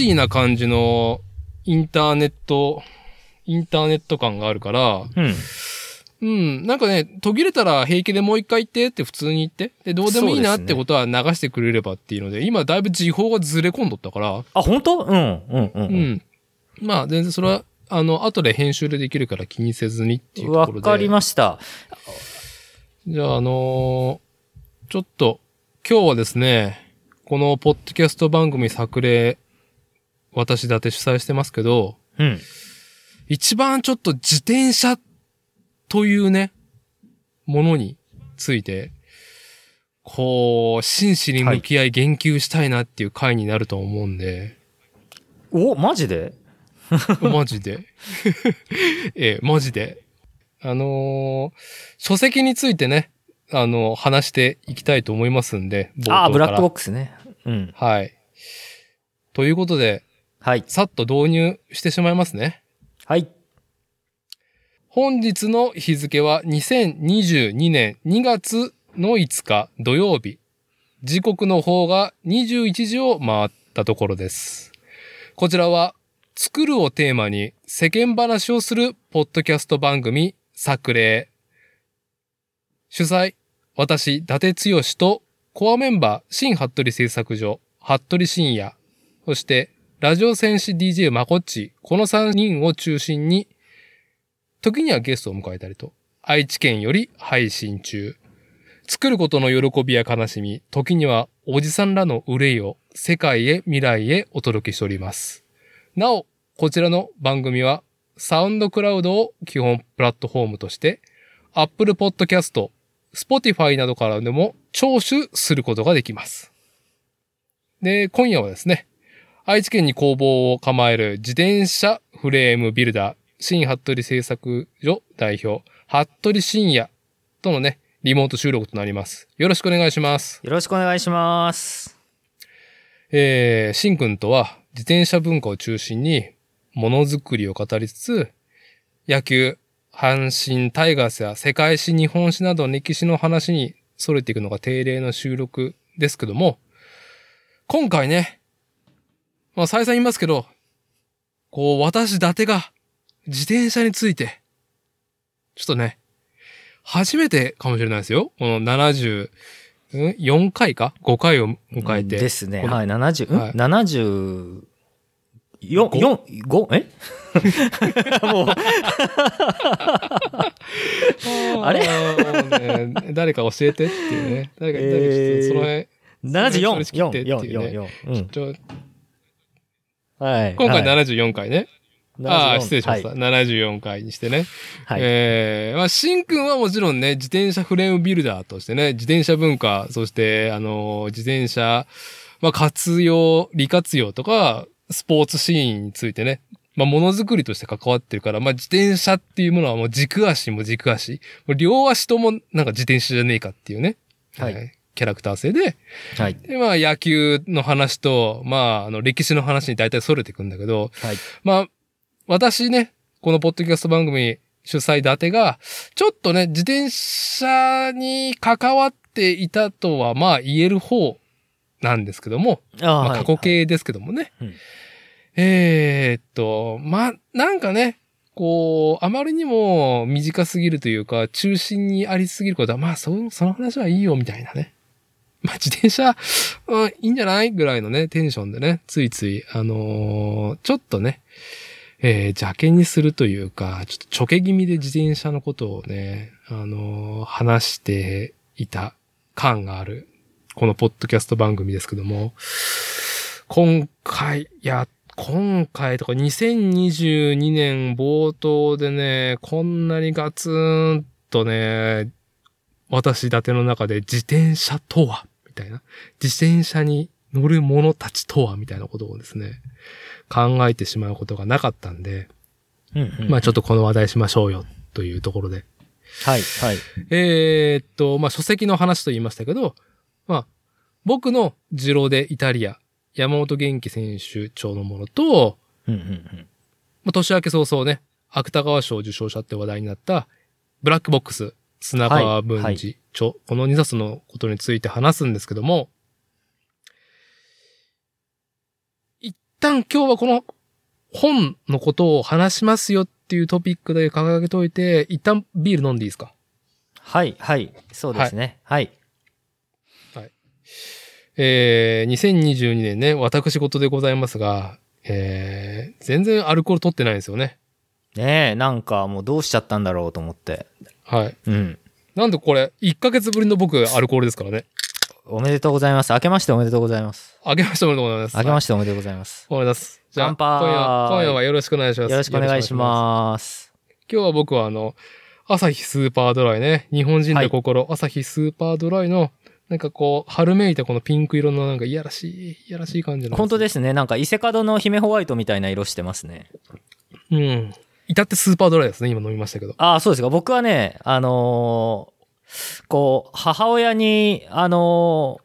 ジーな感じのインターネット、インターネット感があるから、うん。うん、なんかね、途切れたら平気でもう一回言ってって普通に言って、で、どうでもいいなってことは流してくれればっていうので、今だいぶ時報がずれ込んどったから、あ、本当？うん、うん、うん。ううんん。まあ全然それは、あの、後で編集でできるから気にせずにっていうとわころで。かりました。じゃあ、あのーちょっと、今日はですね、このポッドキャスト番組作例、私だって主催してますけど、うん。一番ちょっと自転車というね、ものについて、こう、真摯に向き合い言及したいなっていう回になると思うんで、お、マジで？マジで。ええ、マジで。あのー書籍についてね、あの、話していきたいと思いますんで、冒頭からあ、ブラックボックスね。うん。はい。ということで、はい。さっと導入してしまいますね。はい。本日の日付は2022年2月の5日土曜日。時刻の方が21時を回ったところです。こちらは、作るをテーマに世間話をするポッドキャスト番組、作例。主催、私、伊達剛と、コアメンバー、新服部製作所、服部深也、そして、ラジオ戦士 DJ まこっち、この3人を中心に、時にはゲストを迎えたりと、愛知県より配信中。作ることの喜びや悲しみ、時にはおじさんらの憂いを世界へ未来へお届けしております。なお、こちらの番組は、サウンドクラウドを基本プラットフォームとして、Apple Podcast、Spotify などからでも聴取することができます。で、今夜はですね、愛知県に工房を構える自転車フレームビルダー、新服部製作所代表、服部深也とのね、リモート収録となります。よろしくお願いします。よろしくお願いします。えー、新君とは自転車文化を中心にものづくりを語りつつ、野球、阪神タイガースや世界史、日本史などの歴史の話に逸れていくのが定例の収録ですけども、今回ね、まあ再三言いますけど、こう私伊達が自転車について、ちょっとね、初めてかもしれないですよ。この70、ん ?4 回か ?5 回を迎えて。ですね。はい。70、はいん ?70、4、ご四五？え？もう、あれ？れ、ね、誰か教えてっていうね。誰か、えー誰かその辺、74、それ仕切って4、いうね4、4、うん。はい。今回はい74回ね。ああ、74失礼しました。はい。74回にしてね。はいえー、まあ、しんくんはもちろんね、自転車フレームビルダーとしてね、自転車文化、そして、あの、自転車、まあ、活用、利活用とか、スポーツシーンについてね、まあ、ものづくりとして関わってるから、まあ、自転車っていうものはもう軸足も軸足。もう両足ともなんか自転車じゃねえかっていうね。はいキャラクター性で、はい。で、まあ、野球の話と、まあ、あの、歴史の話に大体逸れていくんだけど、はい。まあ、私ね、このポッドキャスト番組主催伊達が、ちょっとね、自転車に関わっていたとは、まあ言える方なんですけども、あまあはい過去形ですけどもね。うんえーっと、まあ、なんかね、こう、あまりにも短すぎるというか、中心にありすぎることは、まあ、そその話はいいよ、みたいなね。まあ、自転車、うん、いいんじゃないぐらいのね、テンションでね、ついつい、あのーちょっとね、えー、邪険にするというか、ちょっとちょけ気味で自転車のことをね、あのー話していた感がある、このポッドキャスト番組ですけども、今回、いや、今回とか2022年冒頭でね、こんなにガツンとね、私立ての中で自転車とは、みたいな。自転車に乗る者たちとは、みたいなことをですね、考えてしまうことがなかったんで、うんうんまあちょっとこの話題しましょうよ、というところで。はい。はい。えーっと、まあ書籍の話と言いましたけど、まあ、僕のジロでイタリア、山本元気選手長のものと、うんうんうん。まあ、年明け早々ね、芥川賞受賞者って話題になった、ブラックボックス、砂川文治、はいはい著、この2冊のことについて話すんですけども、一旦今日はこの本のことを話しますよっていうトピックで掲げといて、一旦ビール飲んでいいですか？はい、はい。そうですね。はい。えー、2022年ね、私事でございますが、えー、全然アルコール取ってないんですよね。ねえ、なんかもうどうしちゃったんだろうと思って。はい。うん。なんでこれ、1ヶ月ぶりの僕、アルコールですからね。おめでとうございます。明けましておめでとうございます。あげましておめでとうございます。明けまししておめでとうございます。おめでとうございます。じゃあ、今夜は、今夜はよろしくお願いします。よろしくお願いしす。ます。今日は僕はあの、朝日スーパードライね、日本人の心、朝日スーパードライの、なんかこう、春めいたこのピンク色のなんかいやらしい、いやらしい感じの。本当ですね。なんか伊勢門の姫ホワイトみたいな色してますね。うん。至ってスーパードライですね、今飲みましたけど。ああ、そうですか。僕はね、あのーこう、母親に、あの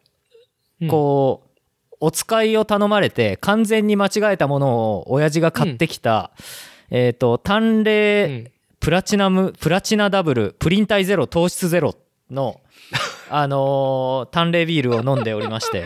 ーこう、お使いを頼まれて、完全に間違えたものを親父が買ってきた、えっ、と、淡う麗、ん、プラチナム、プラチナダブル、プリン体ゼロ、糖質ゼロの、あのー淡麗ビールを飲んでおりまして、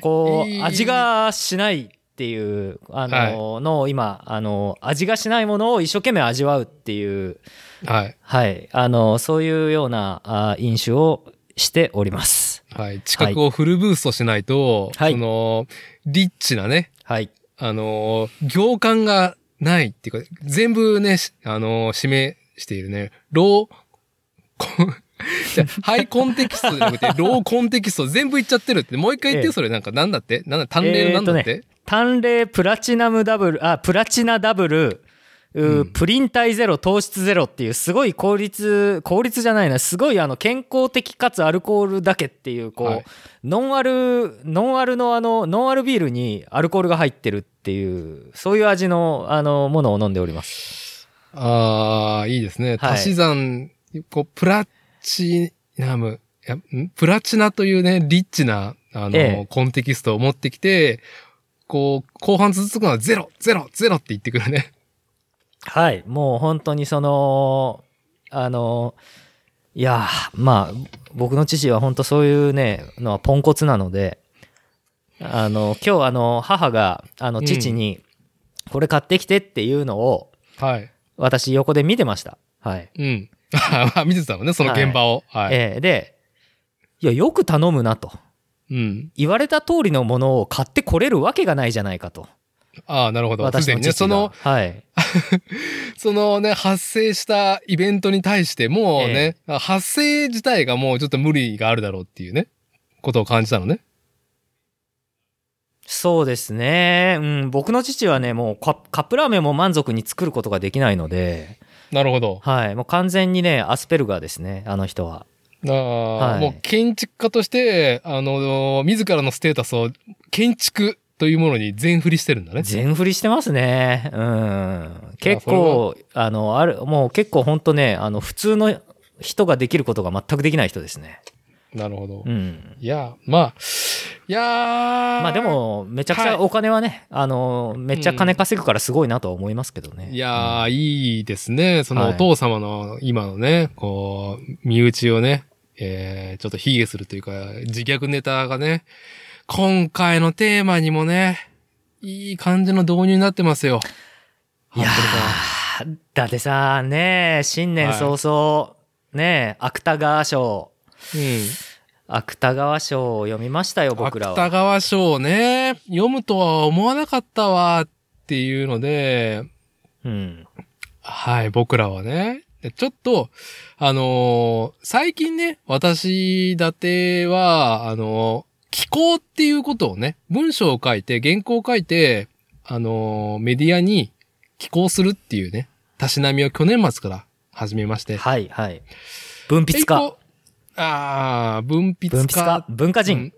こ、いうい味がしないっていう、あのーのを今、あのー味がしないものを一生懸命味わうっていう、はい。はい、あのーそういうようなあ飲酒をしております。はい。知覚をフルブーストしないと、はい。その、リッチなね、はい。あのー、行間がないっていうか、全部ね、しあのー、示しているね、ロー、ハイコンテキストじゃなくて、ローコンテキスト全部言っちゃってるって、もう一回言って、ええ。それ。なんかなんだって？なんだ、単麗のなんだって、えー淡麗プラチナムダブル、あ、プラチナダブル、ううん。プリン体ゼロ、糖質ゼロっていう、すごい効率、効率じゃないな、すごいあの健康的かつアルコールだけっていう、こう、はい。ノンアル、ノンアルのあの、ノンアルビールにアルコールが入ってるっていう、そういう味の、あの、ものを飲んでおります。ああ、いいですね。はい。足し算、こう、プラチナム、いやん？プラチナというね、リッチな、あの、ええ。コンテキストを持ってきて、こう、後半続くのはゼロ、ゼロ、ゼロって言ってくるね。はい、もう本当にその、あの、いやー、まあ、僕の父は本当そういうね、のはポンコツなので、あの、今日あの、母が、あの、うん父に、これ買ってきてっていうのを、はい。私横で見てました。はい。うん。あ見てたのね、その現場を。はい。ええで、いや、よく頼むなと。うん。言われた通りのものを買ってこれるわけがないじゃないかと。ああ、なるほど。す私ね。その、はい。そのね、発生したイベントに対してもうね、発生自体がもうちょっと無理があるだろうっていうね、ことを感じたのね。そうですね。うん、僕の父はね、もうカカップラーメンも満足に作ることができないので、なるほど。はい。もう完全にね、アスペルガーですね、あの人は。ああ、はいもう建築家として、あの、自らのステータスを建築というものに全振りしてるんだね。全振りしてますね。うん。結構、あの、ある、もう結構本当ね、あの、普通の人ができることが全くできない人ですね。なるほど。うん。いや、まあ、いやーまあで、も、めちゃくちゃお金はね、あの、めっちゃ金稼ぐからすごいなとは思いますけどね。いやー、いいですね。そのはいお父様の今のね、こう、身内をね、えー、ちょっと卑下するというか、自虐ネタがね、今回のテーマにもね、いい感じの導入になってますよ。いやーだってさ、ねえ新年早々、ねえ芥川賞、うん。芥川賞を読みましたよ、僕らは。芥川賞ね、読むとは思わなかったわっていうので、うん。はい、僕らはね。でちょっと、あのー最近ね、私立ては、あのー寄稿っていうことをね、文章を書いて、原稿を書いて、あのーメディアに寄稿するっていうね、たしなみを去年末から始めまして。はい、はい。文筆家。ああ、文筆家。文筆家。文化人。うん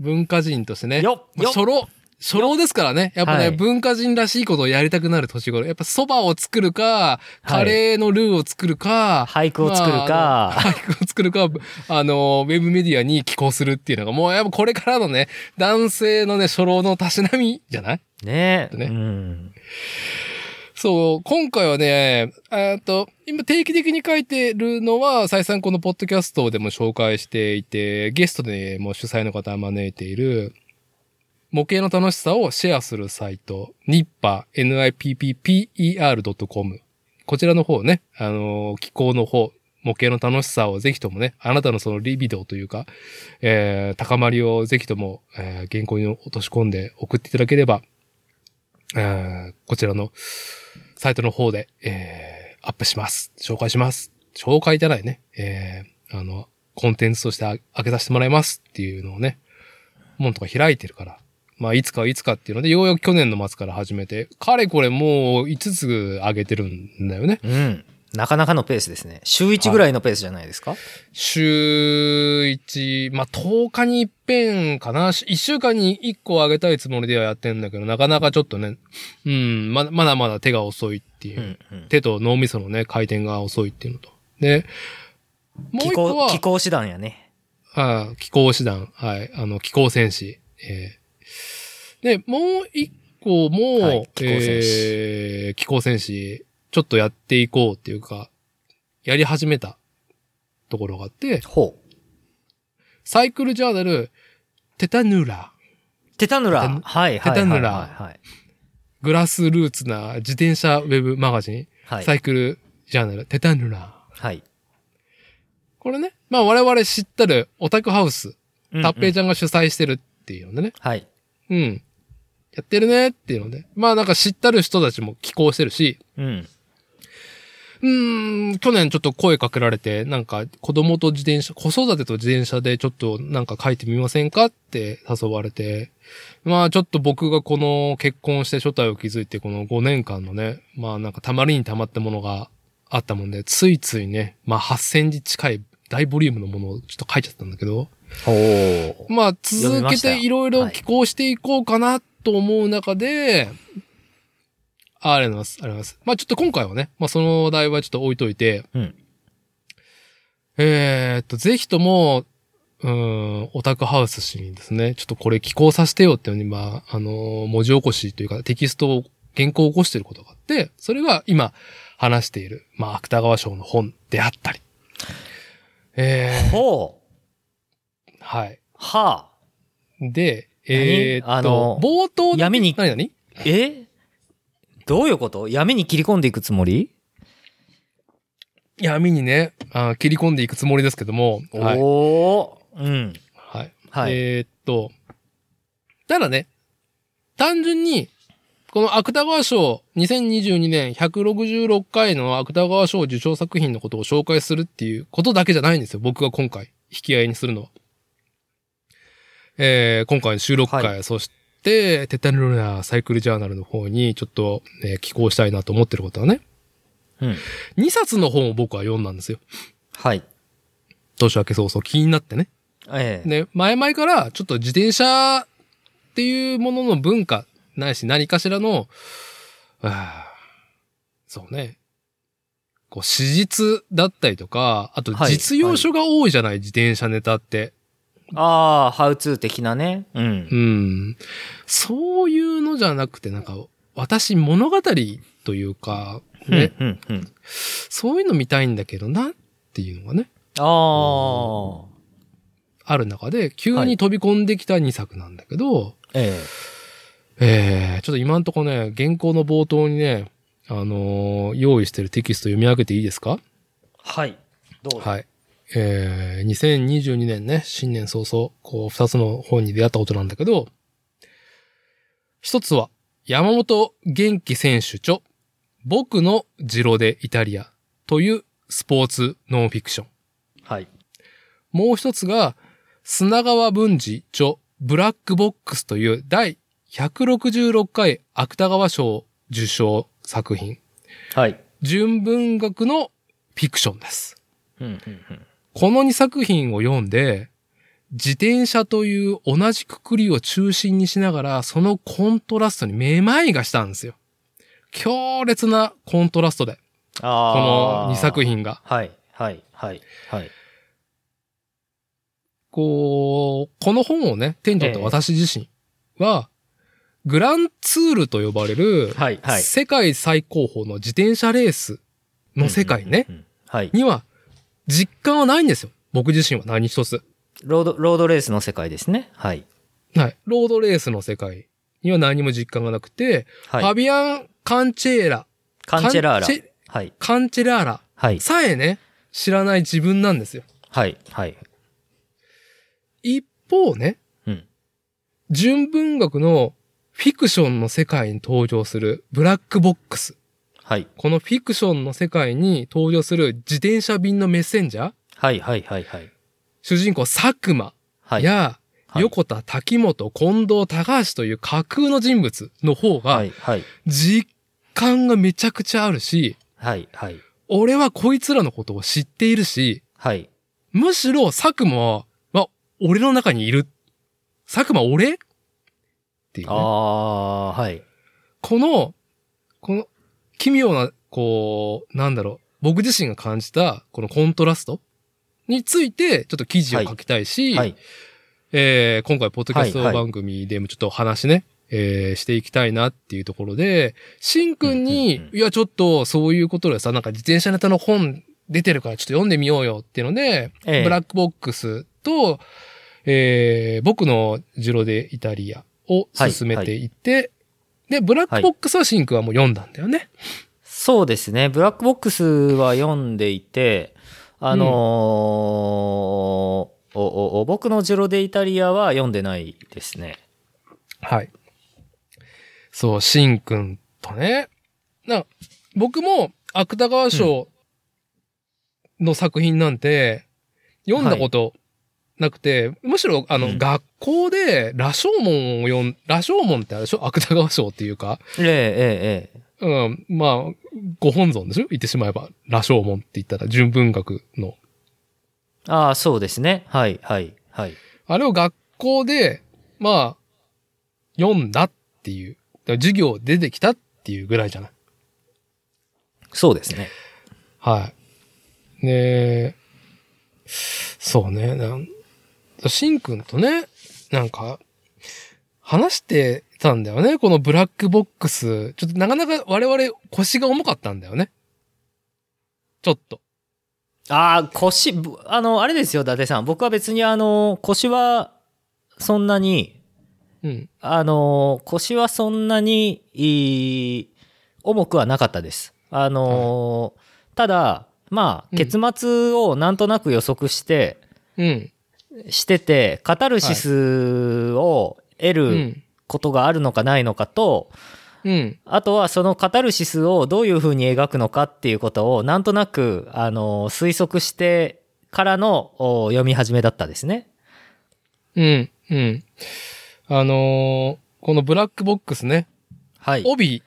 文化人としてね。よっまあ初老。初老ですからね。やっぱね、はい文化人らしいことをやりたくなる年頃。やっぱ蕎麦を作るか、カレーのルーを作るか、俳句を作るまあか 俳句を作るか、あの、ウェブメディアに寄稿するっていうのが、もうやっぱこれからのね、男性のね、初老のたしなみじゃない？ねえ。ねうん。そう、今回はね、えっと、今定期的に書いてるのは、再三このポッドキャストでも紹介していて、ゲストでも主催の方を招いている、模型の楽しさをシェアするサイト、nipper, nipper.com。こちらの方ね、あの、機構の方、模型の楽しさをぜひともね、あなたのそのリビドーというか、えー、高まりをぜひとも、えー、原稿に落とし込んで送っていただければ、えー、こちらのサイトの方で、えー、アップします。紹介します。紹介じゃないね。えー、あの、コンテンツとしてあ開けさせてもらいますっていうのをね、門とか開いてるから。まあ、いつかいつかっていうので、ようやく去年の末から始めて、かれこれもう5つ上げてるんだよね。うん。なかなかのペースですね。週1ぐらいのペースじゃないですか、週1、まあ、10日に一遍かな。1週間に1個上げたいつもりではやってんだけど、なかなかちょっとね、うん、まだまだまだ手が遅いっていう。うんうん。手と脳みそのね、回転が遅いっていうのと。で、もう気一個は候、気、候手段やね。ああ気候手段、はい、あの、気候戦士。えーで、もう一個も、はい気候戦士えー気候戦士、ちょっとやっていこうっていうか、やり始めたところがあって、ほう。サイクルジャーナル、テタヌラ。テタヌラ。はいはいはいはい。テタヌラはい。グラスルーツな自転車ウェブマガジン、はい。サイクルジャーナル、テタヌラ。はい。これね、まあ我々知ったるオタクハウス、タッペイちちゃんが主催してるっていうのでね。はい。うん。やってるねっていうので、まあなんか知ったる人たちも寄稿してるし、うん。うーん、去年ちょっと声かけられて、なんか子供と自転車、子育てと自転車でちょっとなんか書いてみませんかって誘われて、まあちょっと僕がこの結婚して初体を築いてこの5年間のね、まあなんかたまりにたまったものがあったもんで、ついついね、まあ8000字近い大ボリュームのものをちょっと書いちゃったんだけど、ほう。まあ続けてい。ろいろ寄稿していこうかなと思う中で、あありがとうございます。ありがとうございます。まあちょっと今回はね、まあその話題はちょっと置いといて、うんえーっと、ぜひとも、うーん、オタクハウス氏にですね、ちょっとこれ寄稿させてよっていうのに、まあ、あのー文字起こしというかテキストを、原稿を起こしていることがあって、それが今話している、まあ、芥川賞の本であったり。えほう。ー、はい。はあ。で、えーあの冒頭で闇に何？何？え？どういうこと？闇に切り込んでいくつもり、闇にね、あ切り込んでいくつもりですけども、はい。おおうん。はい。はい。えーっと、ただね、単純に、この芥川賞、2022年166回の芥川賞受賞作品のことを紹介するっていうことだけじゃないんですよ。僕が今回、引き合いにするのは。えー、今回の収録会、はそして、テタヌルナサイクルジャーナルの方にちょっと、えー寄稿したいなと思ってることはね、うん。2冊の本を僕は読んだんですよ。はい。年明け早々気になってね。ええで、前々からちょっと自転車っていうものの文化ないし何かしらの、あーそうね。こう、史実だったりとか、あとはい実用書が多いじゃない、自転車ネタって。ああ、ハウツー的なね。うんう。ん。そういうのじゃなくて、なんか、私物語というか、ね、うん、うん、うん。そういうの見たいんだけどなっていうのがね、ああ。ある中で、急に飛び込んできた2作なんだけど、ええー、ちょっと今んとこね、原稿の冒頭にね、あのー用意してるテキスト読み上げていいですか？えはい。どうぞ。はい。えー、2022年ね、新年早々、こう、二つの本に出会ったことなんだけど、一つは、山本元気選手著、僕のジロでイタリアというスポーツノンフィクション。はい。もう一つが、砂川文治著ブラックボックスという第166回芥川賞受賞作品。はい。純文学のフィクションです。うん、うん、うん。この2作品を読んで、自転車という同じくくりを中心にしながら、そのコントラストにめまいがしたんですよ。強烈なコントラストで、こ。の2作。品が。はい、はい、はい、はい。こう、この本をね、手に取った私自身は、グランツールと呼ばれる、はいはい。世界最高峰の自転車レースの世界ね。には実感はないんですよ。僕自身は何一つ。ロード、ロードレースの世界ですね。はい。はい。ロードレースの世界には何も実感がなくて、フはい。ァビアン・カンチェーラ、カンチェラーラ。はい。カンチェラーラはい。さえね、知らない自分なんですよ。はい。はい。一方ね、うん。純文学のフィクションの世界に登場するブラックボックス。はい。このフィクションの世界に登場する自転車便のメッセンジャーはい。はい。はい。はい。主人公佐久間はい。や、はい横田、滝本、近藤、高橋という架空の人物の方がはい。はい。実感がめちゃくちゃあるし、はい。はい。俺はこいつらのことを知っているし、はい。むしろ佐久間は、ま、俺の中にいる。佐久間俺？っていう、あね。あ、はい。この、この奇妙な、こう、なんだろう、僕自身が感じた、このコントラストについて、ちょっと記事を書きたいし、はい。えー今回、ポッドキャストはいはい番組でもちょっと話ね、えーしていきたいなっていうところで、しんくんに、うんうんうん。いや、ちょっとそういうことでさ、なんか自転車ネタの本出てるからちょっと読んでみようよっていうので、ええ。ブラックボックスと、えー僕のジロデイタリアを進めていって、で、ブラックボックスはしんくんはもう読んだんだよね。そうですね。ブラックボックスは読んでいて、あのーおおお僕のジェロデイタリアは読んでないですね。はい。そう、しんくんとね。な、僕も芥川賞の作品なんて読んだことなくて、むしろあの、うん学校で羅生門を読ん、羅生門ってあれでしょ？芥川賞っていうか。えええええうん、まあ、ご本尊でしょ？言ってしまえば。羅生門って言ったら純文学の。え。ああ、そうですね。はい、はい、はい。あれを学校で、まあ、読んだっていう。授業出てきたっていうぐらいじゃない？そうですね。はい。ねそうね。しんくんとね、なんか、話してたんだよね。このブラックボックス。ちょっとなかなか我々腰が重かったんだよね。ちょっと。ああ、腰、ぶあの、あれですよ、伊達さん。僕は別にあの、腰は、そんなに、うん。あの、腰はそんなに、いい重くはなかったです。あの、ただ、まあ、うん結末をなんとなく予測して、うん。してて、カタルシスを得うるん。ことがあるのかないのかと、うん。あとはそのカタルシスをどういう風に描くのかっていうことをなんとなく、あの、推測してからのお読み始めだったですね。うん。うん。あのーこのブラックボックスね。はい。帯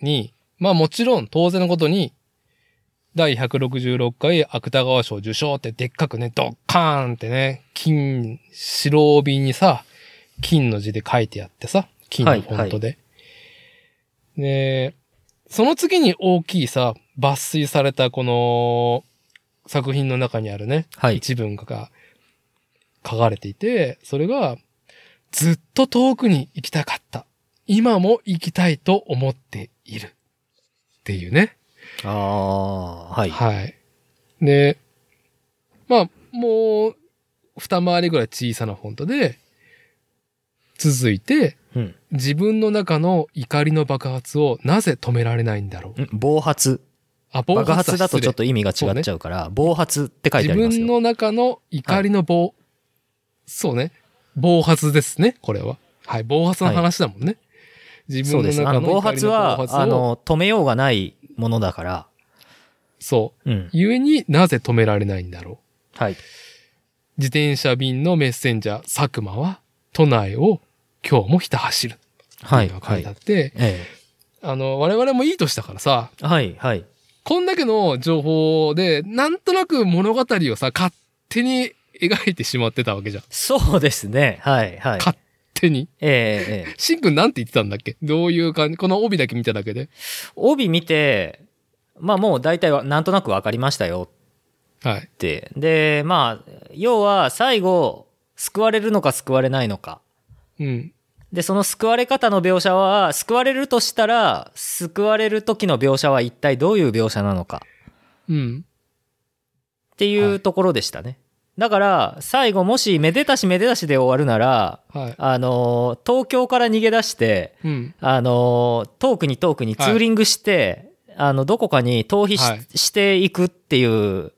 に、まあもちろん当然のことに、第166回芥川賞受賞ってでっかくね、ドッカーンってね、金、白帯にさ、金の字で書いてあってさ、金のフォントで。で、その次に大きいさ、抜粋されたこの作品の中にあるね、はい。一文が書かれていて、それが、ずっと遠くに行きたかった。今も行きたいと思っている。っていうね。ああ、はい。はい。で、まあ、もう、二回りぐらい小さなフォントで、続いて、うん。自分の中の怒りの爆発をなぜ止められないんだろう。ん暴発。あ、暴爆発だとちょっとと意味が違っちゃうから、暴発って書いて自ありますよ。分の中の怒りの暴、そうね。暴発ですね、これは。はい、暴発の話だもんね。自そうです。あの、分の中の暴発は、あの、止めようがないものだから、そう。うん。ゆえになぜ止められないんだろう。はい。自転車便のメッセンジャー、佐久間は、都内を今日もひた走る。はい。書いはい。てあって、えあの、我々もいいとしたからさ、え。はい。はい。こんだけの情報で、なんとなく物語をさ、勝手に描いてしまってたわけじゃん。そうですね。はい。はい。勝手に？ええええ。しんくんなんて言ってたんだっけ？どういう感じ？この帯だけ見ただけで？帯見て、まあもう大体はなんとなく分かりましたよはい。って。で、まあ、要は最後、救われるのか救われないのかうん。で、その救われ方の描写は、救われるとしたら、救われる時の描写は一体どういう描写なのかうん。っていうところでしたね。だから、最後もしめでたしめでたしで終わるなら、はい。あの、東京から逃げ出して、うん。あの、遠くに遠くにツーリングして、あの、どこかに逃避し,、はいしていくっていう、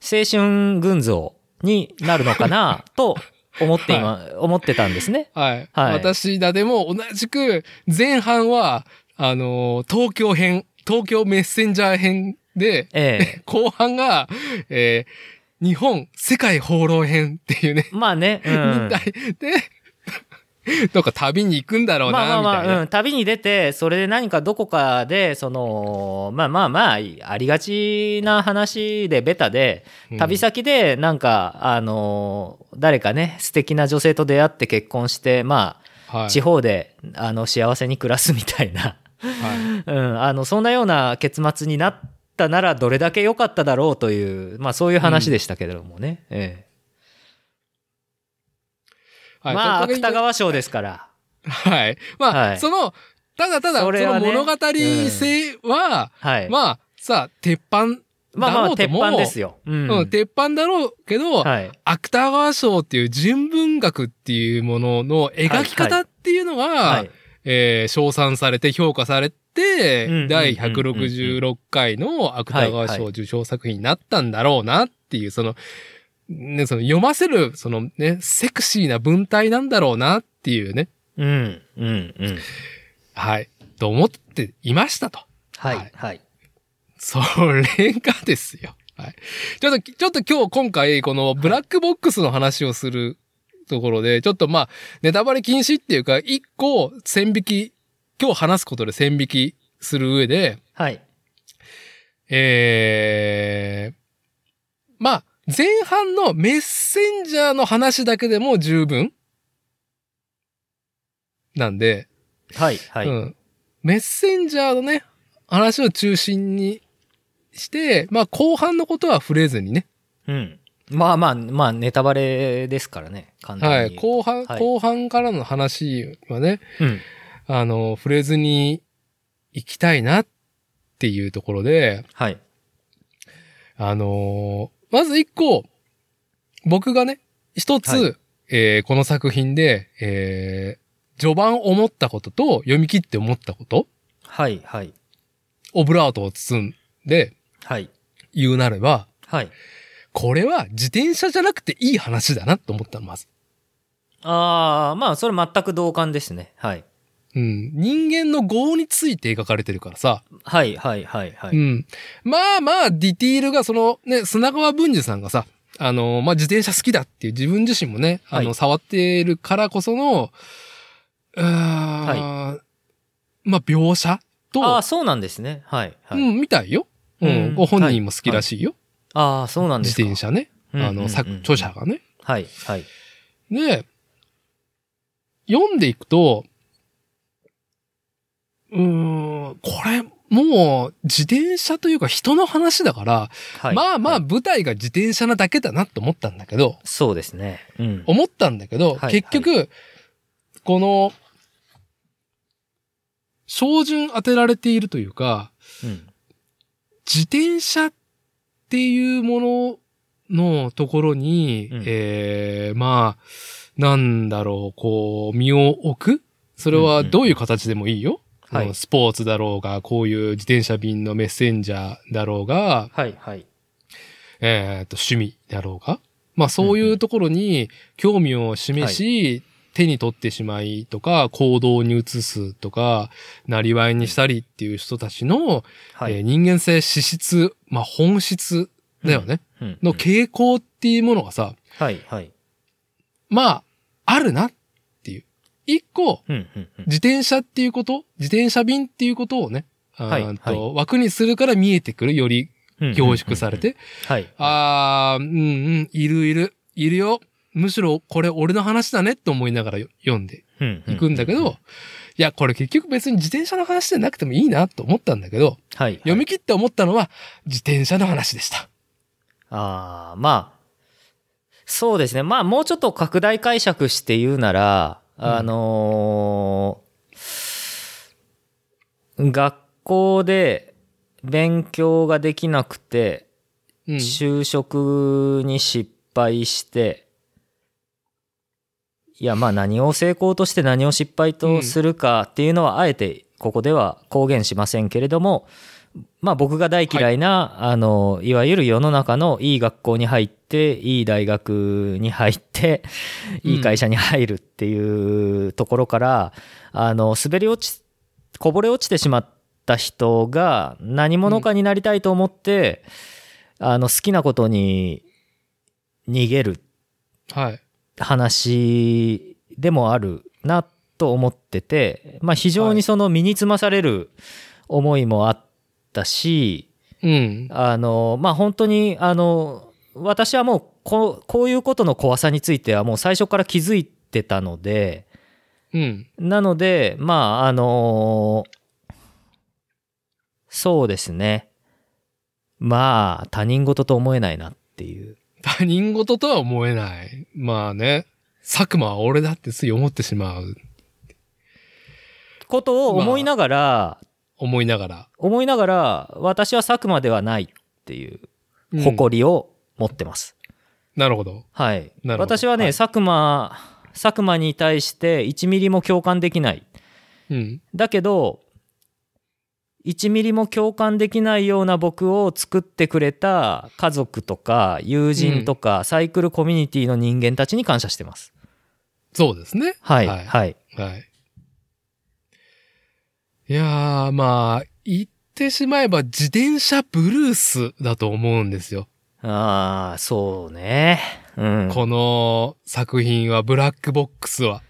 青春群像になるのかな、と思って今、思ってたんですね。はい。はい私だでも同じく前半は、あのー東京編、東京メッセンジャー編で、ええ。後半が、えー日本世界放浪編っていうね、まあね、うん。み。たいで、どっか旅に行くんだろうな、まあまあまあ、みたいな。うん、旅に出て、それで何かどこかで、その、まあまあまあ、ありがちな話でベタで、うん。旅先でなんか、あの、誰かね、素敵な女性と出会って結婚して、まあ、はい。地方で、あの、幸せに暮らすみたいな、はい。うん、あの、そんなような結末になったなら、どれだけ良かっただろうという、まあそういう話でしたけれどもね。ええはいまあ、と芥川賞ですから。はい。まあ、はいその、ただただ、そねの物語性は、はい。まあ、さ、鉄板まあまあ、鉄板ですよ。うん。うん、鉄板だろうけど、はい。芥川賞っていう純文学っていうものの描き方っていうのが、はい。えー称賛されて評価されて、うん第166回の芥川賞受賞作品になったんだろうなっていう、その、ね、その読ませる、そのね、セクシーな文体なんだろうなっていうね、うん。うん。うん。はい、と思っていましたと。ははいい。はい。それがですよ。はい。ちょっと、ちょっと今日今回、このブラックボックスの話をするところで、ちょっとまあ、ネタバレ禁止っていうか、一個線引き、今日話すことで線引きする上で、はい。えー、まあ、前半のメッセンジャーの話だけでも十分なんで、はい。はい。うん。メッセンジャーのね、話を中心にして、まあ後半のことは触れずにね。うん。まあまあ、まあ、ネタバレですからね。簡単にはい。後半、はい後半からの話はね、うん。あの、触れずに行きたいなっていうところで、はい。あのーまず一個、僕がね、一つ、はいえーこの作品で、えー序盤思ったことと読み切って思ったこと、はい。はい。オブラートを包んではい。言うなれば、はい。これは自転車じゃなくていい話だなと思ったの、まず。ああ、まあ、それ全く同感ですね。はい。うん。人間の業について描かれてるからさ。はい。はい。はい。はい。うん。まあまあ、ディティールがその、ね、砂川文治さんがさ、あの、まあ自転車好きだっていう自分自身もね、あの、はい触ってるからこその、うーん、まあ描写と、ああ、そうなんですね。はい。はい。うん、みたいよ。うん。うんご本人も好きらしいよ。ああ、そうなんで自すか。転車ね。うんあの、作、うんうん著者がね。はい。はい。で、読んでいくと、うーん、これ、もう、自転車というか人の話だから、はい。まあまあはい舞台が自転車なだけだなと思ったんだけど、そうですね。うん。思ったんだけど、はい結局、この、照準当てられているというか、うん。自転車っていうもののところに、うんえー、まあ、なんだろう、こう、身を置く？それはどういう形でもいいよ。はいうんスポーツだろうが、こういう自転車便のメッセンジャーだろうが、はい。はい。えー、と、趣味だろうが。まあそういうところに興味を示し、手に取ってしまいとか、行動に移すとか、なりわいにしたりっていう人たちの、はい。えー人間性、資質、まあ本質だよね。うんの傾向っていうものがさ、はい。はい。まあ、あるなっ。一個、うん。うん。うん自転車っていうこと、自転車便っていうことをね、はいあーと枠にするから見えてくる、よりうん凝縮され。て、はい。あー、うんうん、いるいる、いるよ。むしろこれ俺の話だねって思いながらよ読んでうんいくんだけど、、いや、これ結局別に自転車の話じゃなくてもいいなと思ったんだけど、はい。読み切って思ったのは自転車の話でした。ああ、まあ、そうですね。まあ、もうちょっと拡大解釈して言うなら、あのー学校で勉強ができなくて、うん。就職に失敗して、いやまあ何を成功として何を失敗とするかっていうのはあえてここでは公言しませんけれどもまあ僕が大嫌いな、あのいわゆる世の中のいい学校に入っていい大学に入っていい会社に入るっていうところから、あの滑り落ちこぼれ落ちてしまった人が何者かになりたいと思って、あの好きなことに逃げるはい。話でもあるなと思ってて、まあ、非常にその身につまされる思いもあったし、うん。あのまあ本当にあの私はもうここういうことの怖さについてはもう最初から気づいてたのでうん。なのでまああのそうですねまあ他人事と思えないなっていう他人事とは思えない。まあね。佐久間は俺だってつい思ってしまう。ことを思いながら、思いながら。思いながら私は佐久間ではないっていううん誇りを持ってます、なるほど。はい私はね、はい佐久間佐久間に対して1ミリも共感できないうん。だけど1ミリも共感できないような僕を作ってくれた家族とか友人とか、サイクルコミュニティの人間たちに感謝してますそうですね。はいはいはいはい。いやー、まあ、言ってしまえば自転車ブルースだと思うんですよ。ああそうねうんこの作品は、ブラックボックスは？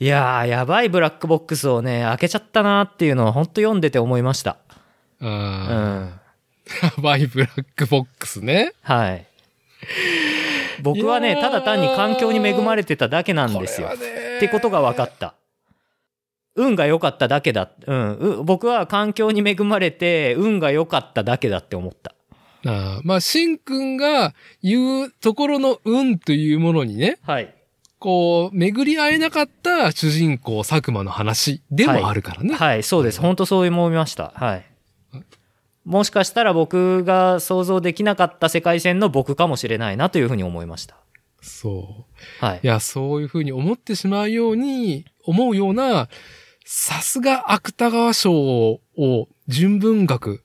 いやーやばいブラックボックスをね開けちゃったなっていうのは本当読んでて思いましたうあんーやばいブラックボックスね。はい。僕はいね、ただ単に環境に恵まれてただけなんですよ。ってことが分かった。運が良かっただけだ。うん。う僕は環境に恵まれて、運が良かっただけだって思った。あーまあ、しんくんが言うところの運というものにね、はい。こう、巡り合えなかった主人公佐久間の話でもあるからね。はい、そうです。本当そう思いました。はい。もしかしたら僕が想像できなかった世界線の僕かもしれないなというふうに思いました。そう。はいい。や、そういうふうに思ってしまうように、思うような、さすが芥川賞を純文学、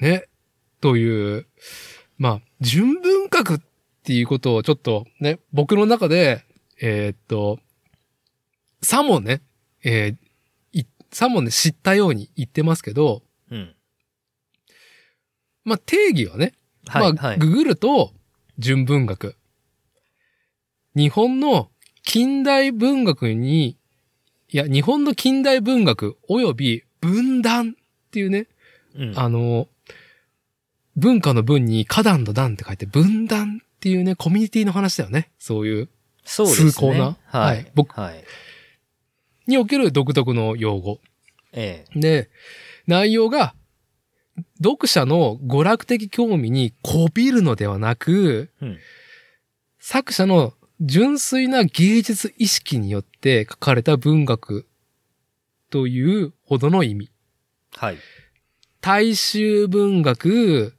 ね、という、まあ、純文学っていうことをちょっとね、僕の中で、えーっと、さもね、えーいさもね、知ったように言ってますけど、うん。まあ、定義はね、はい。まあ、はい。ググると、純文学。日本の近代文学に、いや、日本の近代文学及び文壇っていうね、うんあの、文化の文に花壇の壇って書いて文壇っていうね、コミュニティの話だよね。そういう、そうですね。崇高なははいい。僕はい。における独特の用語。えで、内容が、読者の娯楽的興味にこびるのではなく、え。うん。作者の純粋な芸術意識によって書かれた文学というほどの意味。はい。大衆文学、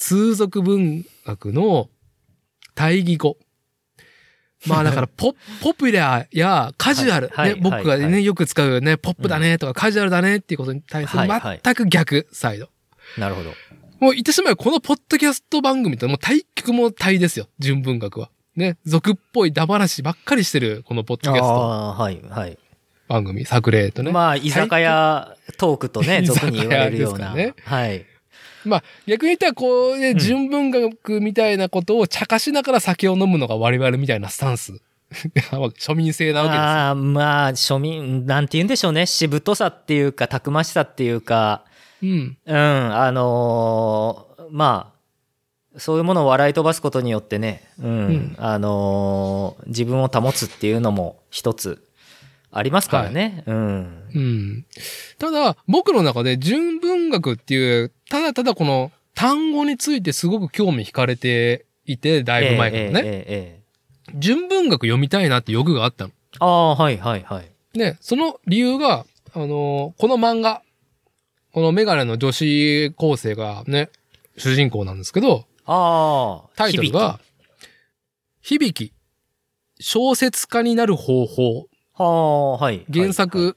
通俗文学の対義語。まあだから ポ、ポピュラーやカジュアル、はいはいね、僕がね、はいはいよく使うね、ポップだねとかカジュアルだねっていうことに対する全く逆サイド。なるほど。もう言ってしまえばこのポッドキャスト番組ってもう対極も対ですよ。純文学は。ね。俗っぽいダマ話ばっかりしてる、このポッドキャストはい、はい。番組、作例とね。まあ、居酒屋トークとね、俗に言われるような。ですはい。まあ、逆に言ったらこうね、ん純文学みたいなことを茶化しながら酒を飲むのが我々みたいなスタンス。庶民性なわけですよ。ああ、まあ、庶民、なんて言うんでしょうね。しぶとさっていうか、たくましさっていうか、うん。うん、あのーまあ、そういうものを笑い飛ばすことによってね、うん、うんあのー自分を保つっていうのも一つありますからね。うん。うん。ただ、僕の中で純文学っていう、ただただこの単語についてすごく興味惹かれていて、だいぶ前からね。えええええ純文学読みたいなって欲があったの。ああ、はいはいはい。で、その理由が、あのーこの漫画、このメガネの女子高生がね、主人公なんですけど、ああ、タイトルが、響き、小説家になる方法、響き。はあ、はい。原作、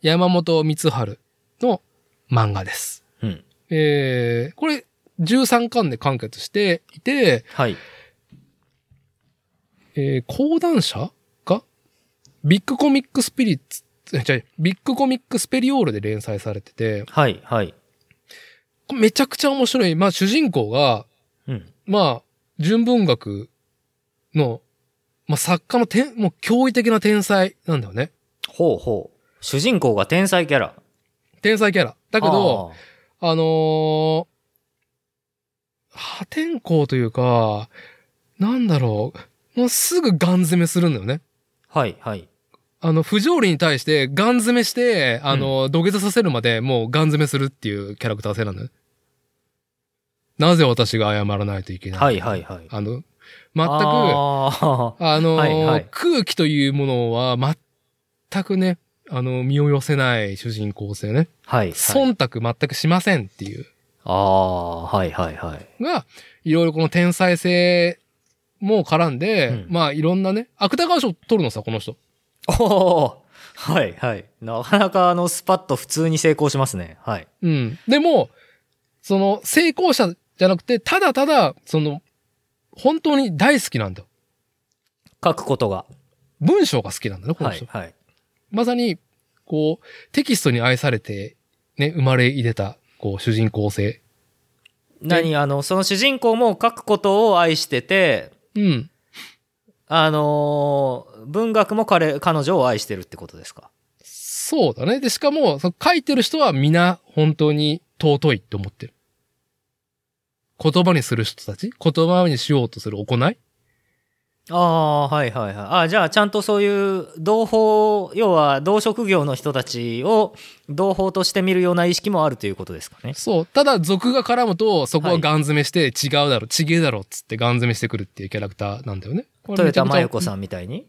山本光春の漫画です。はい。うん。えー、これ、13巻で完結していて、はい。えー、講談社がビッグコミックスピリッツ、え違うビッグコミックスペリオールで連載されてて、はいはい。めちゃくちゃ面白い。まあ主人公が、うん。まあ、純文学の、まあ作家の天、もう驚異的な天才なんだよね。ほうほう。主人公が天才キャラ。天才キャラ。だけど、あのー破天荒というか、なんだろう、もうすぐガン詰めするんだよね。はいはい。あの、不条理に対してガン詰めして、あの、土下座させるまでもうガン詰めするっていうキャラクター性なんだよね。なぜ私が謝らないといけないはいはいはい。あの、全く、ああの、はいはい空気というものは全くね、あの、身を寄せない主人公性ね。あ、はい、はい。忖度全くしませんっていう。ああ、はいはいはい。が、いろいろこの天才性も絡んで、うんまあいろんなね、芥川賞取るのさ、この人。おおはいはい。なかなかあのスパッと普通に成功しますね。はい。うん。でも、その成功者じゃなくて、ただただ、その、本当に大好きなんだよ。書くことが。文章が好きなんだね、この人。はいはい。まさに、こう、テキストに愛されて、ね、生まれ入れた、こう、主人公性。何あの、その主人公も書くことを愛してて、うん。あのー文学も彼、彼女を愛してるってことですか？そうだね。で、しかも、その書いてる人は皆、本当に尊いって思ってる。言葉にする人たち？言葉にしようとする行い？ああ、はいはいはい。あじゃあちゃんとそういう同胞、要は同職業の人たちを同胞として見るような意識もあるということですかね。そう。ただ、俗が絡むと、そこははいガン詰めして、違うだろ、ちげえだろ、っつってガン詰めしてくるっていうキャラクターなんだよね。豊田真由子ん。さんみたいに？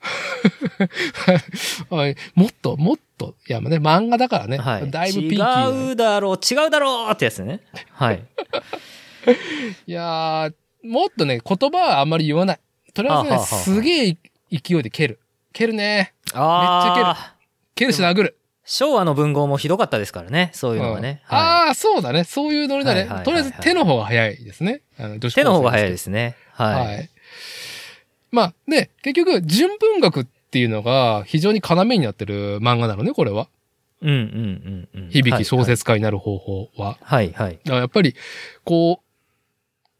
はいもっと、もっと、いや、まあね、漫画だからね。はい。だいぶピーキーなね、違うだろう、違うだろうってやつね。はい。いやー、もっとね、言葉はあんまり言わない。とりあえずね、はあはすげえ勢いで蹴る。蹴るね。ああ。蹴るし殴る。昭和の文豪もひどかったですからね、そういうのがね。うんはああ、そうだね。そういうノリだね。とりあえず手の方が早いですね。あの女い、子手の方が早いいですね。はい。はい。まあ、で、結局、純文学っていうのが非常に要になってる漫画なのね、これは。うんうんうんうん。響き小説家になる方法は。はいはい。だからやっぱり、こう、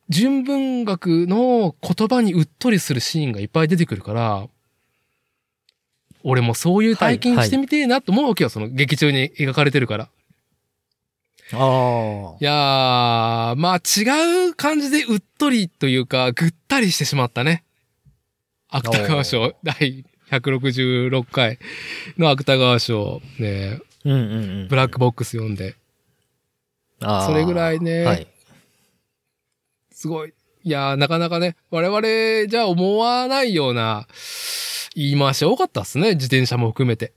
純文学の言葉にうっとりするシーンがいっぱい出てくるから、俺もそういう体験してみてえなと思うわけよ、その劇中に描かれてるから。あいやー、まあ違う感じでうっとりというか、ぐったりしてしまったね。芥川賞第166回の芥川賞、ね、あ。うんうんうん。ブラックボックス読んで、それぐらいねはい。すごい。いやー、なかなかね、我々じゃ思わないような言い回し多かったっすね、自転車も含めて。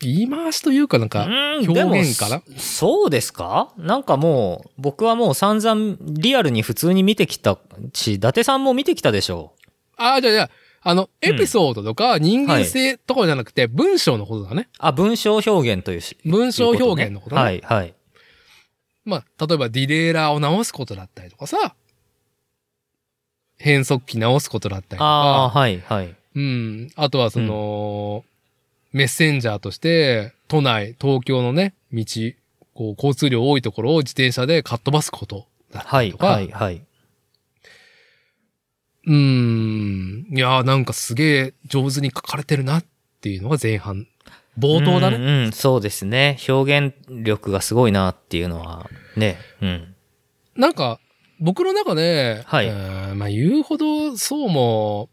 言い回しというかなんか、うん表現かな？そうですか？なんかもう、僕はもう散々リアルに普通に見てきたし、伊達さんも見てきたでしょああ、じゃあじゃあ、あの、エピソードとか人間性とかじゃなくて、文章のことだね。あ、文章表現というし。文章表現のことね。はい、はい。まあ、例えばディレイラーを直すことだったりとかさ、変速機直すことだったりとああ、か、はい、はい。うん。あとはその、メッセンジャーとして、都内、東京のね、道、こう、交通量多いところを自転車でかっ飛ばすことだったはい、りとか、はい、はい。うーん。いやーなんかすげえ上手に書かれてるなっていうのが前半。冒頭だね。うん、うん、そうですね。表現力がすごいなっていうのは、ね。うん。なんか、僕の中で、はいえーまあ言うほどそうも、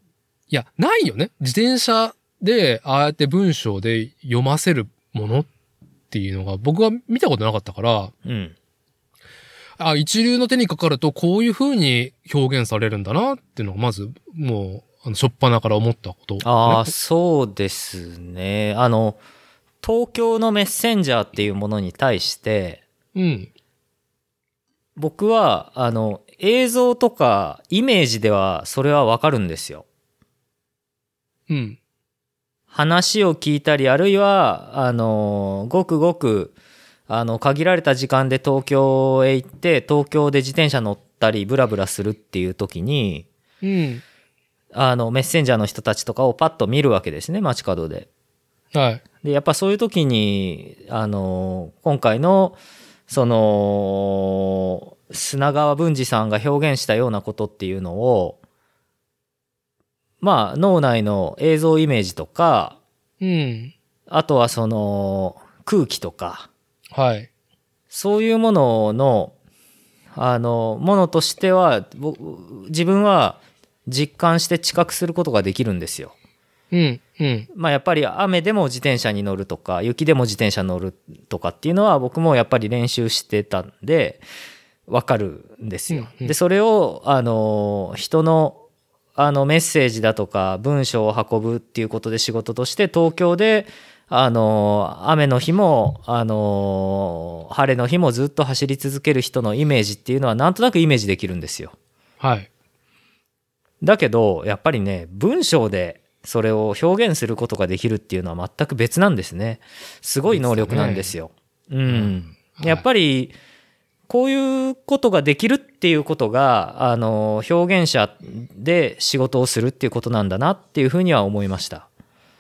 いや、ないよね。自転車で、ああやって文章で読ませるものっていうのが僕は見たことなかったから、うん。あ、一流の手にかかるとこういう風に表現されるんだなっていうのがまず、もう、あの、しょっぱなから思ったこと、ああ、ねそうですね。あの、東京のメッセンジャーっていうものに対して、うん。僕は、あの、映像とかイメージではそれはわかるんですよ。うん。話を聞いたり、あるいは、あの、ごくごく、あの、限られた時間で東京へ行って、東京で自転車乗ったり、ブラブラするっていう時に、うん。あの、メッセンジャーの人たちとかをパッと見るわけですね、街角で。はい。で、やっぱそういう時に、あの、今回の、その、砂川文治さんが表現したようなことっていうのを、まあ、脳内の映像イメージとか、うん。ああとはその、空気とか、はい。そういうものの、あの、ものとしては、ぼ自分は実感して知覚することができるんですよ。うん。うん。まあやっぱり雨でも自転車に乗るとか雪でも自転車に乗るとかっていうのは僕もやっぱり練習してたんでわかるんですよ。でそれをあの人のあのメッセージだとか文章を運ぶっていうことで仕事として東京であの雨の日もあの晴れの日もずっと走り続ける人のイメージっていうのはなんとなくイメージできるんですよ。はい。だけどやっぱりね文章でそれを表現することができるっていうのは全く別なんですねすごい能力なんですよ。うん、はいやっぱりこういうことができるっていうことがあの表現者で仕事をするっていうことなんだなっていうふうには思いました。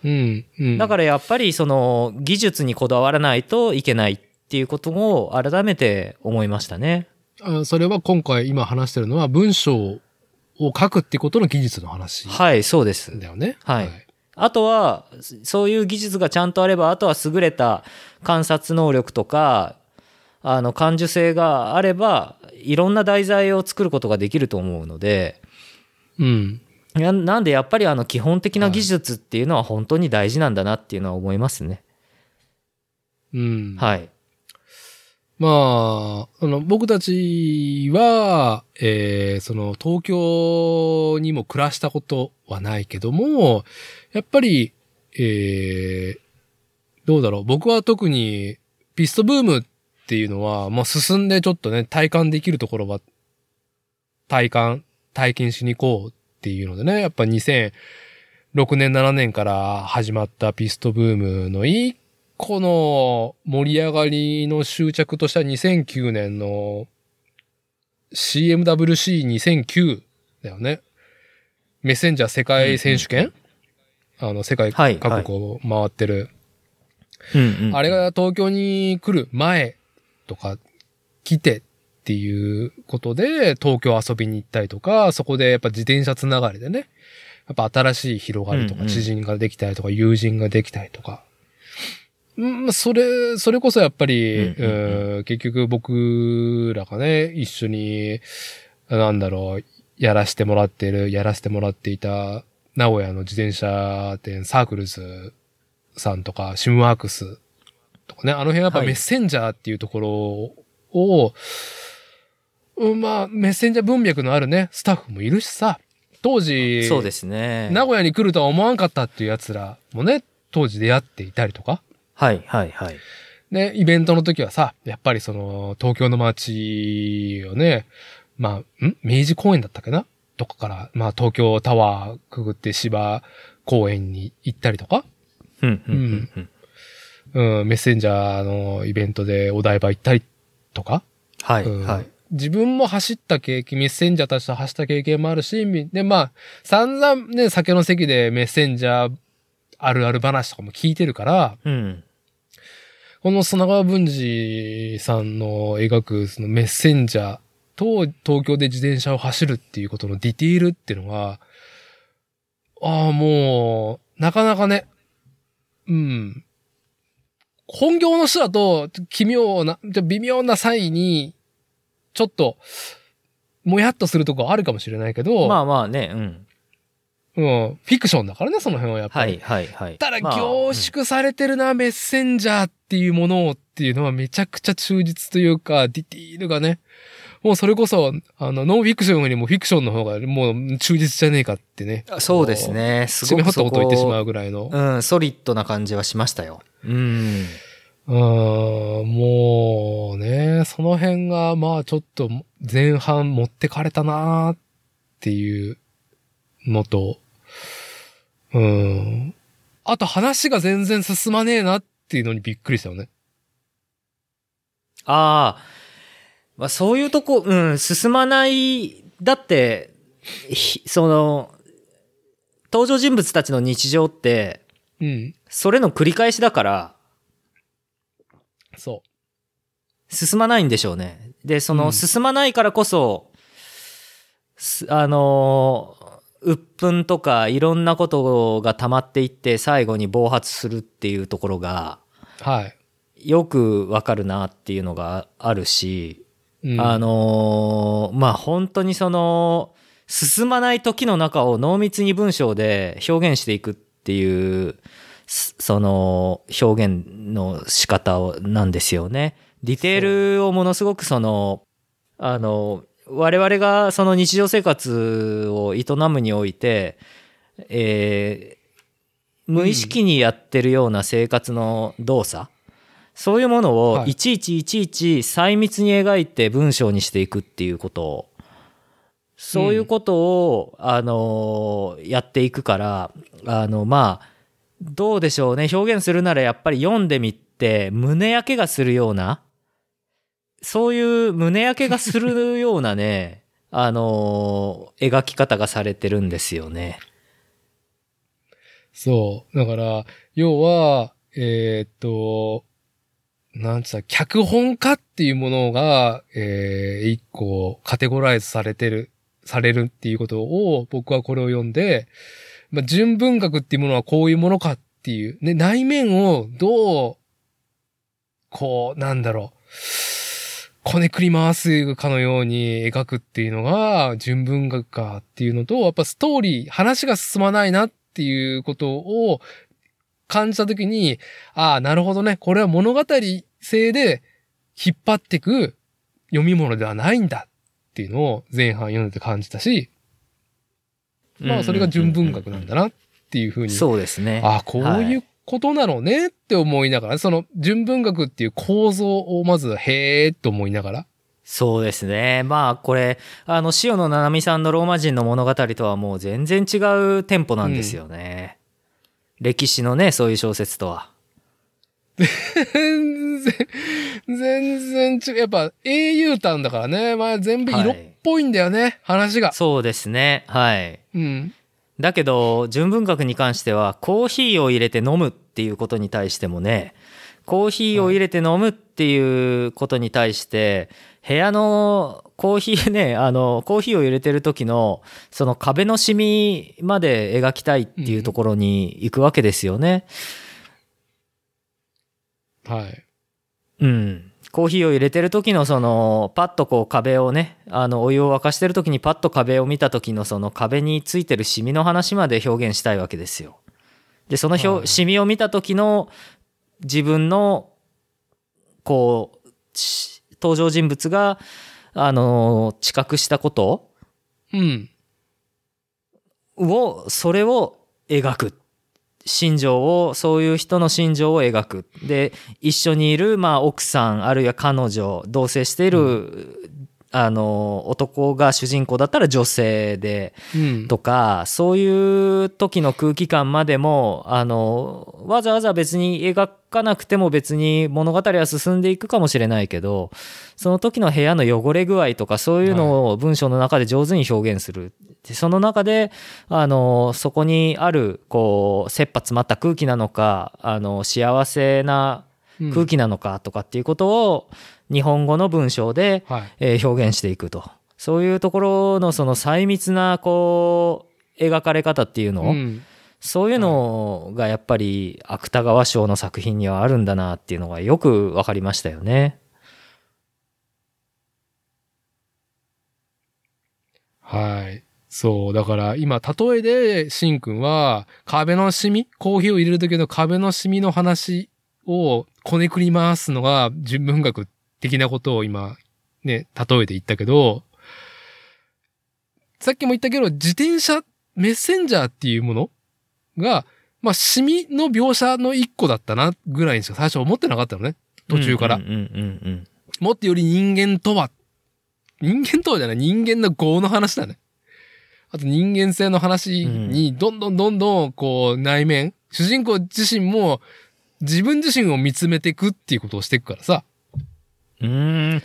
うん。うん。だからやっぱりその技術にこだわらないといけないっていうことを改めて思いましたね。あそれは今回今話してるのは文章を書くってことの技術の話はい、そうです。だよね。はいあとは、そういう技術がちゃんとあれば、あとは優れた観察能力とか、あの、感受性があれば、いろんな題材を作ることができると思うので、うん。いや なんでやっぱりあの、基本的な技術っていうのは本当に大事なんだなっていうのは思いますね。うん。はい。まあ、あの、僕たちは、えー、その、東京にも暮らしたことはないけども、やっぱり、えー、どうだろう。僕は特に、ピストブームっていうのは、まあ、進んでちょっとね、体感できるところは、体感、体験しに行こうっていうのでね、やっぱ2006年、7年から始まったピストブームの一個の盛り上がりの終着としては2009年の CMWC2009 だよね。メッセンジャー世界選手権、あの、世界はい各国を回ってる。うんうんあれが東京に来る前とか来てっていうことで東京遊びに行ったりとか、そこでやっぱ自転車つながりでね、やっぱ新しい広がりとか知人ができたりとか友人ができたりとか。うん、それ、それこそやっぱり、結局僕らがね、一緒に、なんだろう、やらしてもらってる、やらせてもらっていた、名古屋の自転車店サークルズさんとか、シムワークスとかね、あの辺やっぱはい。メッセンジャーっていうところを、うんまあ、メッセンジャー文脈のあるね、スタッフもいるしさ、当時、そうですね。名古屋に来るとは思わんかったっていう奴らもね、当時出会っていたりとか、はいはいはい。ね、イベントの時はさ、やっぱりその、東京の街をね、まあ、ん？明治公園だったっけな？とかから、まあ東京タワーくぐって芝公園に行ったりとか、うんうんうん。うん、メッセンジャーのイベントでお台場行ったりとか、うん。はいはい。自分も走った経験、メッセンジャーたちと走った経験もあるし、みで、まあ、散々ね、酒の席でメッセンジャーあるある話とかも聞いてるから、うん。この砂川文治さんの描くそのメッセンジャーと東京で自転車を走るっていうことのディティールっていうのが、ああ、もう、なかなかね、うん。本業の人だと、奇妙な、微妙な際に、ちょっと、もやっとするとこあるかもしれないけど、まあまあね、うん。うん、フィクションだからね、その辺はやっぱり。はいはいはい。ただまあ凝縮されてるな、メッセンジャーっていうものをっていうのはめちゃくちゃ忠実というか、ディティールがね、もうそれこそ、あの、ノンフィクションよりもフィクションの方がもう忠実じゃねえかってね。そうですね。す締めごくそほったこと言ってしまこうぐらいの。うん、ソリッドな感じはしましたよ。うん。うーん、もうね、その辺が、まあちょっと前半持ってかれたなーっていうのと、うん。あと話が全然進まねえなっていうのにびっくりしたよね。ああ、まあ、そういうとこ、うん、進まない、だって、ひその、登場人物たちの日常って、うん。それの繰り返しだから、そ進まないんでしょうね。で、その、うん進まないからこそ、すあのー、鬱憤とかいろんなことが溜まっていって最後に暴発するっていうところがう。はい。よくわかるなっていうのがあるし、うん、あのーまあ本当にその進まない時の中を濃密に文章で表現していくっていうすその表現の仕方をなんですよね。ディテールをものすごくそのあの我々がその日常生活を営むにおいて、えー無意識にやってるような生活の動作、そういうものをはいいちいちいちいち細密に描いて文章にしていくっていうことそういうことを、あのやっていくからあのまあどうでしょうね表現するならやっぱり読んでみて胸焼けがするようなそういう胸焼けがするようなね あの描き方がされてるんですよね。そう。だから、要は、えーっと、なんつった、脚本家っていうものが、えー、一個カテゴライズされてる、されるっていうことを、僕はこれを読んで、まあ、純文学っていうものはこういうものかっていう、ね、内面をどう、こう、なんだろう、こねくり回すかのように描くっていうのが、純文学かっていうのと、やっぱストーリー、話が進まないなっていうことを感じたときに、ああ、なるほどね。これは物語性で引っ張ってく読み物ではないんだっていうのを前半読んでて感じたし、まあそれが純文学なんだなっていうふうに、そうですね。ああ、こういうはことなのねって思いながら、その純文学っていう構造をまずへえと思いながら、そうですね。まあこれあの塩野七海さんのローマ人の物語とはもう全然違うテンポなんですよね。歴史のねそういう小説とは。全然、全然違う。やっぱ英雄譚だからね。まあ全部色っぽいんだよね、話が。そうですね。はい。うん。だけど純文学に関してはコーヒーを入れて飲むっていうことに対してもねコーヒーを入れて飲むっていうことに対して部屋のコーヒーねあのコーヒーを入れてる時のその壁のシミまで描きたいっていうところに行くわけですよね。はい。うん。コーヒーを入れてる時のそのパッとこう壁をねあのお湯を沸かしてる時にパッと壁を見た時のその壁についてるシミの話まで表現したいわけですよ。でその表、はいシミを見た時の自分のこうし登場人物があの知覚したことうん。をそれを描く心情をそういう人の心情を描く。で一緒にいる、まあ、奥さんあるいは彼女同棲している、あの男が主人公だったら女性でうん。とかそういう時の空気感までもあのわざわざ別に描かなくても別に物語は進んでいくかもしれないけどその時の部屋の汚れ具合とかそういうのを文章の中で上手に表現する。でその中であのそこにあるこう切羽詰まった空気なのかあの幸せなうん空気なのかとかっていうことを日本語の文章ではい。えー表現していくとそういうところのその細密なこう描かれ方っていうの、うん。そういうのがやっぱり芥川賞の作品にはあるんだなっていうのがよく分かりましたよね。はい。そう。だから、今、例えで、しんくんは、壁のシミ？コーヒーを入れる時の壁のシミの話をこねくり回すのが純文学的なことを今、ね、例えて言ったけど、さっきも言ったけど、自転車、メッセンジャーっていうものが、まあ、シミの描写の一個だったな、ぐらいにしか最初思ってなかったのね。途中から。もっとより人間とは、人間とはじゃない、人間の業の話だね。あと人間性の話に、どんどんどんどん、こう、内面、主人公自身も、自分自身を見つめていくっていうことをしていくからさ。うーん。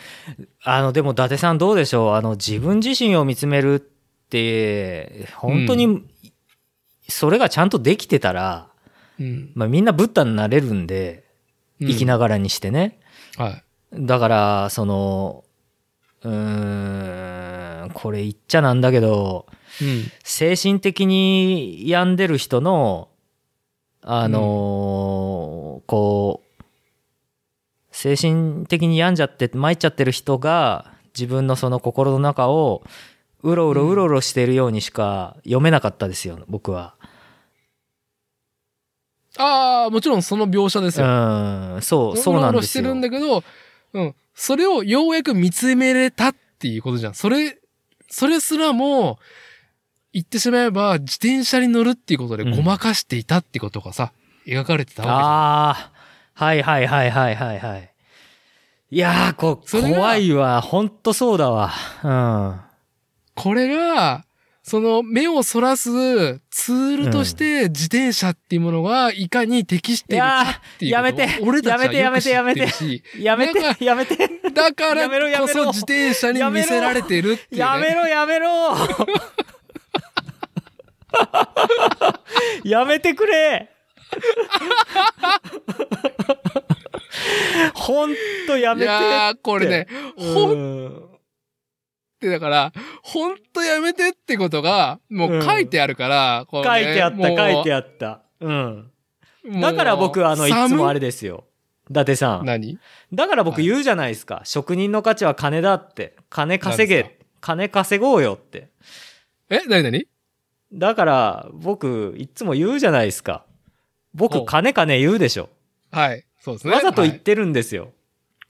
あの、でも、伊達さんどうでしょう？あの、自分自身を見つめるって、本当に、それがちゃんとできてたら、うん。まあ、みんなブッダになれるんで、生きながらにしてね。はい。だから、その、うーん、これ言っちゃなんだけど、うん。精神的に病んでる人の、あのーこう、精神的に病んじゃって、参っちゃってる人が、自分のその心の中を、うろうろうろうろしてるようにしか読めなかったですよ、僕は。ああ、もちろんその描写ですうよ。ん、そう、そうなんですよ。うろうろしてるんだけど、うん。それをようやく見つめれたっていうことじゃん。それ、それすらも、言ってしまえば、自転車に乗るっていうことでごまかしていたってことがさ、描かれてたわけじゃん。ああ、はいはいはいはいはいはい。いやー、こ怖いわ。ほんとそうだわ。うん。これが、その目をそらすツールとして自転車っていうものがいかに適しているかっていうやめて俺たちはやめてよく知ってやめだかて、やめて。だからやめろやめろこそ自転車に見せられてるっていう、ね。やめろやめろ やめてくれ ほんとやいめてって。やー、これね、ほんうんってだから、ほんとやめてってことが、もう書いてあるから、こう書ねいてあった、書いてああった。うん。るだから僕、あの、いつもあれで。ですよ。伊達さん。何？だから僕言うじゃないですか。職人の価値は金だって。金稼げ。金稼ごうよって。え何何？だから僕、いつも言うじゃないですか。僕、お金金言うでしょ。はい。そうですね。わざと言ってるんですよ。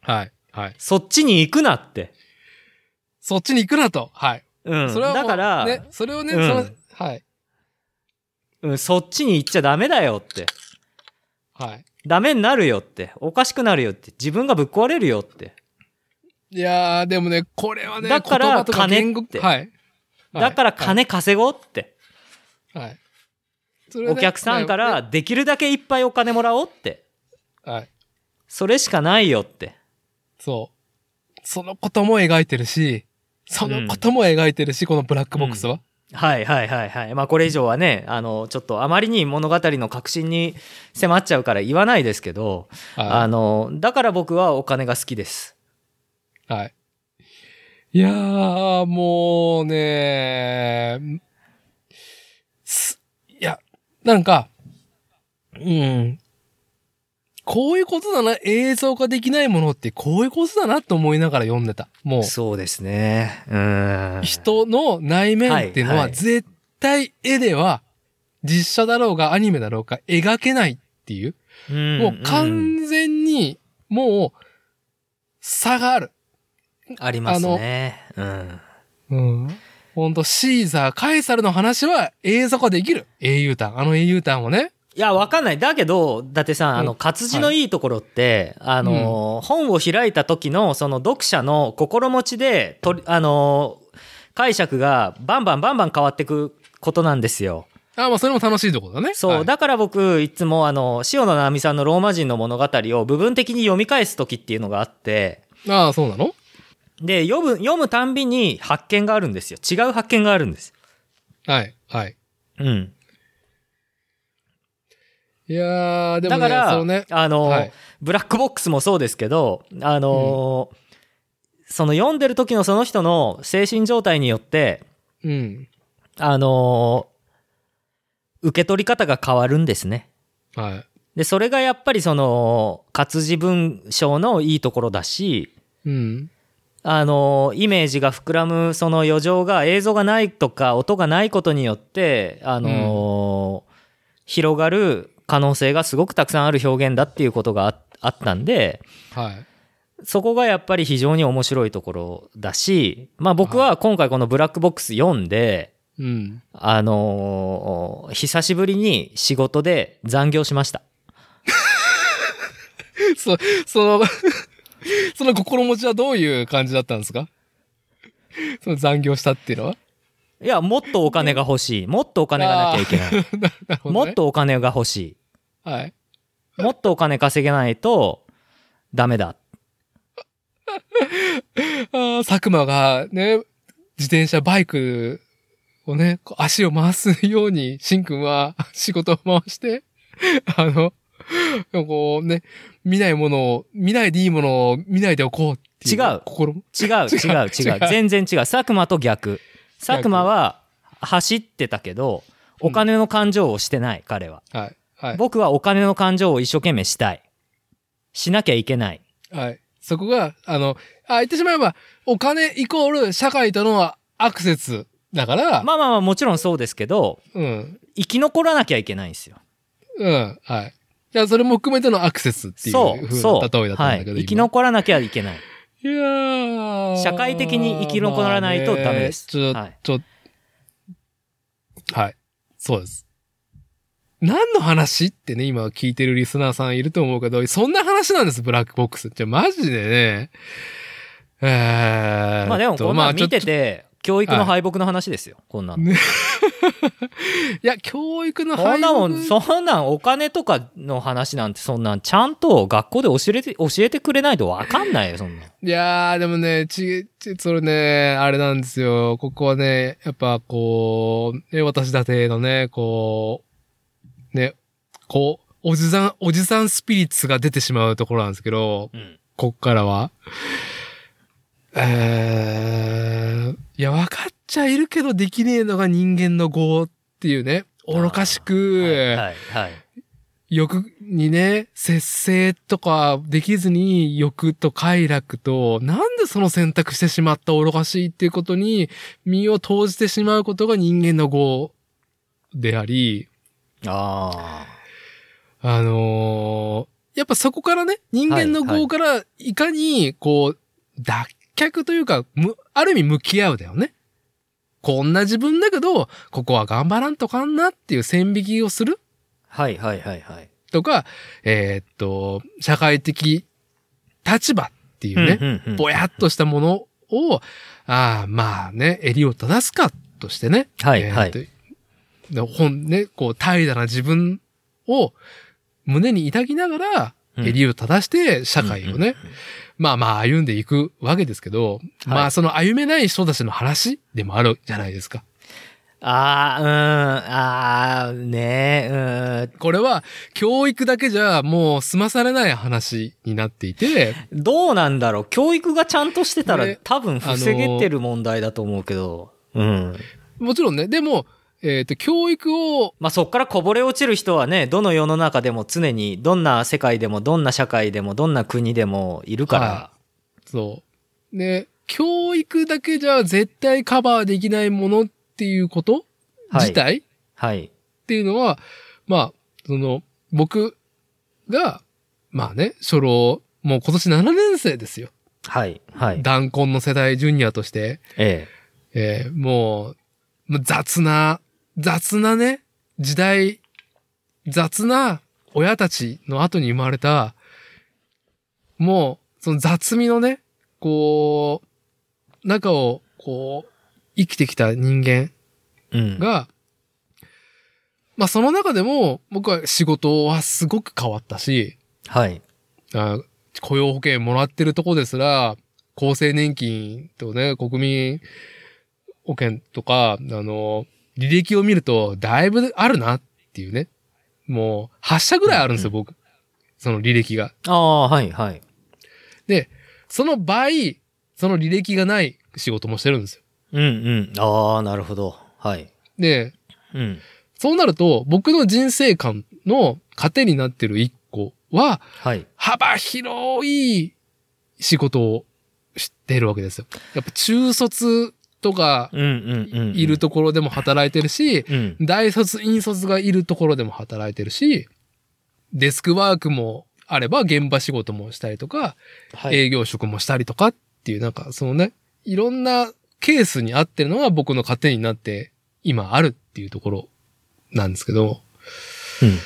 はい。はい。はい。そっちに行くなって。そっちに行くなと。はい。うん。それはだから、ね、それをね、うんその、はい。うん、そっちに行っちゃダメだよって。はい。ダメになるよって。おかしくなるよって。自分がぶっ壊れるよって。いやー、でもね、これはね、だから金ってはい。だから金稼ごうって。はい。お客さんからできるだけいっぱいお金もらおうって。はい。それしかないよって。そう。そのことも描いてるし、そのことも描いてるし、このブラックボックスは。はいはいはいはい。まあこれ以上はね、あの、ちょっとあまりに物語の核心に迫っちゃうから言わないですけど、あはの、だから僕はお金が好きです。い。はい。いやー、もうねなんか、うん。こういうことだな、映像化できないものってこういうことだなと思いながら読んでた。もう。そうですね。うん。人の内面っていうのは絶対絵では実写だろうがアニメだろうが描けないっていう、うん、もう完全にもう差がある。うんありますね。うん。うん。ほんとシーザー、カエサルの話は映像化できる。英雄譚。あの英雄譚をね。いや、わかんない。だけど、だってさん、あの、うん活字のいいところって、あの、本を開いた時の、その読者の心持ちで、とりあの、解釈がバンバンバンバン変わってくことなんですよ。あ、まあそれも楽しいところだね。そう、はいだから僕、いつもあの、塩野直美さんのローマ人の物語を部分的に読み返す時っていうのがあって、ああ、そうなの？で、読む、読むたんびに発見があるんですよ。違う発見があるんです。はい。はい。うん。いやー、でもね、だから、ね。あの、はいブラックボックスもそうですけど、あの、その読んでる時のその人の精神状態によって、うん。あの、受け取り方が変わるんですね。はい。で、それがやっぱりその、活字文章のいいところだし、うん。あの、イメージが膨らむその余剰が映像がないとか音がないことによって、あの、広がる可能性がすごくたくさんある表現だっていうことがああったんで、はい。そこがやっぱり非常に面白いところだし、まあ僕は今回このブラックボックス読んで、うん。あのー久しぶりに仕事で残業しました。そ、その、その心持ちはどういう感じだったんですか？その残業したっていうのは？いや、もっとお金が欲しい。もっとお金がなきゃいけない。な なるほど、もね。っとお金が欲しはい。い。もっとお金稼げないとダメだ。あー佐久間がね、自転車、バイクをね、こう足を回すように、しんくんは仕事を回して、あの、こうね、見ないものを、見ないでいいものを見ないでおこうっていう。違う心。違う、違う、違う。違う全然違う。佐久間と逆。佐久間は走ってたけど、お金の感情をしてない、彼は。はい。はい。僕はお金の感情を一生懸命したい。しなきゃいけない。はい。そこが、あの、あ、言ってしまえば、お金イコール社会とのアクセスだから、まあまあまあもちろんそうですけど、うん。生き残らなきゃいけないんですよ。うん。はい。じゃあ、それも含めてのアクセスっていうそう、風そう。な例えだったんはい。だけど、生き今残らなきゃいけない。いやー社会的に生き残らないとダメですちょ、はいちょ、はい。そうです。何の話ってね、今聞いてるリスナーさんいると思うけど、そんな話なんです、ブラックボックス。じゃ、マジでね。えー。まあでもこんなん見てて、教育の敗北の話ですよ。こんなの。ね いや、教育のそんなもん、そそんなんお金とかの話なんてそんなんちゃんと学校で教えて、教えてくれないとわかんないよ、そんなん。いやー、でもね、ち、ち、それね、あれなんですよ。ここはね、やっぱこう、ね、私だてのね、こう、ね、こう、おじさん、おじさんスピリッツが出てしまうところなんですけど、うん。こっからは。えー、いや、分かっちゃいるけどできねえのが人間の業っていうね、愚かしく、はい、はい、はい。欲にね、節制とかできずに欲と快楽と、なんでその選択してしまった愚かしいっていうことに身を投じてしまうことが人間の業であり、ああのーやっぱそこからね、人間の業からいかに、こう、脱却というか、む、ある意味向き合うだよね。こんな自分だけど、ここは頑張らんとかんなっていう線引きをするあ。はい、はい、はい、はい。とか、えーっと、社会的立場っていうね、うんうんうんぼやっとしたものを、ああ、まあね、襟を正すかとしてね、はい、はい。で本ね、こう、怠惰な自分を胸に抱きながら、うん襟を正して社会をね、うんうんうんまあまあ歩んでいくわけですけど、まあその歩めない人たちの話でもあるじゃないですか。ああ、うん、ああ、ねえ、うん。これは教育だけじゃもう済まされない話になっていて、どうなんだろう教育がちゃんとしてたらね多分防げてる問題だと思うけど。うん。もちろんね、でも、えっ、と、教育を、まあそっからこぼれ落ちる人はね、どの世の中でも常に、どんな世界でも、どんな社会でも、どんな国でもいるから。はそう。で、教育だけじゃ絶対カバーできないものっていうこと、はい自体？はい。っていうのは、まあ、その、僕が、まあね、初老、もう今年7年生ですよ。はい。はい。弾根の世代ジュニアとして、ええーもう、もう雑な、雑なね、時代、雑な親たちの後に生まれた、もう、その雑味のね、こう、中を、こう、生きてきた人間えうん。が、まあその中でも、僕は仕事はすごく変わったし、はい。あ雇用保険もらってるとこですら、厚生年金とね、国民保険とか、あの、履歴を見ると、だいぶあるなっていうね。もう、8社ぐらいあるんですよ、うん僕。その履歴が。ああ、はい、はい。で、その倍、その履歴がない仕事もしてるんですよ。うん、うん。ああ、なるほど。はい。で、うん。そうなると、僕の人生観の糧になってる一個は、はい。幅広い仕事をしてるわけですよ。やっぱ中卒とか。いる。ところでも働いてるし、うん。大卒、引卒がいるところでも働いてるし、デスクワークもあれば現場仕事もしたりとか、はい。営業職もしたりとかっていう、なんかそのね、いろんなケースに合ってるのが僕の糧になって今あるっていうところなんですけど、うん。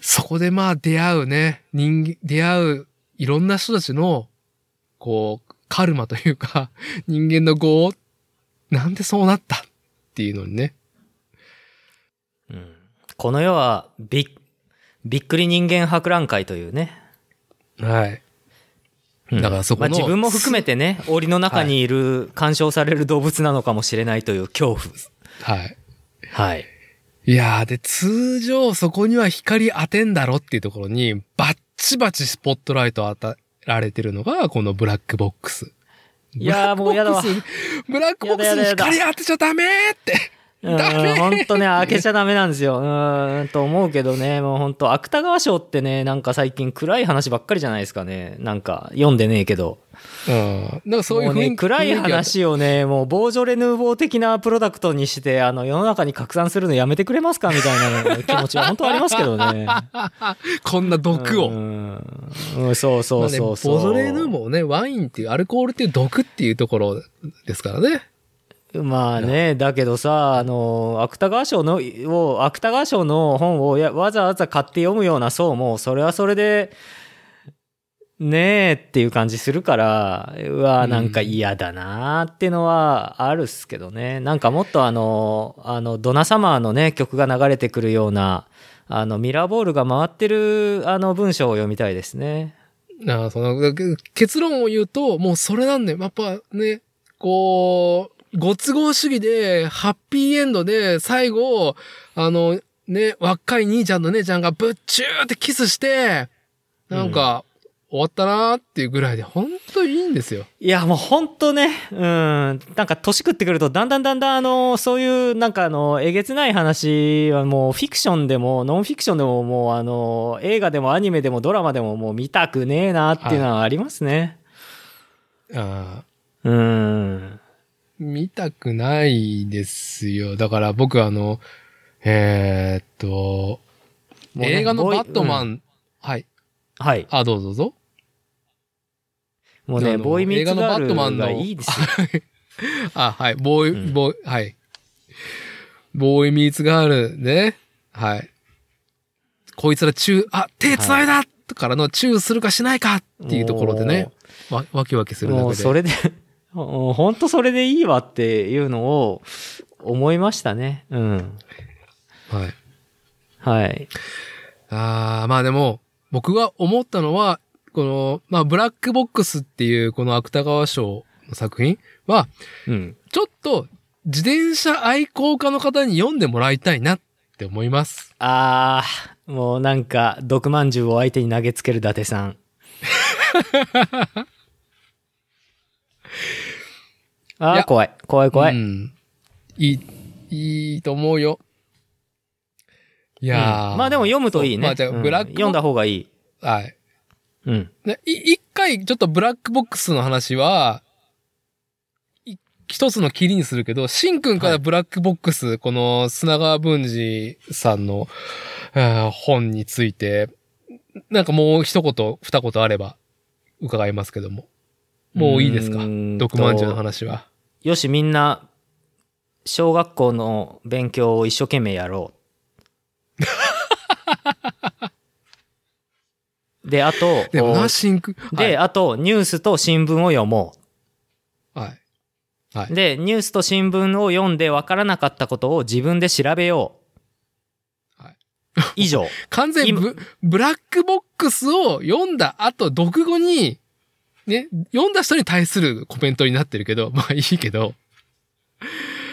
そこでまあ出会うね、人間、出会ういろんな人たちの、こう、カルマというか、人間の業、なんでそうなったっていうのにね。うんこの世はびっ、びっくり人間博覧会というね。はい。うんだからそこのまあ、自分も含めてね、檻の中にいる、干渉される動物なのかもしれないという恐怖。はい。はい。いやー、で、通常そこには光当てんだろっていうところに、バッチバチスポットライト当てられてるのが、このブラックボックス。いやーもうやだわブラックボックスに光当てちゃダメーって。うん、ダメほんとね、開けちゃダメなんですよ。うーん、と思うけどね、もうほんと、芥川賞ってね、なんか最近暗い話ばっかりじゃないですかね。なんか、読んでねえけど。うん。なんかそういう雰囲気暗い話をね、もう、ボージョレ・ヌーボー的なプロダクトにして、あの、世の中に拡散するのやめてくれますかみたいな気持ちは本当ありますけどね。こんな毒を。うん、うんそうそうそうそう。まあねボージョレーヌもね、ワインっていう、アルコールっていう毒っていうところですからね。まあね、だけどさ、あの、芥川賞の、を、芥川賞の本をやわざわざ買って読むような層も、それはそれで、ねえっていう感じするから、うわ、なんか嫌だなっていうのはあるっすけどね。なんかもっとあの、あの、ドナサマーのね、曲が流れてくるような、あの、ミラーボールが回ってる、あの、文章を読みたいですね。ああその結論を言うと、もうそれなんだよ。やっぱね、こう、ご都合主義で、ハッピーエンドで、最後、あの、ね、若い兄ちゃんと姉ちゃんがぶっちゅーってキスして、なんか、終わったなーっていうぐらいで、ほんといいんですよ。いや、もうほんとね、うん、なんか年食ってくると、だんだんだんだん、あの、そういう、なんかあの、えげつない話はもう、フィクションでも、ノンフィクションでも、もう、あの、映画でもアニメでもドラマでも、もう見たくねえなっていうのはありますね。ああうん。見たくないですよ。だから僕あの、えーっと、ね映画のバットマン、うんはい。はい。あ、どうぞどうぞ。もうね、ボーイミーツガー映画のバットマンのルがいいですよ。あ、はい。ボーイ、うんボーイ、はい。ボーイミーツガールね。はい。こいつらチュー、あ、手繋いだ、からのチューするかしないかっていうところでね、わ、わきわきするだもけで。うそれで、もう本当それでいいわっていうのを思いましたね。うん。はい。はい。ああ、まあでも、僕が思ったのは、この、まあ、ブラックボックスっていうこの芥川賞の作品は、うん。ちょっと自転車愛好家の方に読んでもらいたいなって思います。あー、もうなんか、毒まんじゅうを相手に投げつける伊達さん。あー、いや怖い。怖い怖い。うん。いい、いいと思うよ。いやー、うんまあでも読むといいね。まあじゃあ、うんブラックボ読んだ方がいい。はい。うん。ね、い一回ちょっとブラックボックスの話は、い一つの切りにするけど、しんくんからブラックボックス、この砂川文治さんの、えー本について、なんかもう一言、二言あれば伺いますけども。もういいですか？毒まんじゅうの話は。よし、みんな、小学校の勉強を一生懸命やろう。で、あと、でもな、こうしんくん。で、あと、ニュースと新聞を読もはい。はい。う。で、ニュースと新聞を読んで分からなかったことを自分で調べよう。はい以上。完全にブブラックボックスを読んだ後、読後に、ね、読んだ人に対するコメントになってるけど、まあいいけど、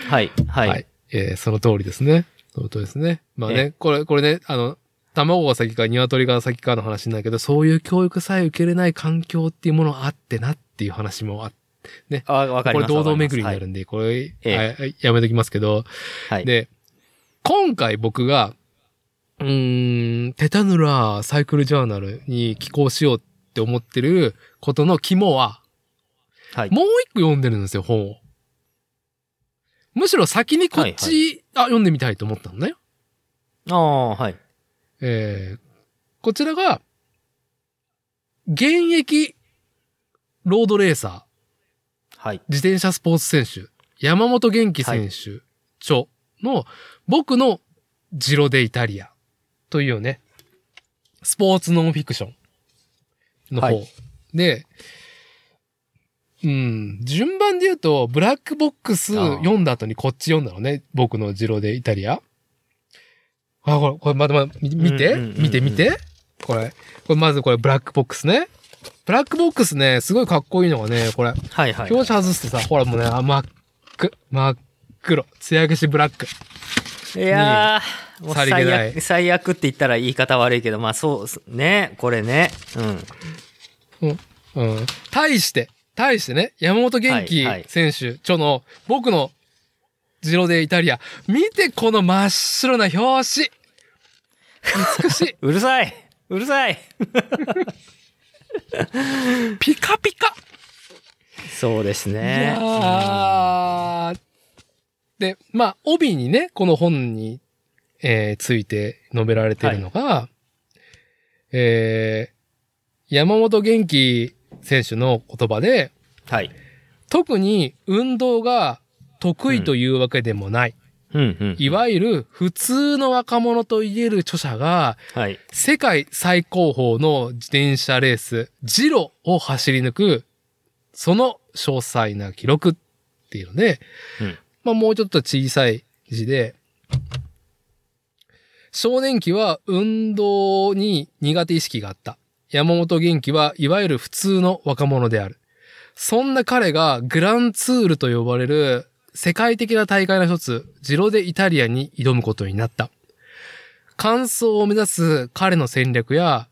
はい、はい。はい。えーその通りですね。その通りですね。まあね、えこれ、これね、あの、卵が先か鶏が先かの話なんだけど、そういう教育さえ受けれない環境っていうものがあってなっていう話もあって、あ、わかります。これ堂々巡りになるんで、これ、えはいやめときますけど、はい。で、今回僕が、うーん、テタヌラサイクルジャーナルに寄稿しようって思ってることの肝は、はい。もう一個読んでるんですよ、本を。むしろ先にこっち、はいあ、読んでみたいと思ったのね。ああ、はい。えー、こちらが、現役ロードレーサー、はい。自転車スポーツ選手、山本元気選手、著の僕のジロデイタリア。というね、スポーツノンフィクション。の方、はい。で、うん、順番で言うと、ブラックボックス読んだ後にこっち読んだのね、僕のジロデイタリア。あ、これ、これ、まだまだ、み見て、うんうんうんうん見て見て？これ、これまずこれブラックボックスね。ブラックボックスね、すごいかっこいいのがね、これ、はいはい。表紙外すとさ、ほらもうね、あ真っ黒、真っ黒、艶消しブラック。いやー、もう最悪、最悪って言ったら言い方悪いけど、まあそうね、これね。うん。うん。対して、対してね、山本元気はいはい選手、著の、僕の、ジロデイタリア。見て、この真っ白な表紙。美しい。うるさいうるさいピカピカ。そうですいね。で、まあ、帯にね、この本に、えーついて述べられているのが、えー山本元気選手の言葉で、はい。特に運動が得意というわけでもない。うんうん。いわゆる普通の若者と言える著者が、はい。世界最高峰の自転車レース、ジロを走り抜く、その詳細な記録っていうので、うんまあもうちょっと小さい字で、少年期は運動に苦手意識があった。山本元気はいわゆる普通の若者である。そんな彼がグランツールと呼ばれる世界的な大会の一つ、ジロデイタリアに挑むことになった。完走を目指す彼の戦略や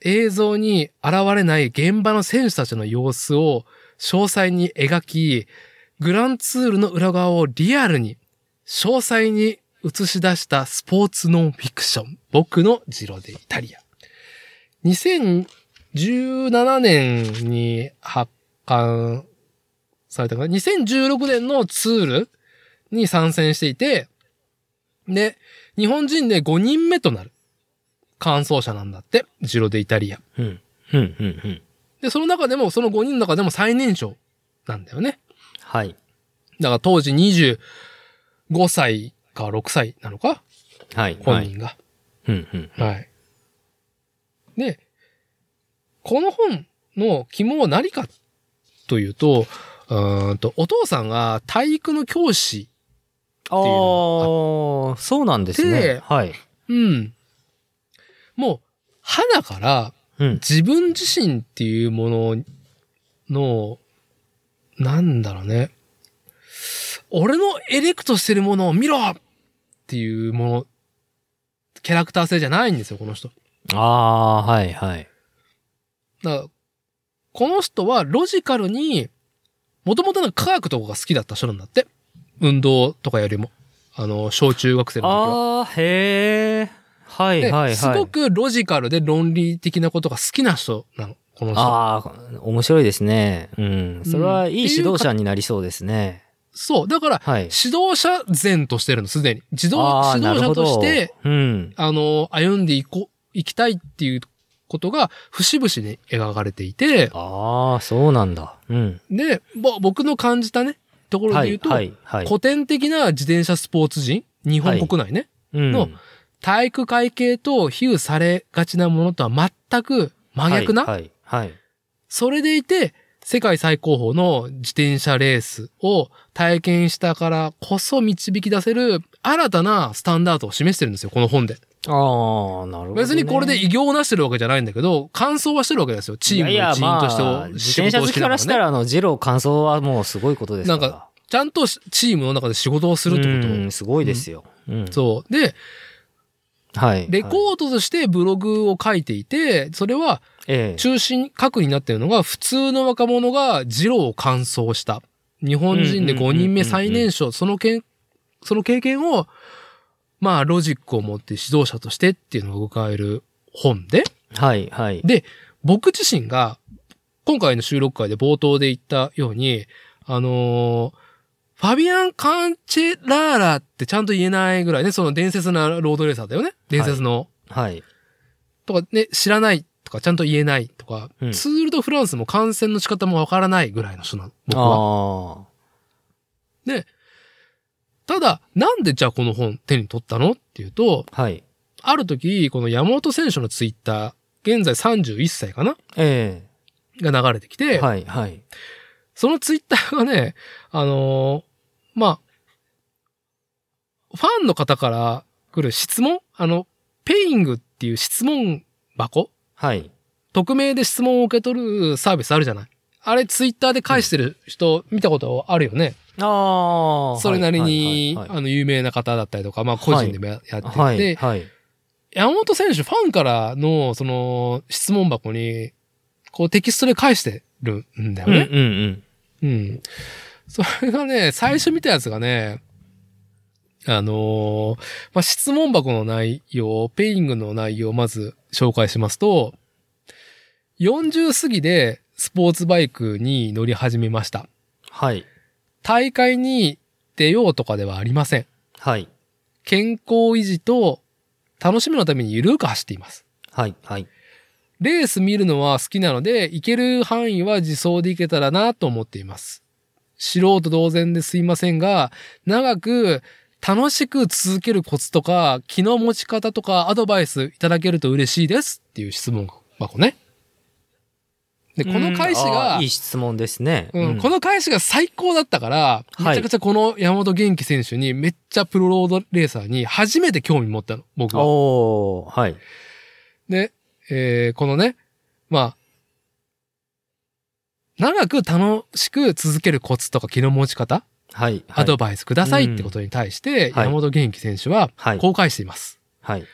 映像に現れない現場の選手たちの様子を詳細に描き、グランツールの裏側をリアルに詳細に映し出したスポーツノンフィクション。僕のジロデイタリア。2017年に発刊されたかな ?2016 年のツールに参戦していて、で、日本人で5人目となる完走者なんだって。ジロデイタリア。うん。うんうんうん。で、その中でも、その5人の中でも最年少なんだよね。はい。だから当時25歳か6歳なのか？はい。はい。本人が。うんうん。はい。で、この本の肝は何かというと、うーんと、お父さんが体育の教師。ああ、そうなんですねで。はい。うん。もう、花からうん。自分自身っていうものの、なんだろうね。俺のエレクトしてるものを見ろっていうもの、キャラクター性じゃないんですよ、この人。ああ、はいはい。だからこの人はロジカルに、もともとの科学とかが好きだった人なんだって。運動とかよりも。あの、小中学生の時は。ああ、へえ。はいではいはい。すごくロジカルで論理的なことが好きな人なの、この人。ああ、面白いですね。うん。それはいいうん指導者になりそうですね。そう。だから、はい。指導者前としてるの、すでに。自動ああ、指導者。として、うん。あの、歩んでいこう、行きたいっていうことが、節々に描かれていて、ああ、そうなんだ。うん。で、ぼ僕の感じたね、ところはいで言うと、はいはい。古典的な自転車スポーツ人、日本国内ね、うんの体育会系と比喩されがちなものとは全く真逆な、はいはい。はいそれでいて、世界最高峰の自転車レースを体験したからこそ導き出せる新たなスタンダードを示してるんですよ、この本で。ああ、なるほど、ね。別にこれで偉業をなしてるわけじゃないんだけど、感想はしてるわけですよ。チームの一員としてまあを自転車好きからしたら、あの、ジロー感想はもうすごいことですから。なんかちゃんとチームの中で仕事をするってことうんすごいですよ。うん。そう。で、はい。レコードとしてブログを書いていて、それはええ。中心、核になっているのが、普通の若者がジローを完走した。日本人で5人目最年少、そのけん、その経験を、まあ、ロジックを持って指導者としてっていうのを迎える本で、はいはい。で、僕自身が、今回の収録会で冒頭で言ったように、あのーファビアン・カンチェラーラってちゃんと言えないぐらいね、その伝説なロードレーサーだよね。伝説の。はい。とかね、知らないととかちゃんと言えないとか、うんツール・ド・フランスも観戦の仕方もわからないぐらいの人なの。僕は。あただ、なんでじゃあこの本手に取ったのっていうと、あ。はい。ある時、この山本選手のツイッター、現在31歳かなえが流れてきて、えはい、はい。そのツイッターがね、あのーまあ、ファンの方から来る質問あの、ペイングっていう質問箱？はい。匿名で質問を受け取るサービスあるじゃない？あれツイッターで返してる人見たことあるよね、ああ。それなりに、あの、有名な方だったりとか、まあ、個人でもややってて、はい。はい。はい。山本選手ファンからの、その、質問箱に、こうテキストで返してるんだようん、うね。ん、うん。うん。それがね、最初見たやつがね、あのーまあ、質問箱の内容、ペイングの内容をまず紹介しますと、40過ぎでスポーツバイクに乗り始めました。はい。大会に出ようとかではありません。はい。健康維持と楽しみのためにゆるく走っています。はい。はい。レース見るのは好きなので、行ける範囲は自走で行けたらなと思っています。素人同然ですいませんが、長く楽しく続けるコツとか、気の持ち方とかアドバイスいただけると嬉しいですっていう質問箱ね。で、この返しがーいい、質問ですね。うん、この返しが最高だったから、めちゃくちゃこの山本元気選手にめっちゃプロロードレーサーに初めて興味持ったの、僕は。おー、はい。で、えーこのね、まあ、長く楽しく続けるコツとか気の持ち方、はい。アドバイスくださいってことに対して、はい山本元気選手ははい。こう返しています。はい。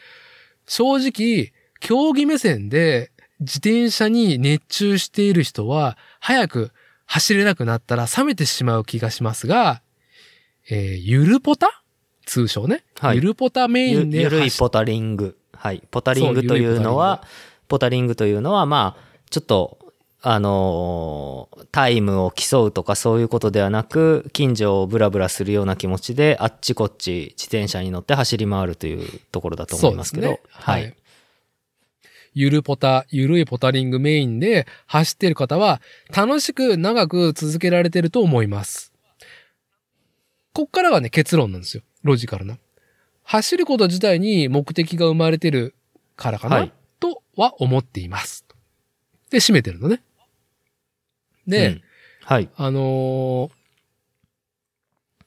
正直、競技目線で自転車に熱中している人は、早く走れなくなったら冷めてしまう気がしますが、えーゆるポタ？通称ね。はいゆるポタメイゆンでゆるいポタリング。はい。ポタリングというのは、ポタリングというのは、まあ、ちょっと、あのータイムを競うとかそういうことではなく、近所をブラブラするような気持ちで、あっちこっち自転車に乗って走り回るというところだと思いますけど。そうですね。はい。。ゆるポタ、ゆるいポタリングメインで走っている方は、楽しく長く続けられてると思います。こっからがね、結論なんですよ。ロジカルな。走ること自体に目的が生まれてるからかな、はいとは思っています。で、締めてるのね。で、うんはい。あのー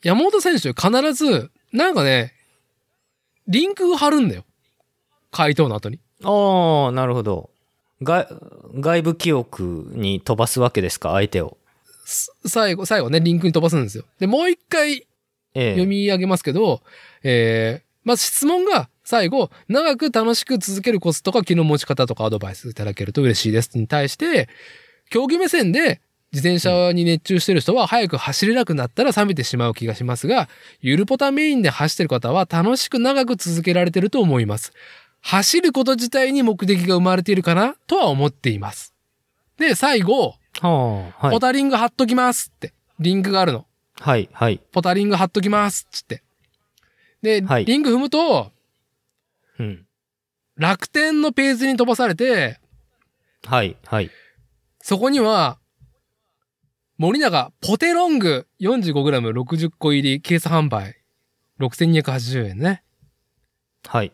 山本選手必ず、なんかね、リンクを貼るんだよ。回答の後に。ああ、なるほど。外外部記憶に飛ばすわけですか、相手を。す最後、最後ね、リンクに飛ばすんですよ。で、もう一回ええ読み上げますけど、えー、まず質問が最後、長く楽しく続けるコツとか気の持ち方とかアドバイスいただけると嬉しいですに対して、競技目線で自転車に熱中してる人は早く走れなくなったら冷めてしまう気がしますが、ゆるポタメインで走ってる方は楽しく長く続けられてると思います。走ること自体に目的が生まれているかな？とは思っています。で、最後、はあ、はい。ポタリング貼っときますって、リンクがあるの。はい、はい。ポタリング貼っときますっつって。で、はいリンク踏むと、うん。楽天のページに飛ばされて、はい、はい。そこには、森永ポテロング 45g60 個入りケース販売。6280円ね。はい。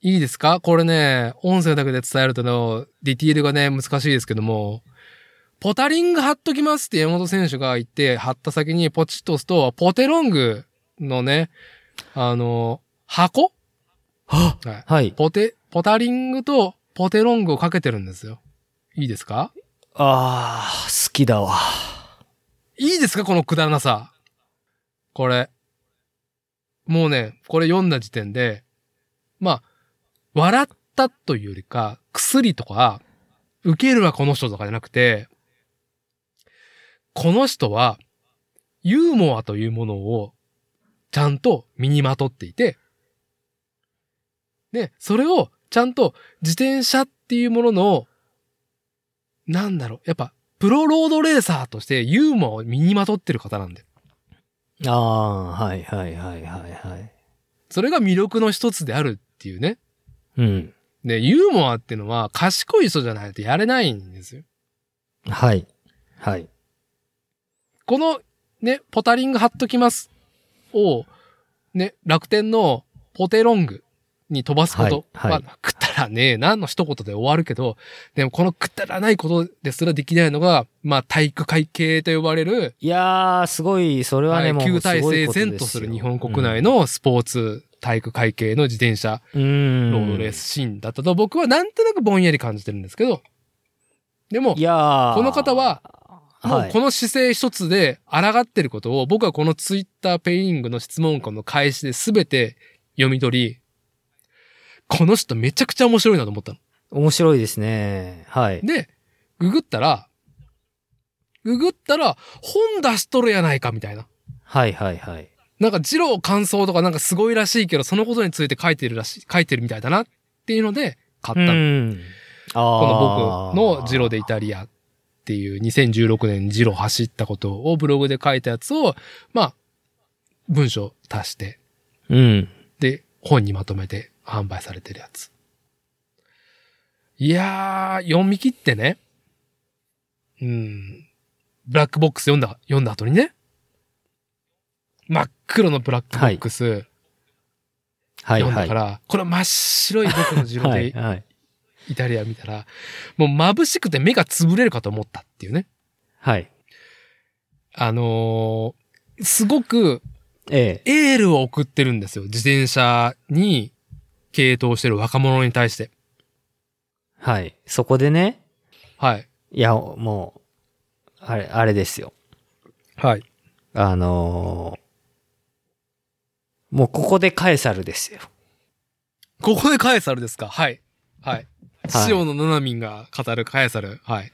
いいですか？これね、音声だけで伝えるとの、ディティールがね、難しいですけども、ポタリング貼っときますって山本選手が言って、貼った先にポチッと押すと、ポテロングのね、あの、箱？ははい。はい。ポテ、ポタリングとポテロングをかけてるんですよ。いいですか？ああ、好きだわ。いいですか？このくだらなさ。これ。もうね、これ読んだ時点で、まあ、笑ったというよりか、薬とか、受けるわこの人とかじゃなくて、この人は、ユーモアというものを、ちゃんと身にまとっていて、で、それを、ちゃんと自転車っていうものの、なんだろう、やっぱ、プロロードレーサーとしてユーモアを身にまとってる方なんで。ああ、はい、はい、はい、はい、はい。それが魅力の一つであるっていうね。うん。で、ユーモアっていうのは賢い人じゃないとやれないんですよ。はい。はい。このね、ポタリング貼っときますを、ね、楽天のポテロングに飛ばすこと。はいはいまあ、くったらねえなの一言で終わるけど、でもこのくったらないことですらできないのが、まあ体育会系と呼ばれる、いやー、すごい、それはね、はいもう旧体制前とする日本国内のスポーツ体育会系の自転車ロードレースシーンだったと僕はなんとなくぼんやり感じてるんですけど、でもい、やーこの方は、もはいうこの姿勢一つで抗ってることを僕はこのツイッターペイングの質問項の開始で全て読み取り、この人めちゃくちゃ面白いなと思ったの。面白いですね。はい。で、ググったら、ググったら本出しとるやないかみたいな。はいはいはい。なんか二郎感想とかなんかすごいらしいけど、そのことについて書いてるらしい、書いてるみたいだなっていうので買ったの。うん。この僕のジロでイタリアっていう2016年ジロ走ったことをブログで書いたやつを、まあ、文章足して、うん。で、本にまとめて販売されてるやつ。いやー、読み切ってね、うん、ブラックボックス読んだ、読んだ後にね、真っ黒のブラックボックスはいはい。読んだから、この真っ白い僕のジロはいではい。イタリア見たら、もう眩しくて目が潰れるかと思ったっていうね。はい。あのーすごくええ。エールを送ってるんですよ。自転車に傾倒してる若者に対して。はい。そこでね、はい。いや、もう、あれ、あれですよ。はい。あのーもうここでカエサルですよ。ここでカエサルですか？はい。はい。はい塩野七海が語るカエサル。はい。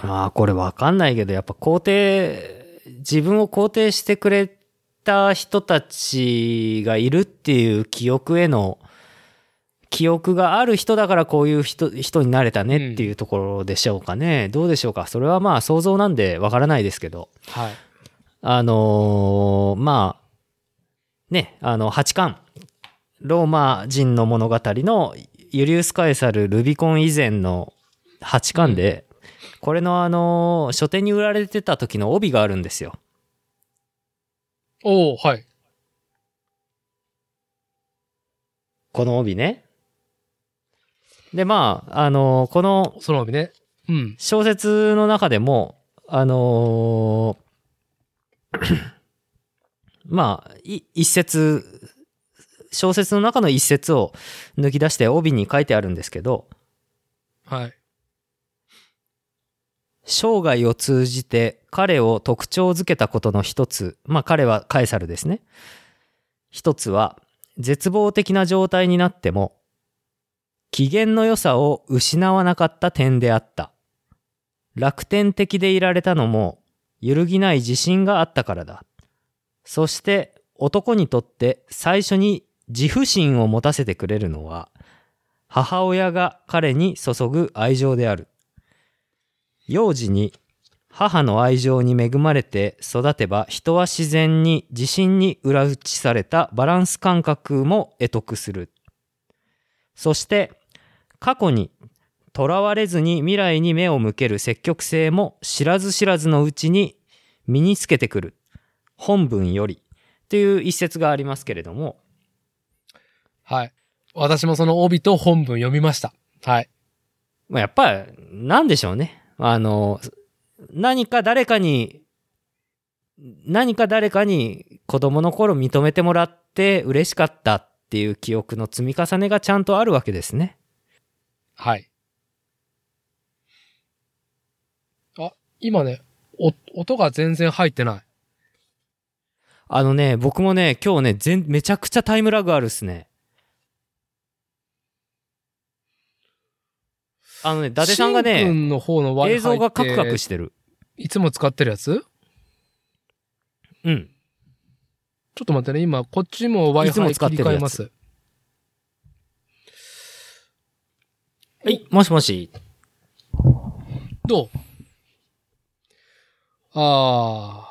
ああ、これわかんないけど、やっぱ肯定、自分を肯定してくれた人たちがいるっていう記憶への、記憶がある人だからこういう人人になれたねっていうところでしょうかね。どうでしょうか？それはまあ想像なんでわからないですけど。はい。あのーまあ、ね、あの、八巻、ローマ人の物語のユリウス・カエサル・ルビコン以前の八巻で、これのあのー書店に売られてた時の帯があるんですよ。おー、はい。この帯ね。で、まあ、あのーこのその帯ね。うん。小説の中でも、あのーまあ、い一節、小説の中の一節を抜き出して帯に書いてあるんですけど、はい。生涯を通じて彼を特徴づけたことの一つ、まあ彼はカエサルですね。一つは、絶望的な状態になっても、機嫌の良さを失わなかった点であった。楽天的でいられたのも、揺るぎない自信があったからだ。そして、男にとって最初に自負心を持たせてくれるのは、母親が彼に注ぐ愛情である。幼児に母の愛情に恵まれて育てば人は自然に自信に裏打ちされたバランス感覚も得得する。そして過去にとらわれずに未来に目を向ける積極性も知らず知らずのうちに身につけてくる。本文より。という一節がありますけれども、はい。私もその帯と本文読みました。はい。まあ、やっぱり、なんでしょうね。あの、何か誰かに、何か誰かに子供の頃認めてもらって嬉しかったっていう記憶の積み重ねがちゃんとあるわけですね。はい。あ、今ね、お、音が全然入ってない。あのね、僕もね、今日ね、全めちゃくちゃタイムラグあるっすね。あのね、伊達さんがね、君の方の映像がカクカクしてる。いつも使ってるやつ？うん。ちょっと待ってね、今、こっちもいつも Wi-Fi 切使ってるやつり替えます。はい、もしもし。どう？あー。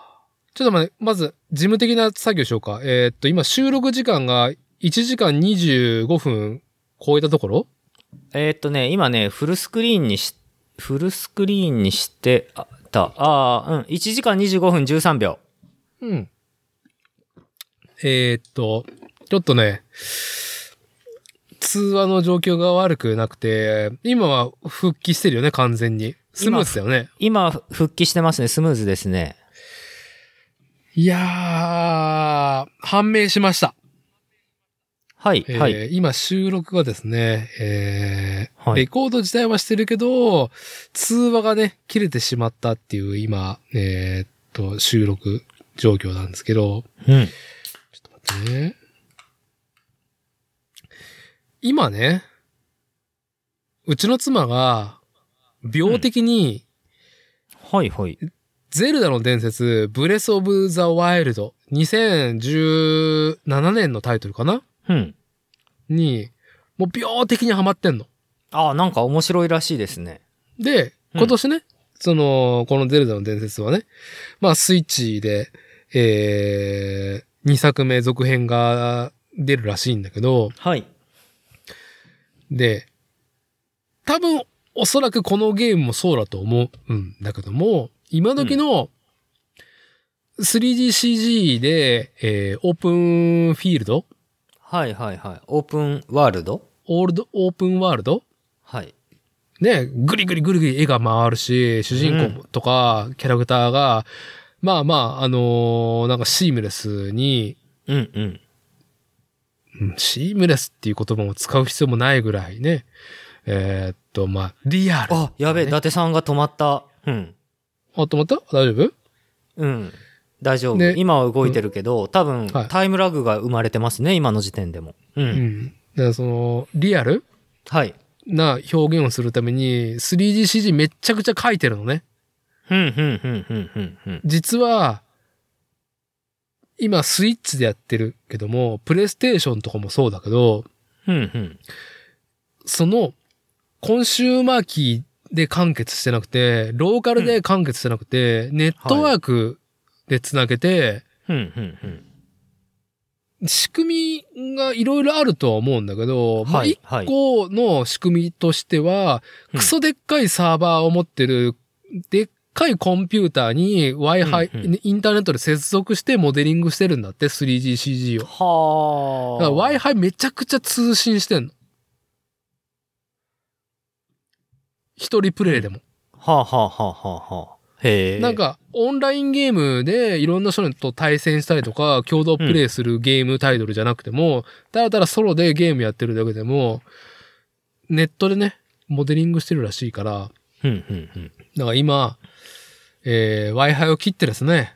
ちょっと待って、まず、事務的な作業しようか。えーっと、今、収録時間が1時間25分超えたところ？えーっとね、今ね、フルスクリーンにし、フルスクリーンにしてあった。ああ、うん。1時間25分13秒。うん。えーっと、ちょっとね、通話の状況が悪くなくて、今は復帰してるよね、完全に。スムーズだよね。今、復帰してますね。スムーズですね。いやー、判明しました。はい、えーはい。今収録がですね、えーはいレコード自体はしてるけど、通話がね、切れてしまったっていう今、えーっと、収録状況なんですけど、うん。ちょっと待ってね。今ね、うちの妻が、病的に、はい、はい。ゼルダの伝説、ブレスオブザワイルド、2017年のタイトルかな？うん。に、もう病的にハマってんの。ああ、なんか面白いらしいですね。で、うん今年ね、その、このゼルダの伝説はね、まあスイッチで、えー、2作目続編が出るらしいんだけど、はい。で、多分、おそらくこのゲームもそうだと思うんだけども、今時の 3DCG で、えーオープンフィールド？はい、はい、はい。オープンワールド？オールド、オープンワールド？はい。ね、ぐりぐりぐりぐり絵が回るし、主人公とかキャラクターが、まあまあ、あのーなんかシームレスに、うん、うん。うんシームレスっていう言葉も使う必要もないぐらいね、えーっと、まあ、リアル。あ、やべえ、伊達さんが止まった。うん。あ、止まった？大丈夫？うん。大丈夫。で今は動いてるけど、多分、はいタイムラグが生まれてますね、今の時点でも。うん。うん。だからその、リアル？はい。な表現をするために 3DCG めっちゃくちゃ書いてるのね。ふんふんふんふんふんふん。実は、今スイッチでやってるけども、プレイステーションとかもそうだけど、ふんふん。その、コンシューマーキーで完結してなくて、ローカルで完結してなくて、ネットワークでつなげて。仕組みがいろいろあるとは思うんだけど、まあはい一個の仕組みとしては、うんクソでっかいサーバーを持ってる、でっかいコンピューターに Wi-Fi、うんうインターネットで接続してモデリングしてるんだって、3GCG を。はあ。Wi-Fi めちゃくちゃ通信してんの。一人プレイでも。はあはあはあはあはあ。へえ。なん、か、オンラインゲームでいろんな人と対戦したりとか、共同プレイするゲームタイトルじゃなくても、ただただソロでゲームやってるだけでも、ネットでね、モデリングしてるらしいから、ふんふんふん。だから今、えー、Wi-Fi を切ってですね、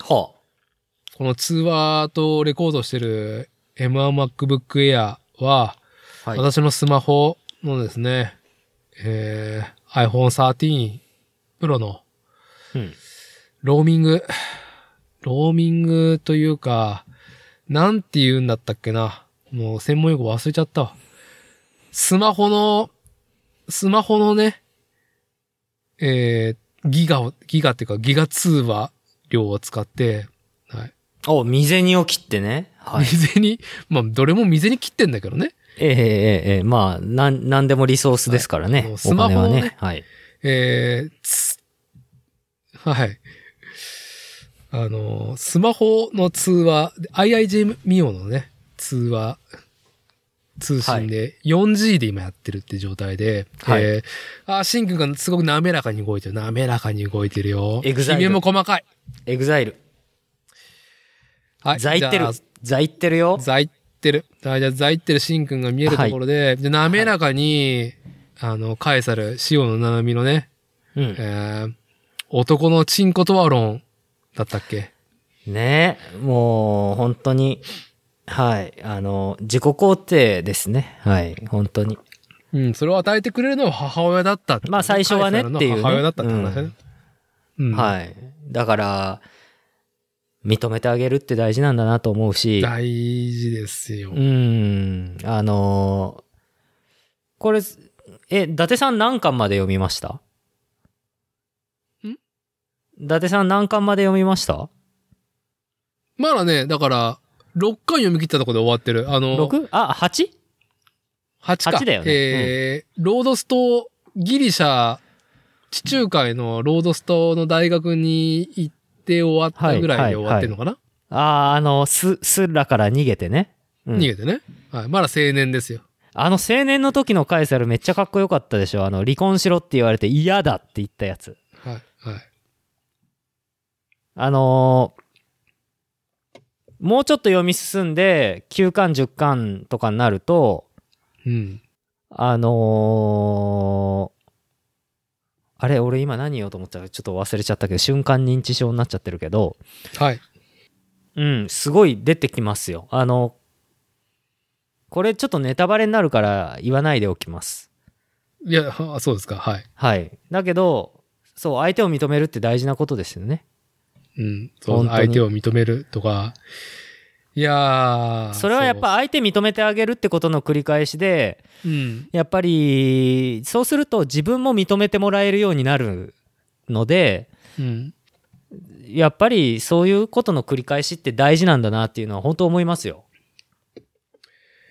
はこの通話とレコードしてる M1MacBook Air は、あ。はい。私のスマホのですね、えー、iPhone 13 Pro のうん。ローミング、ローミングというか、なんて言うんだったっけな。もう専門用語忘れちゃったわ。スマホの、スマホのね、えー、ギガを、ギガっていうかギガ通話量を使って、はい。お、未銭を切ってね。はい。水に、まあ、どれも水に切ってんだけどね。ええええええまあ、なん、なんでもリソースですからね。はいおスマホをね金はね。はい。えー、つ、はい。あの、スマホの通話、IIG ミオのね、通話、通信で 4G で今やってるって状態で、はいえー、あ、シンクがすごく滑らかに動いてる。滑らかに動いてるよ。エグザイル姫も細かい。エグザイル。はい。ザイってるじゃあ。ザイってるよ。ザイってる。はいじゃあザイってるシンくんが見えるところで、で滑らかに、あの、カエサル、塩の七海のね、うん。えー、男のチンコトワロンだったっけ？ねもう、本当に、はい。あの、自己肯定ですね。はい。本当に。うん、それを与えてくれるのは母親だったまあ最初はねっていうね母親だったって話だね。うん。はい。だから、認めてあげるって大事なんだなと思うし、大事ですよ。うん。あのこれ、え、伊達さん何巻まで読みました？ん？伊達さん何巻まで読みました？まだね、だから、6巻読み切ったところで終わってる。あの、6? あ、8? 8か。8だよねえーロードスト、ギリシャ、地中海のロードストの大学に行って終わったぐらいで終わってんのかな、ああ、あの、ス、スラから逃げてね。うん逃げてね。はい。まだ青年ですよ。あの青年の時のカエサルめっちゃかっこよかったでしょ。あの、離婚しろって言われて嫌だって言ったやつ。はい。はい。あのーもうちょっと読み進んで、9巻、10巻とかになると、うん。あのーあれ、俺今何言おうと思ったかちょっと忘れちゃったけど、瞬間認知症になっちゃってるけど、はい。うん、すごい出てきますよ。あの、これちょっとネタバレになるから言わないでおきます。いや、はそうですか。はい。はい。だけど、そう、相手を認めるって大事なことですよね。うん。そ相手を認めるとか。いやー。それはやっぱ相手認めてあげるってことの繰り返しで、そう、うん。やっぱり、そうすると自分も認めてもらえるようになるので、うん。やっぱりそういうことの繰り返しって大事なんだなっていうのは本当思いますよ。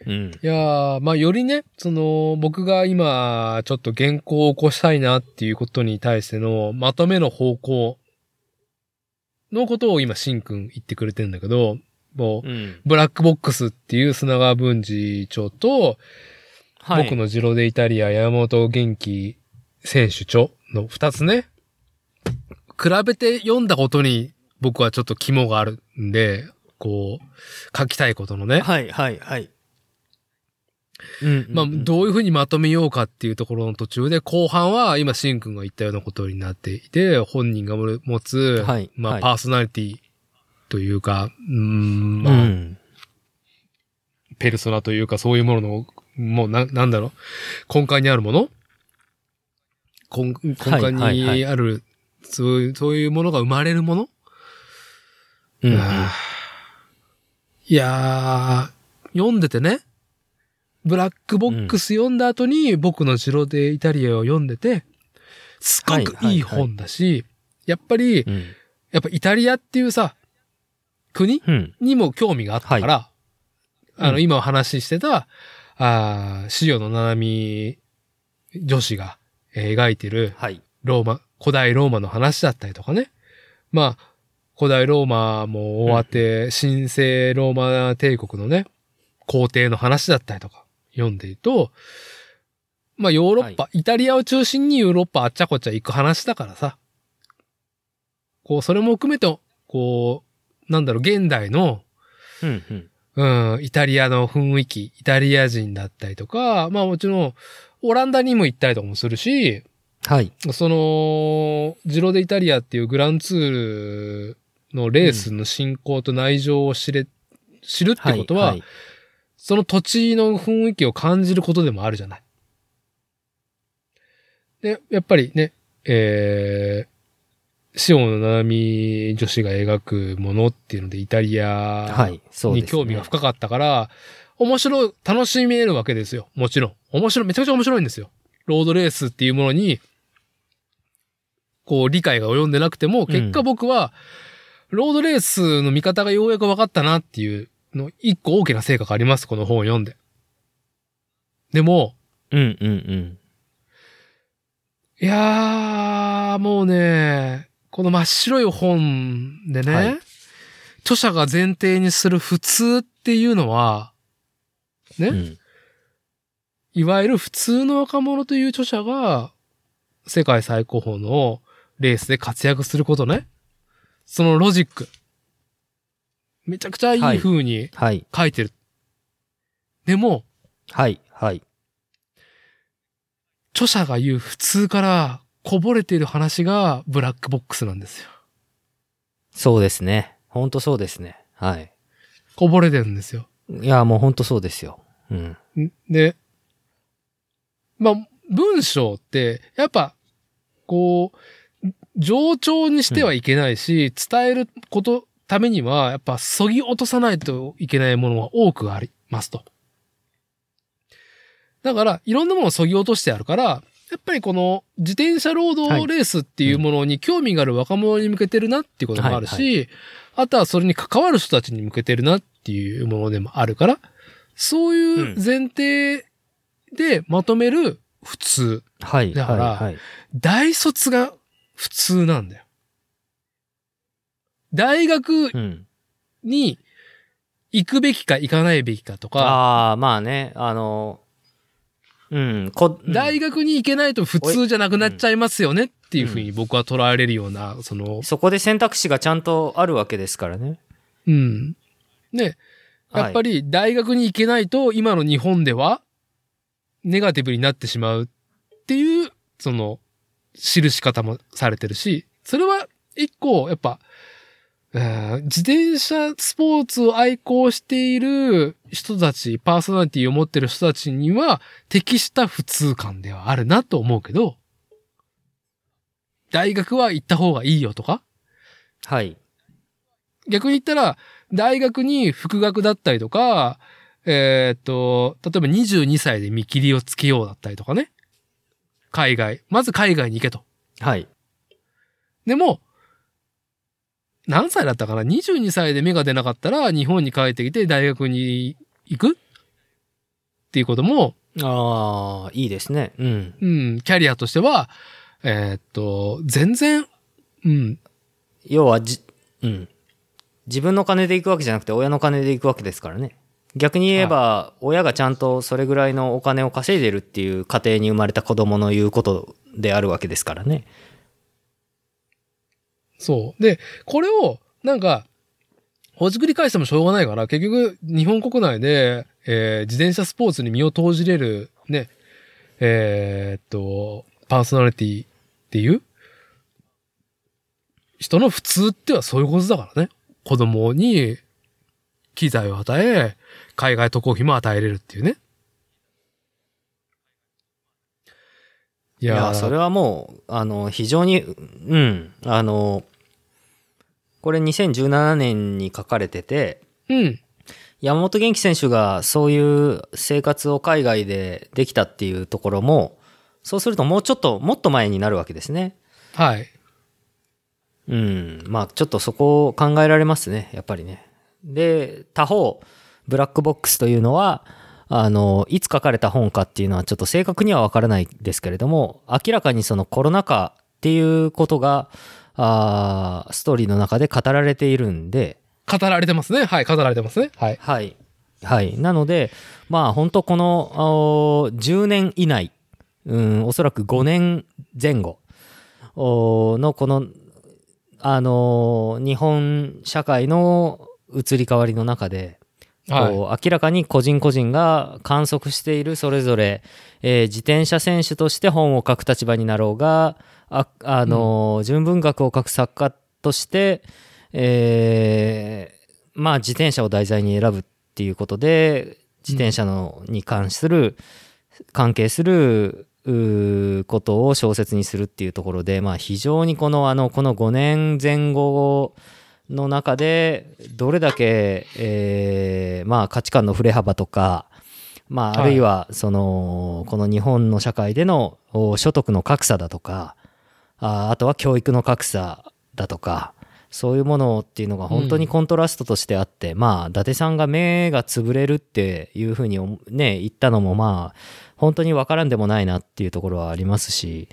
うん。いやー、まあ、よりね、その、僕が今、ちょっと原稿を起こしたいなっていうことに対しての、まとめの方向のことを今、しんくん言ってくれてるんだけど、もう、うん。ブラックボックスっていう砂川文治長と、はい。僕のジロデイタリア山本元気選手長の二つね、比べて読んだことに僕はちょっと肝があるんで、こう、書きたいことのね。はい、はい、はい。うん。まあ、うんどういうふうにまとめようかっていうところの途中で、後半は今、シンくんが言ったようなことになっていて、本人が持つ、はいまあ、はいパーソナリティというか、うーん、うまあ、ん。ペルソナというか、そういうものの、もうな、なんだろう、根幹にあるもの。根根幹はいはいはい。にある、そういう、そういうものが生まれるもの、うん。うん。いやー、読んでてね、ブラックボックス読んだ後に僕の城でイタリアを読んでて、すごくいい本だし、やっぱり、うん。やっぱイタリアっていうさ、国うん。にも興味があったから、あの、うん今お話ししてた、あー塩野七海女子がえー描いてるはい。ローマ、古代ローマの話だったりとかね。まあ、古代ローマも終わって、神聖ローマ帝国のね、皇帝の話だったりとか読んでいると、まあヨーロッパ、イタリアを中心にヨーロッパあっちゃこっちゃ行く話だからさ、こう、それも含めて、こう、なんだろう、現代の、うん。うん。うん、イタリアの雰囲気、イタリア人だったりとか、まあもちろん、オランダにも行ったりとかもするし、はい。その、ジロデイタリアっていうグランツールのレースの進行と内情を知れ、知るってことは、いいその土地の雰囲気を感じることでもあるじゃない。で、やっぱりね、えー、塩野七海女子が描くものっていうので、イタリア。に興味が深かったから、面白い、楽しめるわけですよ。もちろん。面白い、めちゃくちゃ面白いんですよ。ロードレースっていうものに、こう、理解が及んでなくても、結果僕は、ロードレースの見方がようやく分かったなっていうの、一個大きな成果があります、この本を読んで。でも、うんうんうん。いやー、もうね、この真っ白い本でね、はい著者が前提にする普通っていうのは、ね、うんいわゆる普通の若者という著者が、世界最高峰のレースで活躍することね。そのロジック。めちゃくちゃいい風にはい。書いてる。でも、はい。はい。著者が言う普通からこぼれている話がブラックボックスなんですよ。そうですね。ほんとそうですね。はい。こぼれてるんですよ。いや、もうほんとそうですよ。うん。んで、まあ、文章って、やっぱ、こう、冗長にしてはいけないし、伝えること、ためには、やっぱ、そぎ落とさないといけないものが多くありますと。だから、いろんなものをそぎ落としてあるから、やっぱりこの自転車ロードレースっていうものに興味がある若者に向けてるなっていうこともあるし、はいあとはそれに関わる人たちに向けてるなっていうものでもあるから、そういう前提でまとめる普通。はい。だからはいはい大卒が普通なんだよ。大学うん。に行くべきか行かないべきかとか、ああ、まあね、あの、うん、こ、うん大学に行けないと普通じゃなくなっちゃいますよねっていうふうに僕は捉えれるような、その、そこで選択肢がちゃんとあるわけですからね。うん。ね、やっぱり大学に行けないと今の日本ではネガティブになってしまうっていう、その、記し方もされてるし、それは一個、やっぱ、えー自転車スポーツを愛好している人たち、パーソナリティを持ってる人たちには適した普通感ではあるなと思うけど、大学は行った方がいいよとか、はい。逆に言ったら、大学に復学だったりとか、えーっと、例えば22歳で見切りをつけようだったりとかね。海外。まず海外に行けと。はい。でも、何歳だったかな ?22 歳で芽が出なかったら日本に帰ってきて大学に行く？っていうことも、ああ、いいですね。うん。うん、キャリアとしては、えーっと、全然、うん、要はじ、うん。自分の金で行くわけじゃなくて親の金で行くわけですからね。逆に言えば、親がちゃんとそれぐらいのお金を稼いでるっていう家庭に生まれた子供の言うことであるわけですからね。そう。で、これを、なんか、ほじくり返してもしょうがないから、結局、日本国内で、えー自転車スポーツに身を投じれる、ね、えーっと、パーソナリティっていう人の普通ってはそういうことだからね。子供に機材を与え、海外渡航費も与えれるっていうね。いいや、それはもう、あの、非常に、うん、あの、これ2017年に書かれてて、うん。山本元気選手がそういう生活を海外でできたっていうところも、そうするともうちょっと、もっと前になるわけですね。はい。うん。まあ、ちょっとそこを考えられますね。やっぱりね。で、他方、ブラックボックスというのは、あの、いつ書かれた本かっていうのはちょっと正確にはわからないですけれども、明らかにそのコロナ禍っていうことが、あーストーリーの中で語られているんで、語られてますね。はい、語られてますね。はい。はい。はい。なので、まあ本当このあー10年以内、うん、おそらく5年前後のこの、あのー日本社会の移り変わりの中で、はい。こう明らかに個人個人が観測しているそれぞれ、えー自転車選手として本を書く立場になろうがあ、あのー純文学を書く作家として、えーまあ自転車を題材に選ぶっていうことで自転車のに関する、関係することを小説にするっていうところで、まあ、非常にこのあのこの5年前後の中でどれだけ、えーまあ、価値観の振れ幅とか、まあ、はいあるいはその、この日本の社会でのお所得の格差だとかああとは教育の格差だとかそういうものっていうのが本当にコントラストとしてあって、まあ伊達さんが目が潰れるっていうふうに思ね言ったのもまあ本当に分からんでもないなっていうところはありますし、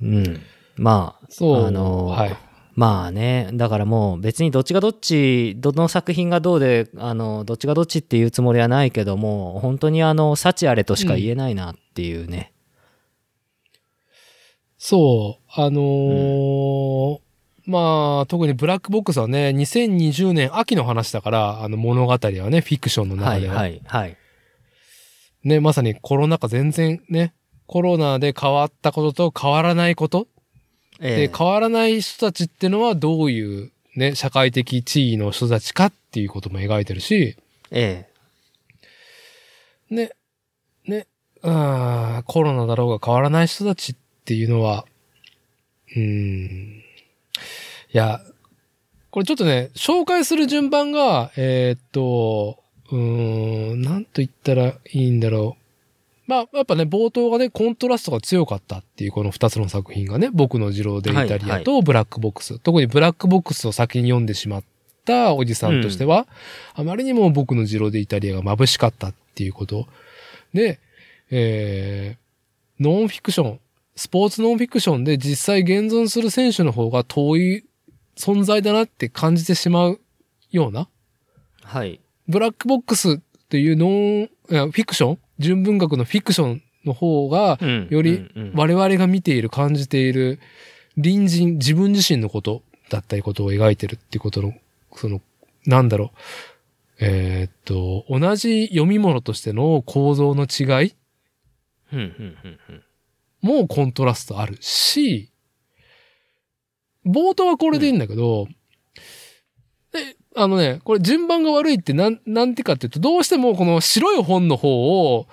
うん、まあそう。あのはい。まあね、だからもう別にどっちがどっち、どの作品がどうで、あの、どっちがどっちっていうつもりはないけども、本当にあの、幸あれとしか言えないなっていうね。そう。あのーまあ、特にブラックボックスはね、2020年秋の話だから、あの物語はね、フィクションのはい、中では。はい、はい。ね、まさにコロナ禍全然ね、コロナで変わったことと変わらないことえで、変わらない人たちってのはどういうね、社会的地位の人たちかっていうことも描いてるし、えね、ね、あーコロナだろうが変わらない人たちっていうのは、うーん。いや、これちょっとね、紹介する順番が、えーっと、うーん、なんと言ったらいいんだろう。まあ、やっぱね、冒頭がね、コントラストが強かったっていうこの二つの作品がね、僕の二郎でイタリアとブラックボックス。特にブラックボックスを先に読んでしまったおじさんとしては、あまりにも僕の二郎でイタリアが眩しかったっていうこと。で、えー、ノンフィクション、スポーツノンフィクションで実際現存する選手の方が遠い存在だなって感じてしまうような、はい。ブラックボックスっていうノン、フィクション純文学のフィクションの方が、よりうんうん我々が見ている、感じている、隣人、自分自身のことだったりことを描いてるっていうことの、その、なんだろう。えーっと、同じ読み物としての構造の違いうんうんうんうんもコントラストあるし、冒頭はこれでいいんだけど、であのね、これ順番が悪いってなん、なんてかっていうと、どうしてもこの白い本の方を、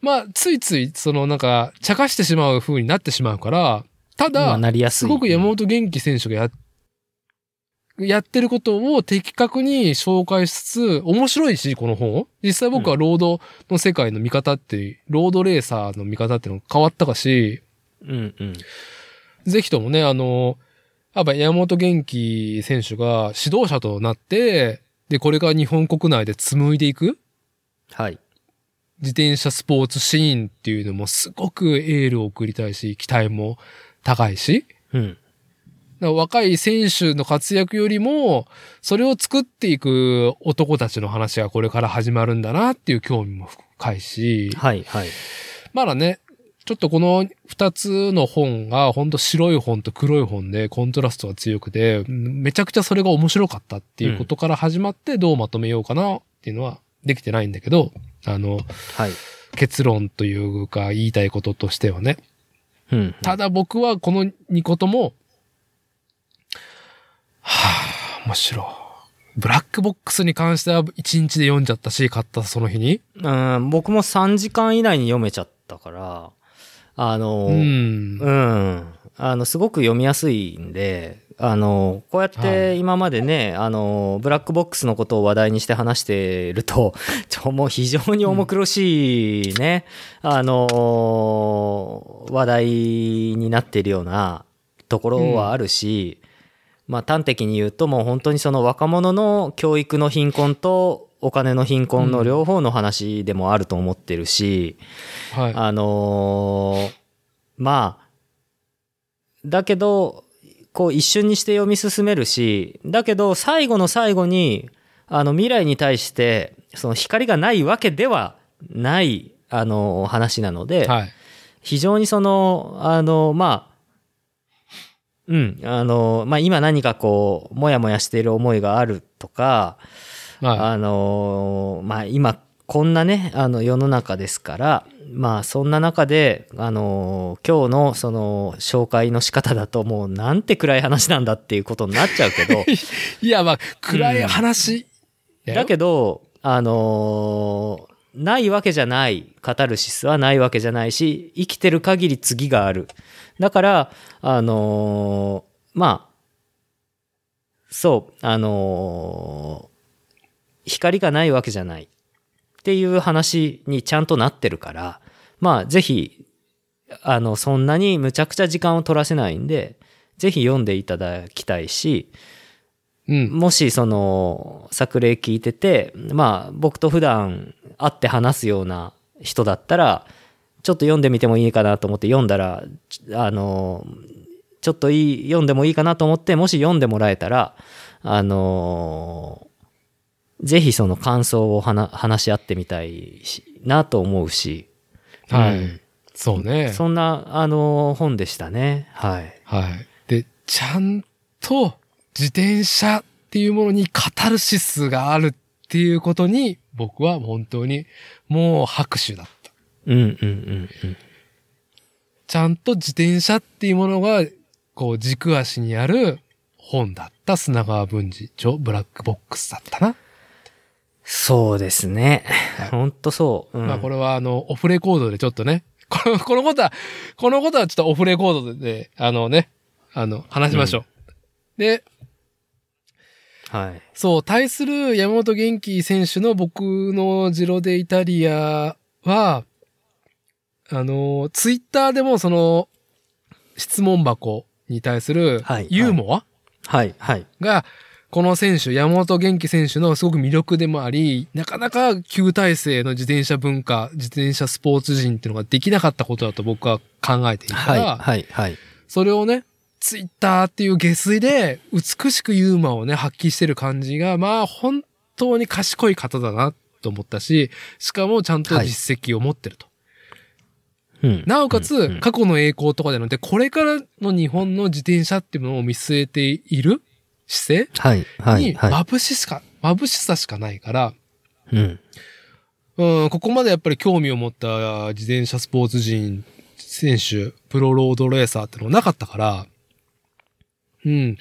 まあ、ついつい、そのなんか、茶化してしまう風になってしまうから、たまあだ、なりやすい。すごく山本元気選手がや、やってることを的確に紹介しつつ、面白いし、この本。実際僕はロードの世界の見方って、ロードレーサーの見方っていうのが変わったかし、うんうん。ぜひともね、あの、やっぱ山本元気選手が指導者となって、で、これが日本国内で紡いでいくはい。自転車スポーツシーンっていうのもすごくエールを送りたいし、期待も高いし、うん。若い選手の活躍よりも、それを作っていく男たちの話がこれから始まるんだなっていう興味も深いし、はいはい。まだね、ちょっとこの二つの本が本当白い本と黒い本でコントラストが強くて、めちゃくちゃそれが面白かったっていうことから始まってどうまとめようかなっていうのはできてないんだけど、あの、はい。結論というか言いたいこととしてはね。うん。ただ僕はこの2個とも、はぁ、面白い。ブラックボックスに関しては1日で読んじゃったし、買ったその日に。うん、僕も3時間以内に読めちゃったから、あの、うん。うん。あの、すごく読みやすいんで、あの、こうやっはて今までね、あの、ブラックボックスのことを話題にして話してると、ちょ、もう非常に重苦しいね、あの、話題になっているようなところはあるし、まあ端的に言うともう本当にその若者の教育の貧困とお金の貧困の両方の話でもあると思ってるし、はい。あのーまあ、だけど、こう一瞬にして読み進めるし、だけど最後の最後に、あの未来に対して、その光がないわけではない、あの、話なので、はい。非常にその、あの、まあ、うん、あの、まあ今何かこう、もやもやしている思いがあるとか、はあのーまあ今こんなねあの世の中ですからまあそんな中であのー今日のその紹介の仕方だともうなんて暗い話なんだっていうことになっちゃうけどい。いや、まあ、暗い話。だけどあのーないわけじゃないカタルシスはないわけじゃないし生きてる限り次があるだからあのーまあそうあのー光がないわけじゃないっていう話にちゃんとなってるからまあぜひあのそんなにむちゃくちゃ時間を取らせないんでぜひ読んでいただきたいしうん。もしその作例聞いててまあ僕と普段会って話すような人だったらちょっと読んでみてもいいかなと思って読んだらちあのちょっといい読んでもいいかなと思ってもし読んでもらえたらあのぜひその感想を話話し合ってみたいしなと思うし、はいうんそうね。そんなあの本でしたねはいはい。で、ちゃんと自転車っていうものにカタルシスがあるっていうことに、僕は本当にもう拍手だった。うんうんうんうんちゃんと自転車っていうものが、こう軸足にある本だった砂川文治著ブラックボックスだったな。そうですね。はい。ほんとそう、うん。まあこれはあの、オフレコードでちょっとね、このこのことは、このことはちょっとオフレコードで、あのね、あの、話しましょう。で、はい。そう、対する山本元気選手の僕のジロデイタリアは、あの、ツイッターでもその、質問箱に対するはい。ユーモアはい。はい。が、この選手、山本元気選手のすごく魅力でもあり、なかなか旧体制の自転車文化、自転車スポーツ人っていうのができなかったことだと僕は考えているから、はい、はい、はい。それをね、ツイッターっていう下水で美しくユーモアをね、発揮してる感じが、まあ本当に賢い方だなと思ったし、しかもちゃんと実績を持ってると。うんなおかつ、過去の栄光とかじゃなくて、これからの日本の自転車っていうものを見据えている姿はい、はい、勢にはい。眩しさ、眩しさしかないから、うん。うん、ここまでやっぱり興味を持った自転車スポーツ人、選手、プロロードレーサーってのがなかったから、うん。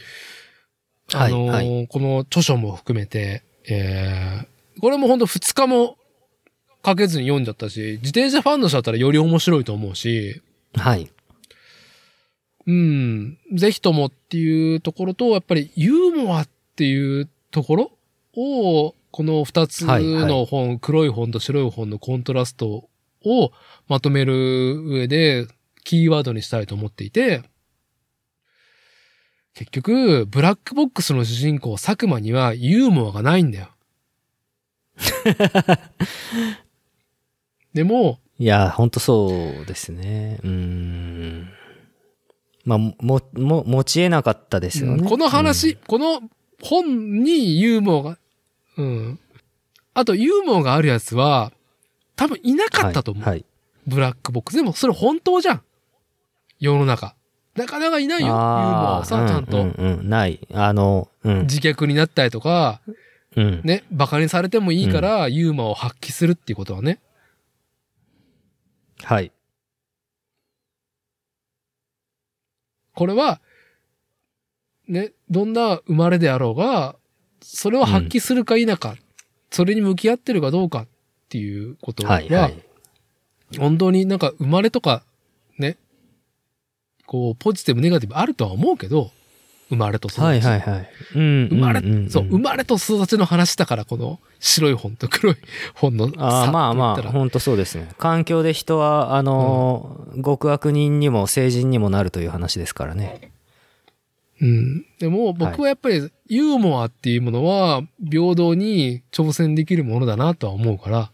あのーはいこの著書も含めて、えー、これもほんと2日もかけずに読んじゃったし、自転車ファンの人だったらより面白いと思うし、はい。うん、ぜひともっていうところと、やっぱりユーモアっていうところを、この二つの本、黒い本と白い本のコントラストをまとめる上で、キーワードにしたいと思っていて、結局、ブラックボックスの主人公、佐久間にはユーモアがないんだよ。でも、いや、ほんとそうですね。うーん。まあ、も、も、持ち得なかったですよね。この話、この本にユーモアが、うん。あと、ユーモアがあるやつは、多分いなかったと思う。はい。はいブラックボックス。でも、それ本当じゃん。世の中。なかなかいないよ、ユーモアをさ、ーちゃんと。うんうんうん、ない。あの、うん。自虐になったりとか、うん。ね、馬鹿にされてもいいから、ユーモアを発揮するっていうことはね。はい。これは、ね、どんな生まれであろうが、それを発揮するか否か、それに向き合ってるかどうかっていうことは、はい。はい。本当になんか生まれとか、ね、こう、ポジティブ、ネガティブあるとは思うけど、生まれと育ち。はいはいはい。うん。生まれ、んんんそう、生まれと育ちの話だから、この白い本と黒い本のああまあまあ、本当そうですね。環境で人は、あのー極悪人にも成人にもなるという話ですからね。うん。でも、僕はやっぱり、ユーモアっていうものは、平等に挑戦できるものだなとは思うから、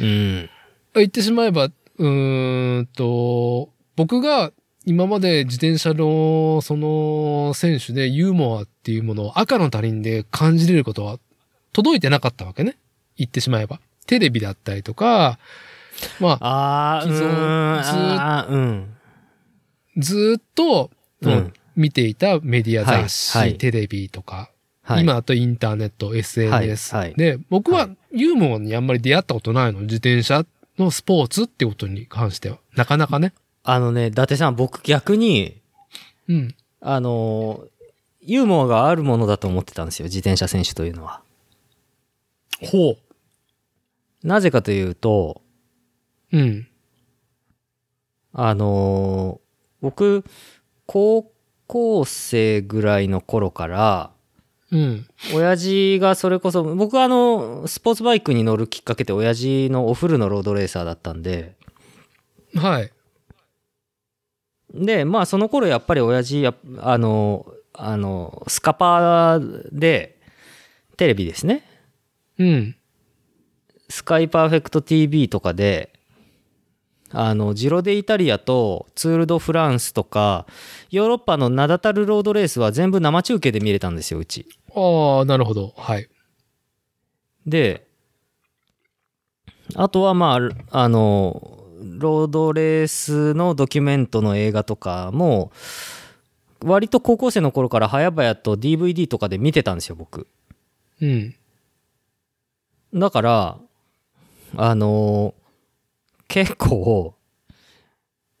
うん。言ってしまえば、うーんと、僕が今まで自転車のその選手でユーモアっていうものを赤の他人で感じれることは届いてなかったわけね。言ってしまえば。テレビだったりとか、まあ、あ。ずうん。ずーっと、うん見ていたメディア雑誌、はいはいテレビとか、はい。今だとインターネット、SNS、で、僕はユーモアにあんまり出会ったことないの。自転車のスポーツってことに関しては。なかなかね。あのね、伊達さん、僕逆に、うん。あのーユーモアがあるものだと思ってたんですよ、自転車選手というのは。ほなぜかというと、う。うん。あのー僕、高校生ぐらいの頃から、うん。親父がそれこそ、僕はあの、スポーツバイクに乗るきっかけって親父のおフルのロードレーサーだったんで、はい。で、まあその頃やっぱり親父や、あの、あの、スカパーで、テレビですね。うん。スカイパーフェクト TV とかで、あの、ジロデイタリアとツールドフランスとか、ヨーロッパの名だたるロードレースは全部生中継で見れたんですよ、うち。ああ、なるほど。はい。で、あとはまあ、あの、ロードレースのドキュメントの映画とかも、割と高校生の頃から早々と DVD とかで見てたんですよ、僕。うん。だから、あの結構、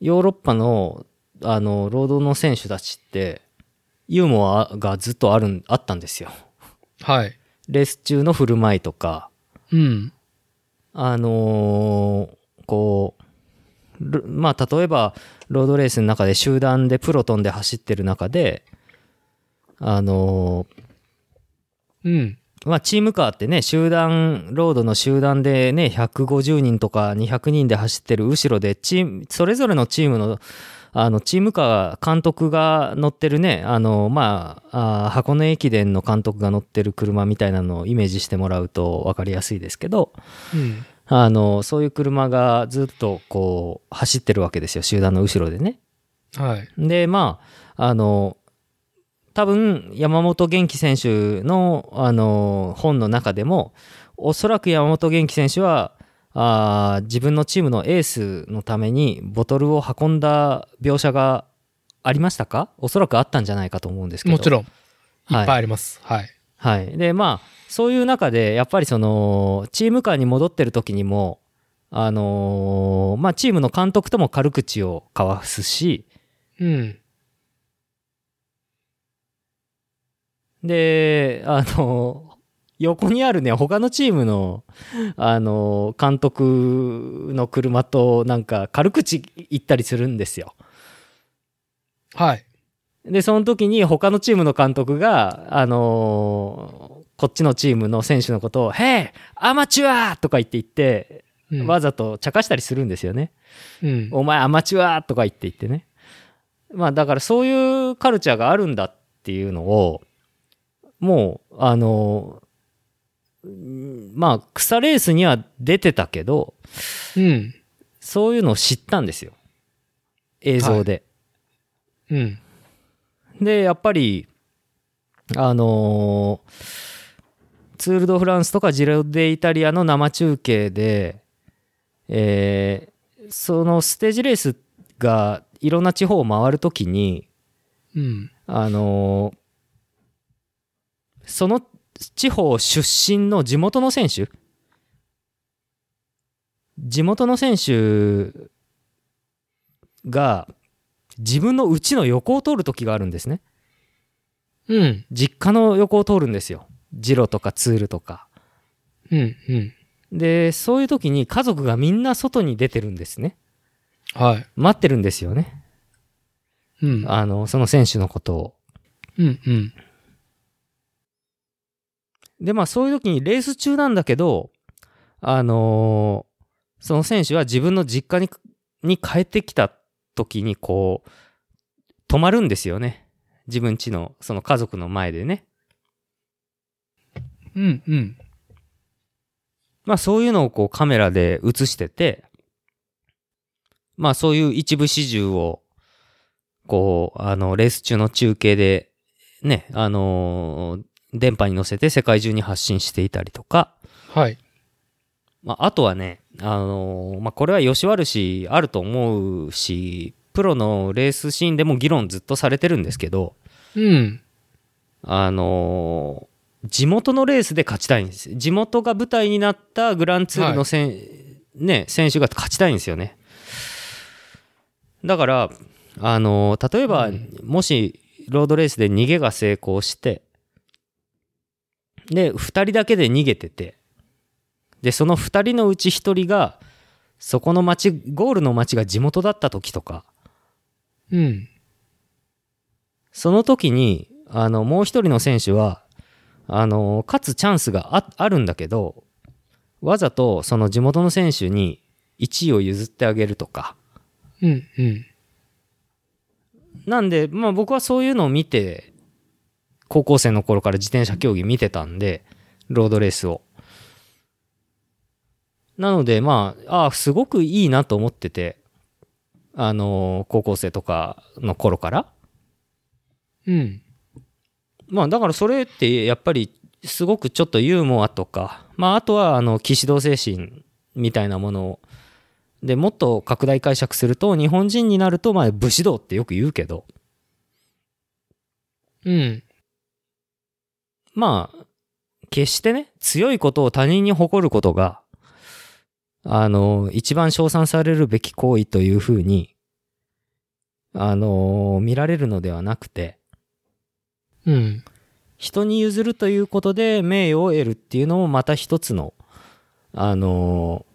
ヨーロッパの、あの、ロードの選手たちって、ユーモアがずっとあるん、あったんですよ。はい。レース中の振る舞いとか、うん。あのーこまあ、例えば、ロードレースの中で集団でプロトンで走ってる中で、あのーうん。まあ、チームカーってね、集団、ロードの集団でね、150人とか200人で走ってる後ろで、チーム、それぞれのチームの、あのチームカー監督が乗ってるねあのまああ箱根駅伝の監督が乗ってる車みたいなのをイメージしてもらうと分かりやすいですけどうん。あのそういう車がずっとこう走ってるわけですよ集団の後ろでね。はい。でまああの多分山本元気選手のあの本の中でもおそらく山本元気選手はあー自分のチームのエースのためにボトルを運んだ描写がありましたか？おそらくあったんじゃないかと思うんですけどもちろん、いっはいぱいあります。はい。はい、でまあそういう中でやっぱりそのチームカーに戻ってる時にもあのーまあチームの監督とも軽口を交わすしうん。であの横にあるね他のチームのあの監督の車となんか軽口言ったりするんですよ。はい。でその時に他のチームの監督があのこっちのチームの選手のことを「へえアマチュア!」とか言って言ってうんわざと茶化したりするんですよね。うん。お前アマチュアとか言って言ってね。まあだからそういうカルチャーがあるんだっていうのを、もう、あの、うんまあ草レースには出てたけど、うん。そういうのを知ったんですよ。映像で。うん。で、やっぱり、あのツール・ド・フランスとかジロデ・イタリアの生中継で、えーそのステージレースがいろんな地方を回るときに、うん。あのその地方出身の地元の選手？地元の選手が自分の家の横を通る時があるんですね。うん。実家の横を通るんですよ。ジロとかツールとか。うん。うん。で、そういう時に家族がみんな外に出てるんですね。はい。待ってるんですよね。うん。あの、その選手のことを。うん。うん。で、まあそういう時にレース中なんだけど、あのーその選手は自分の実家にに帰ってきた時にこう、止まるんですよね。自分家のその家族の前でね。うん。うん。まあそういうのをこうカメラで映してて、まあそういう一部始終を、こう、あの、レース中の中継で、ね、あのー電波に乗せて世界中に発信していたりとか、はい。まあ、あとはね、あのーまあ、これは吉悪しあると思うし、プロのレースシーンでも議論ずっとされてるんですけど、うん。あのー地元のレースで勝ちたいんです。地元が舞台になったグランツールのせん、ね、選手が勝ちたいんですよね。だから、あのー例えば、うんもしロードレースで逃げが成功して、で、2人だけで逃げてて、で、その2人のうち1人が、そこの町、ゴールの町が地元だった時とか、うん。その時に、あの、もう一人の選手は、あの、勝つチャンスがああるんだけど、わざとその地元の選手に1位を譲ってあげるとか。うん。うん。なんで、まあ僕はそういうのを見て、高校生の頃から自転車競技見てたんで、ロードレースを。なので、まあ、ああ、すごくいいなと思ってて、あの、高校生とかの頃から。うん。まあだからそれってやっぱりすごくちょっとユーモアとか、まああとはあの騎士道精神みたいなものをでもっと拡大解釈すると日本人になるとまあ武士道ってよく言うけどうん。まあ決してね強いことを他人に誇ることがあの一番称賛されるべき行為というふうにあの見られるのではなくてうん。人に譲るということで名誉を得るっていうのもまた一つのあの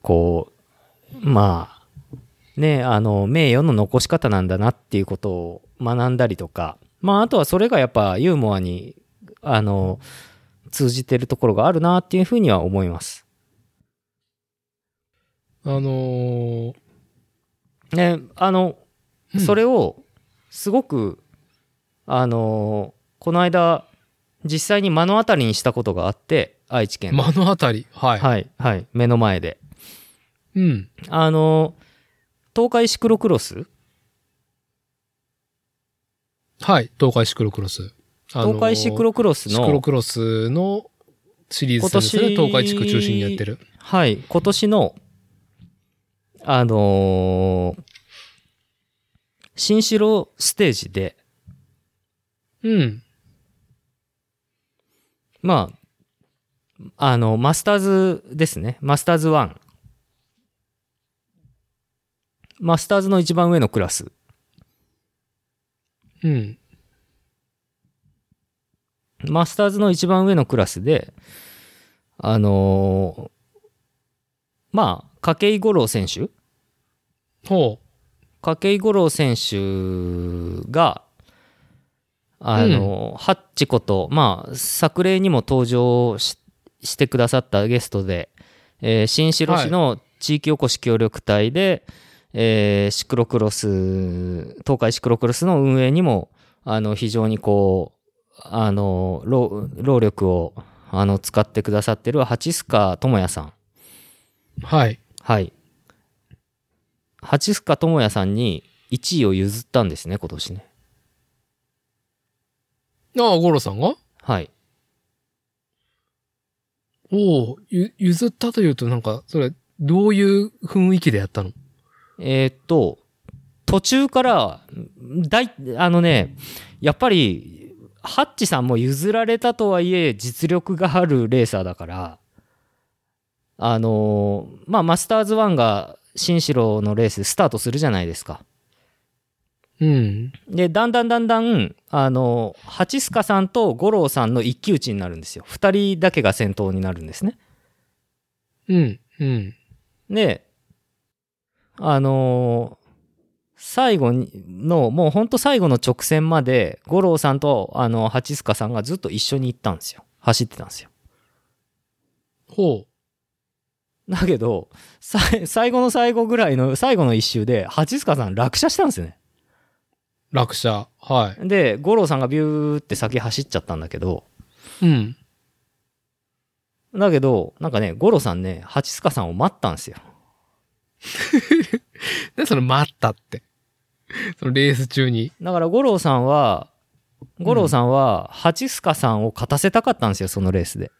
こうまあねあの名誉の残し方なんだなっていうことを学んだりとかまああとはそれがやっぱユーモアにあの通じてるところがあるなっていうふうには思います。あのーね、あの、うんそれを、すごく、あの、この間、実際に目の当たりにしたことがあって、愛知県で。目の当たり？はい。はい、はい、目の前で。うん。あの、東海シクロクロス？はい。東海シクロクロス。東海シクロクロスシクロの、クロスのシリーズ戦ですね。今年東海地区中心にやってる。はい、今年の、あのー新城ステージで、うん。まあ、あの、マスターズですね。マスターズ1。マスターズの一番上のクラス。うん。マスターズの一番上のクラスで、あのーまあ、筧五郎選手ほ筧五郎選手が、あの、ハッチこと、まあ、作例にも登場ししてくださったゲストで、えー新城市の地域おこし協力隊で、えーシクロクロス、東海シクロクロスの運営にも、あの、非常にこう、あの、労労力を、あの、使ってくださってる八須賀智也さん。う。はい。はい。八須賀智也さんに1位を譲ったんですね、今年ね。ああ、五郎さんが？はい。おお、ゆ、譲ったというとなんか、それ、どういう雰囲気でやったの？えーっと、途中から、だい、あのね、やっぱり、ハッチさんも譲られたとはいえ、実力があるレーサーだから、あのーまあ、マスターズ1が新城のレースでスタートするじゃないですか。うん。で、だんだんだんだん、あの、八須賀さんと五郎さんの一騎打ちになるんですよ。二人だけが先頭になるんですね。うん。うん。で、あのー最後にの、もうほんと最後の直線まで、五郎さんと、あの、八須賀さんがずっと一緒に行ったんですよ。走ってたんですよ。ほだけど、さ最後の最後ぐらいの、最後の一周で、八須賀さん落車したんですよね。う。落車。はで、五郎さんがビューって先走っちゃったんだけど、い。うん。だけど、なんかね、五郎さんね、八須賀さんを待ったんですよ。で、その待ったって。そのレース中に。だから五郎さんは、五郎さんは、八須賀さんを勝たせたかったんですよ、そのレースで。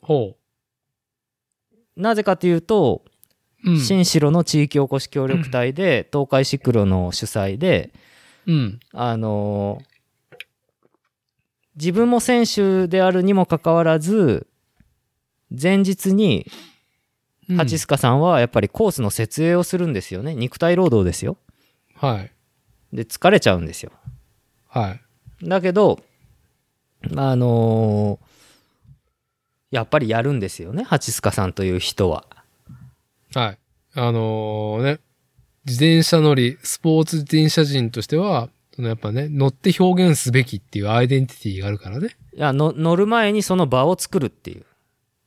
ほなぜかというと、う。うん。新城の地域おこし協力隊で、東海シクロの主催で、うん。あのー自分も選手であるにもかかわらず、前日に、うん八須賀さんはやっぱりコースの設営をするんですよね。肉体労働ですよ。はい。で、疲れちゃうんですよ。はい。だけど、あのーやっぱりやるんですよね。八須賀さんという人は。はい。あのね、自転車乗り、スポーツ自転車人としては、そのやっぱね、乗って表現すべきっていうアイデンティティがあるからね。いやの乗る前にその場を作るっていう。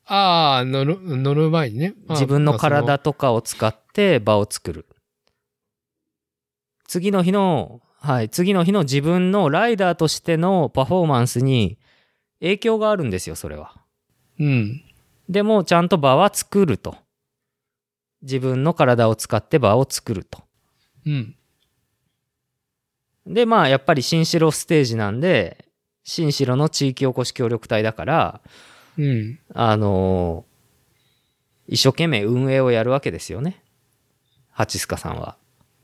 ああ、乗る、乗る前にね。まあ自分のまあ体とかを使って場を作る。次の日の、はい、次の日の自分のライダーとしてのパフォーマンスに影響があるんですよ、それは。うん。でも、ちゃんと場は作ると。自分の体を使って場を作ると。うん。で、まあ、やっぱり新城ステージなんで、新城の地域おこし協力隊だから、うん。あのー一生懸命運営をやるわけですよね。八須賀さんは。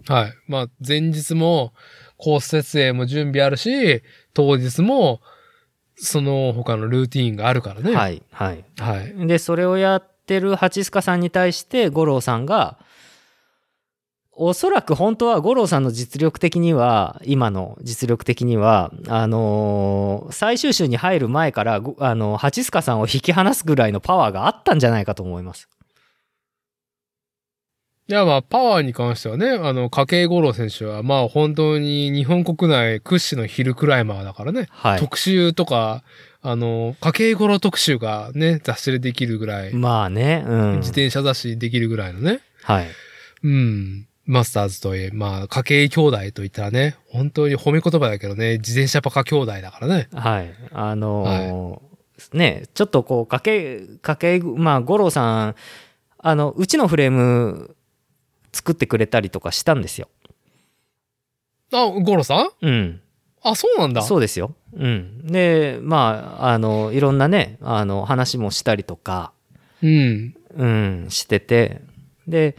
はい。まあ、前日も、コース設営も準備あるし、当日も、その他のルーティーンがあるからね。。はいい、はい。はい。で、それをやってる八須賀さんに対して、五郎さんが、おそらく本当は五郎さんの実力的には、今の実力的には、あのー最終週に入る前から、ごあの、八須賀さんを引き離すぐらいのパワーがあったんじゃないかと思います。いや、まあ、パワーに関してはね、あの、筧五郎選手は、まあ、本当に日本国内屈指のヒルクライマーだからね。はい。特集とか、あの、筧五郎特集がね、雑誌でできるぐらい、まあね、うん。自転車雑誌できるぐらいのね。はい。うん。マスターズといえ、まあ、家計兄弟といったらね、本当に褒め言葉だけどね、自転車パカ兄弟だからね。はい。あのーね、ちょっとこう、かけ、かけ、まあ、五郎さん、あの、うちのフレーム作ってくれたりとかしたんですよ。あ、ゴロさん？うん。あ、そうなんだ。そうですよ。うん。で、まあ、あの、いろんなね、あの、話もしたりとか、うん。うん、してて、で、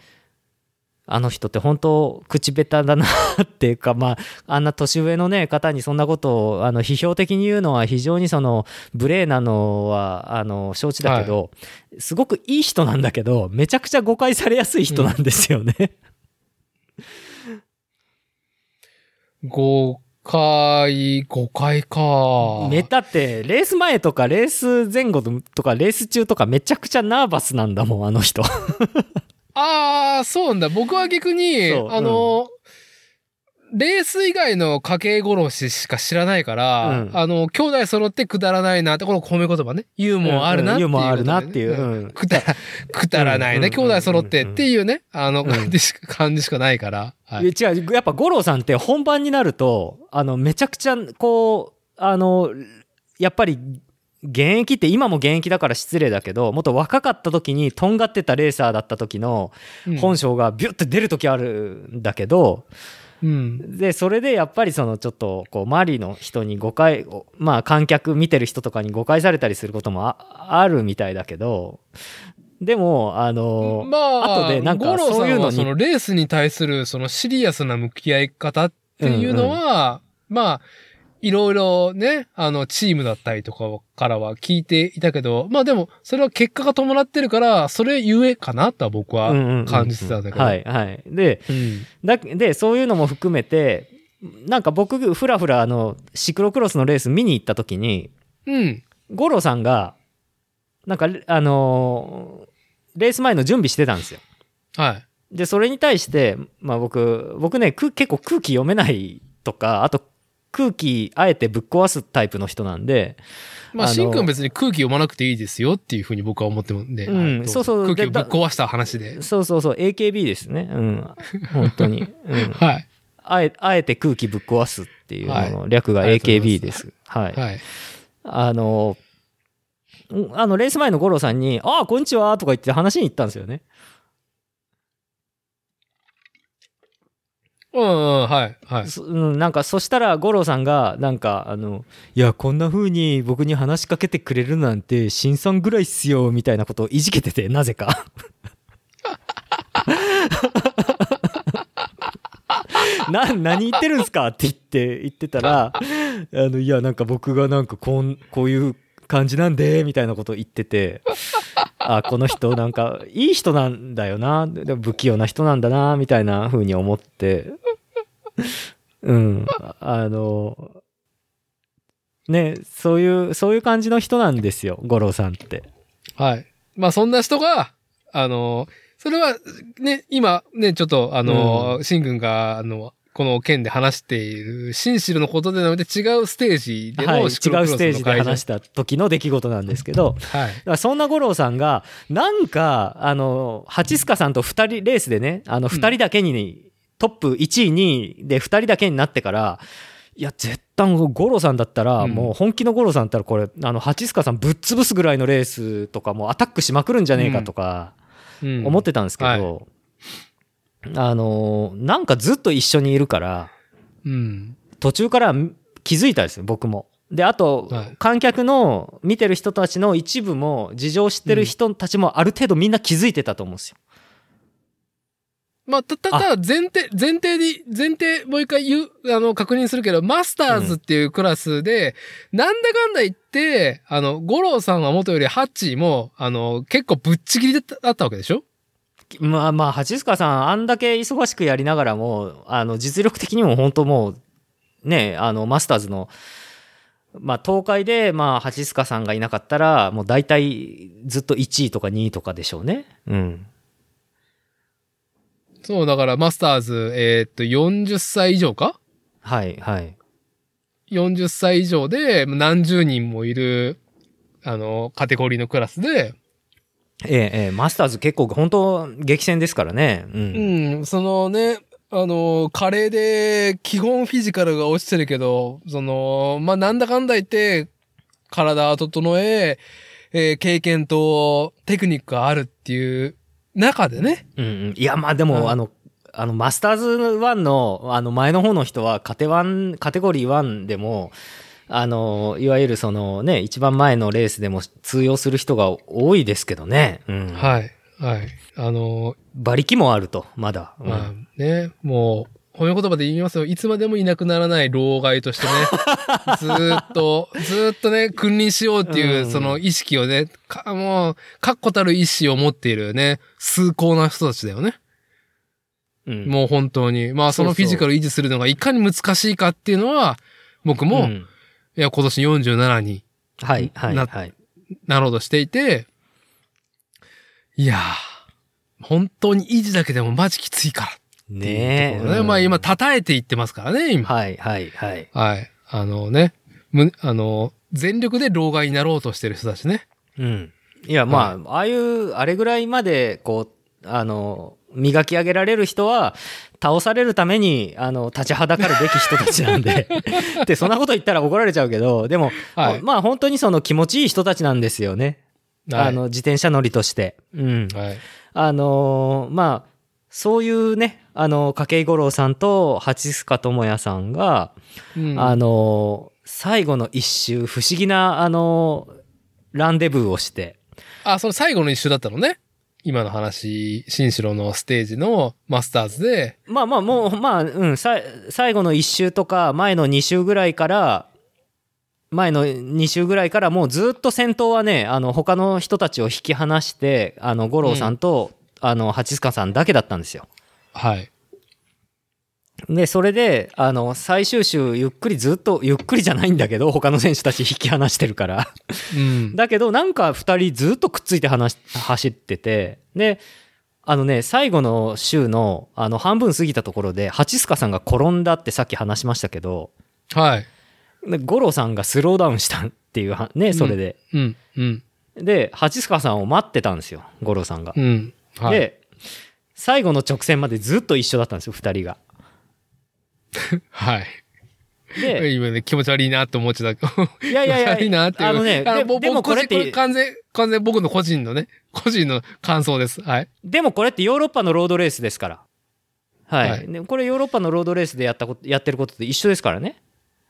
あの人って本当口下手だなっていうか、まあ、あんな年上のね、方にそんなことを、あの、批評的に言うのは非常にその、無礼なのは、あの、承知だけど、すごくいい人なんだけど、めちゃくちゃ誤解されやすい人なんですよね。誤解、誤解か。めだって、レース前とか、レース前後とか、レース中とか、めちゃくちゃナーバスなんだもん、あの人。ああ、そうなんだ。僕は逆に、あの、レース以外の家計殺ししか知らないから、うん。あの、兄弟揃ってくだらないなって、この褒め言葉ね。ユーモアあるなっていう、ユーモアあるなっていう。くだら、くだらないね、うん。兄弟揃ってっていうね、あの、ん。感じしか、感じしかないから。はい。違う。やっぱ五郎さんって本番になるとあのめちゃくちゃこうあのやっぱり現役って今も現役だから失礼だけどもっと若かった時にとんがってたレーサーだった時のうん。本性がビュッて出る時あるんだけど、うん。でそれでやっぱりそのちょっとこう周りの人に誤解をまあ観客見てる人とかに誤解されたりすることもああるみたいだけどでもあの、まあ、後でなんかそういうのにはそのレースに対するそのシリアスな向き合い方っていうのは、まあ、いろいろね、あの、チームだったりとかからは聞いていたけど、まあでも、それは結果が伴ってるから、それゆえかなとは僕はうんうんうんうん感じてたんだけど。はいはいでうん。だでそういうのも含めてなんか僕ふらふらあのシクロクロスのレース見に行った時にうん。五郎さんがなんかあのーレース前の準備してたんですよ。はい。でそれに対して、まあ、僕僕ねく結構空気読めないとかあと空気あえてぶっ壊すタイプの人なんでまあ、あのシンくん別に空気読まなくていいですよっていうふうに僕は思ってるんで。うんはいそうそう空気をぶでっ壊した話で。そうそうそう AKB ですねうん本当に、うん、はい。あえあえて空気ぶっ壊すっていうのの略が AKB です。はい。はい。あの、んあの、レース前の五郎さんに、ああ、こんにちはとか言って話に行ったんですよね。うんうん、はい。はい。うん、なんか、そしたら五郎さんが、なんか、あの、いや、こんな風に僕に話しかけてくれるなんて、新さんぐらいっすよ、みたいなことをいじけてて、なぜか。な何言ってるんすかって言って言ってたらあのいやなんか僕がなんかこんこういう感じなんでみたいなこと言ってて あこの人なんかいい人なんだよなでも不器用な人なんだなみたいな風に思ってうんあのねそういうそういう感じの人なんですよ五郎さんって。はい。まあそんな人が、あの、それはね、今ね、ちょっとあの、シン君が、あの、この件で話している、シンシルのことでなので違うステージではい、違うステージで話した時の出来事なんですけど、はい。そんな五郎さんがなんかあのハチスカさんと2人レースでねあの2人だけに、トップ1位2位で2人だけになってからいや絶対五郎さんだったら、うん。もう本気の五郎さんだったらこれあのハチスカさんぶっ潰すぐらいのレースとかもうアタックしまくるんじゃねえかとかうん。思ってたんですけど、あのなんかずっと一緒にいるからうん。途中から気づいたんですよ僕も。であと、はい観客の見てる人たちの一部も事情を知ってる人たちもある程度みんな気づいてたと思うんですよ。まあ、た、た、ただ前提、前提で、前提もう一回言う、あの、確認するけど、マスターズっていうクラスで、なんだかんだ言って、あの、五郎さんは元よりハッチーも、あの、結構ぶっちぎりだったわけでしょ？まあまあ八塚さんあんだけ忙しくやりながらもあの実力的にも本当もうねあのマスターズのまあ東海でまあ八塚さんがいなかったらもう大体ずっと1位とか2位とかでしょうね。うん。そう、だからマスターズ、えーっと、40歳以上か？はいはい。40歳以上で何十人もいる、あの、カテゴリーのクラスで、ええええマスターズ結構本当激戦ですからね。う。うんん、そのね、あの、カレーで基本フィジカルが落ちてるけど、その、まあ、なんだかんだ言って、体を整え、えー経験とテクニックがあるっていう中でね。うんうん、いや、まあでも、はいあの、あの、マスターズ1の、あの、前の方の人は、カテワン、カテゴリー1でも、あの、いわゆるそのね、一番前のレースでも通用する人が多いですけどね。うん。はい。はい。あの、馬力もあると、まだ。うんまあね、もう、褒め言葉で言いますよ。いつまでもいなくならない老害としてね、ずーっと、ずーっとね、君臨しようっていうう、んその意識をね、かもう、確固たる意志を持っているね、崇高な人たちだよね。うんもう本当に。まあ、そのフィジカルを維持するのがいかに難しいかっていうのは、僕も、いうんや、今年47にはい、はい、なはい。なろうとしていて、いやー、本当に維持だけでもマジきついから。ねえ。ねうんまあ今、叩えていってますからね、今。はい、はい、はい。はい。あのね、む、あの、全力で老害になろうとしてる人たちね。うん。いや、まあ、ああいう、あれぐらいまで、こう、あの、磨き上げられる人は、倒されるために、あの、立ちはだかるべき人たちなんで。で、そんなこと言ったら怒られちゃうけど、でも、はいまあ、本当にその気持ちいい人たちなんですよね。はいあの、自転車乗りとして。うん。はい。あのーまあ、そういうね、あの、筧五郎さんと八須賀智也さんが、うんあのー最後の一周、不思議な、あのーランデブーをして、あ、その最後の一周だったのね。今の話、新城のステージのマスターズで、まあまあもう、まあ、うん、さ最後の1周とか、前の2周ぐらいから、前の2周ぐらいからもうずっと先頭はね、あの、他の人たちを引き離して、あの、五郎さんと、あの、八塚さんだけだったんですよ。はい。で、それで、あの、最終週、ゆっくりずっと、ゆっくりじゃないんだけど、他の選手たち引き離してるから。うん。だけど、なんか2人ずっとくっついて話し走ってて、で、あのね、最後の週の、あの、半分過ぎたところで、八須賀さんが転んだってさっき話しましたけど、はい。で五郎さんがスローダウンしたっていうは、ね、それで。うん。うん。で、八須賀さんを待ってたんですよ、五郎さんが。うん。はい。で、最後の直線までずっと一緒だったんですよ、2人が。はい。で、今ね、気持ち悪いなって思っちゃった。いやいやいやいなっていう。あのねでぼでも僕これって完全、完全僕の個人のね、個人の感想です。はい。でもこれってヨーロッパのロードレースですから。はい。はいでこれヨーロッパのロードレースでやったこと、やってることと一緒ですからね。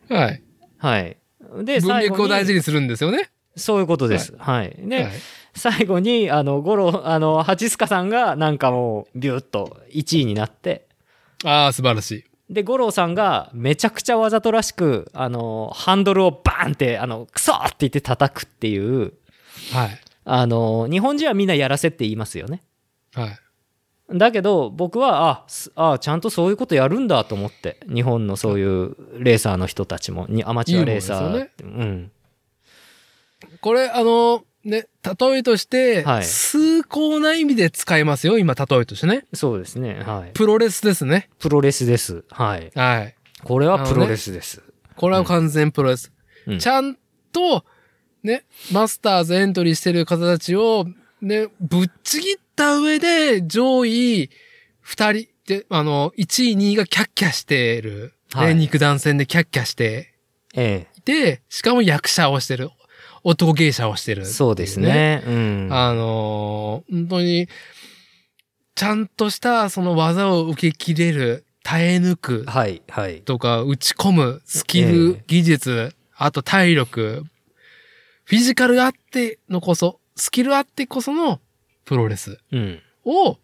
はい。はい。で、文最後に脈を大事にするんですよね。そういうことです。はい。で、はい。最後に、あの、ゴロ、あの、ハチスカさんがなんかもう、ビューッと1位になって、ああ、素晴らしい。で、五郎さんがめちゃくちゃわざとらしく、あの、ハンドルをバーンって、あの、クソーって言って叩くっていう、はい。あの、日本人はみんなやらせって言いますよね。はい。だけど僕はあすあちゃんとそういうことやるんだと思って日本のそういうレーサーの人たちもにアマチュアレーサーいいもんでうん、これ、あの、ね、例えとして、はい崇高な意味で使えますよ、今、例えとしてね。そうですねはいプロレスですね。プロレスですはいはい。これはプロレスです、これは完全プロレス。うんちゃんと、ね、マスターズエントリーしてる方たちを、ね、ぶっちぎった上で、上位二人で、あの、1位、2位がキャッキャしてる。ね、はい肉弾戦でキャッキャしてえいて、しかも役者をしてる。男芸者をしてる、えそうです。ね。うん。あのー本当に、ちゃんとしたその技を受け切れる、耐え抜くはいはい。とか、打ち込むスキル、ええ。技術、あと体力、フィジカルあってのこそ、スキルあってこそのプロレスうん。を、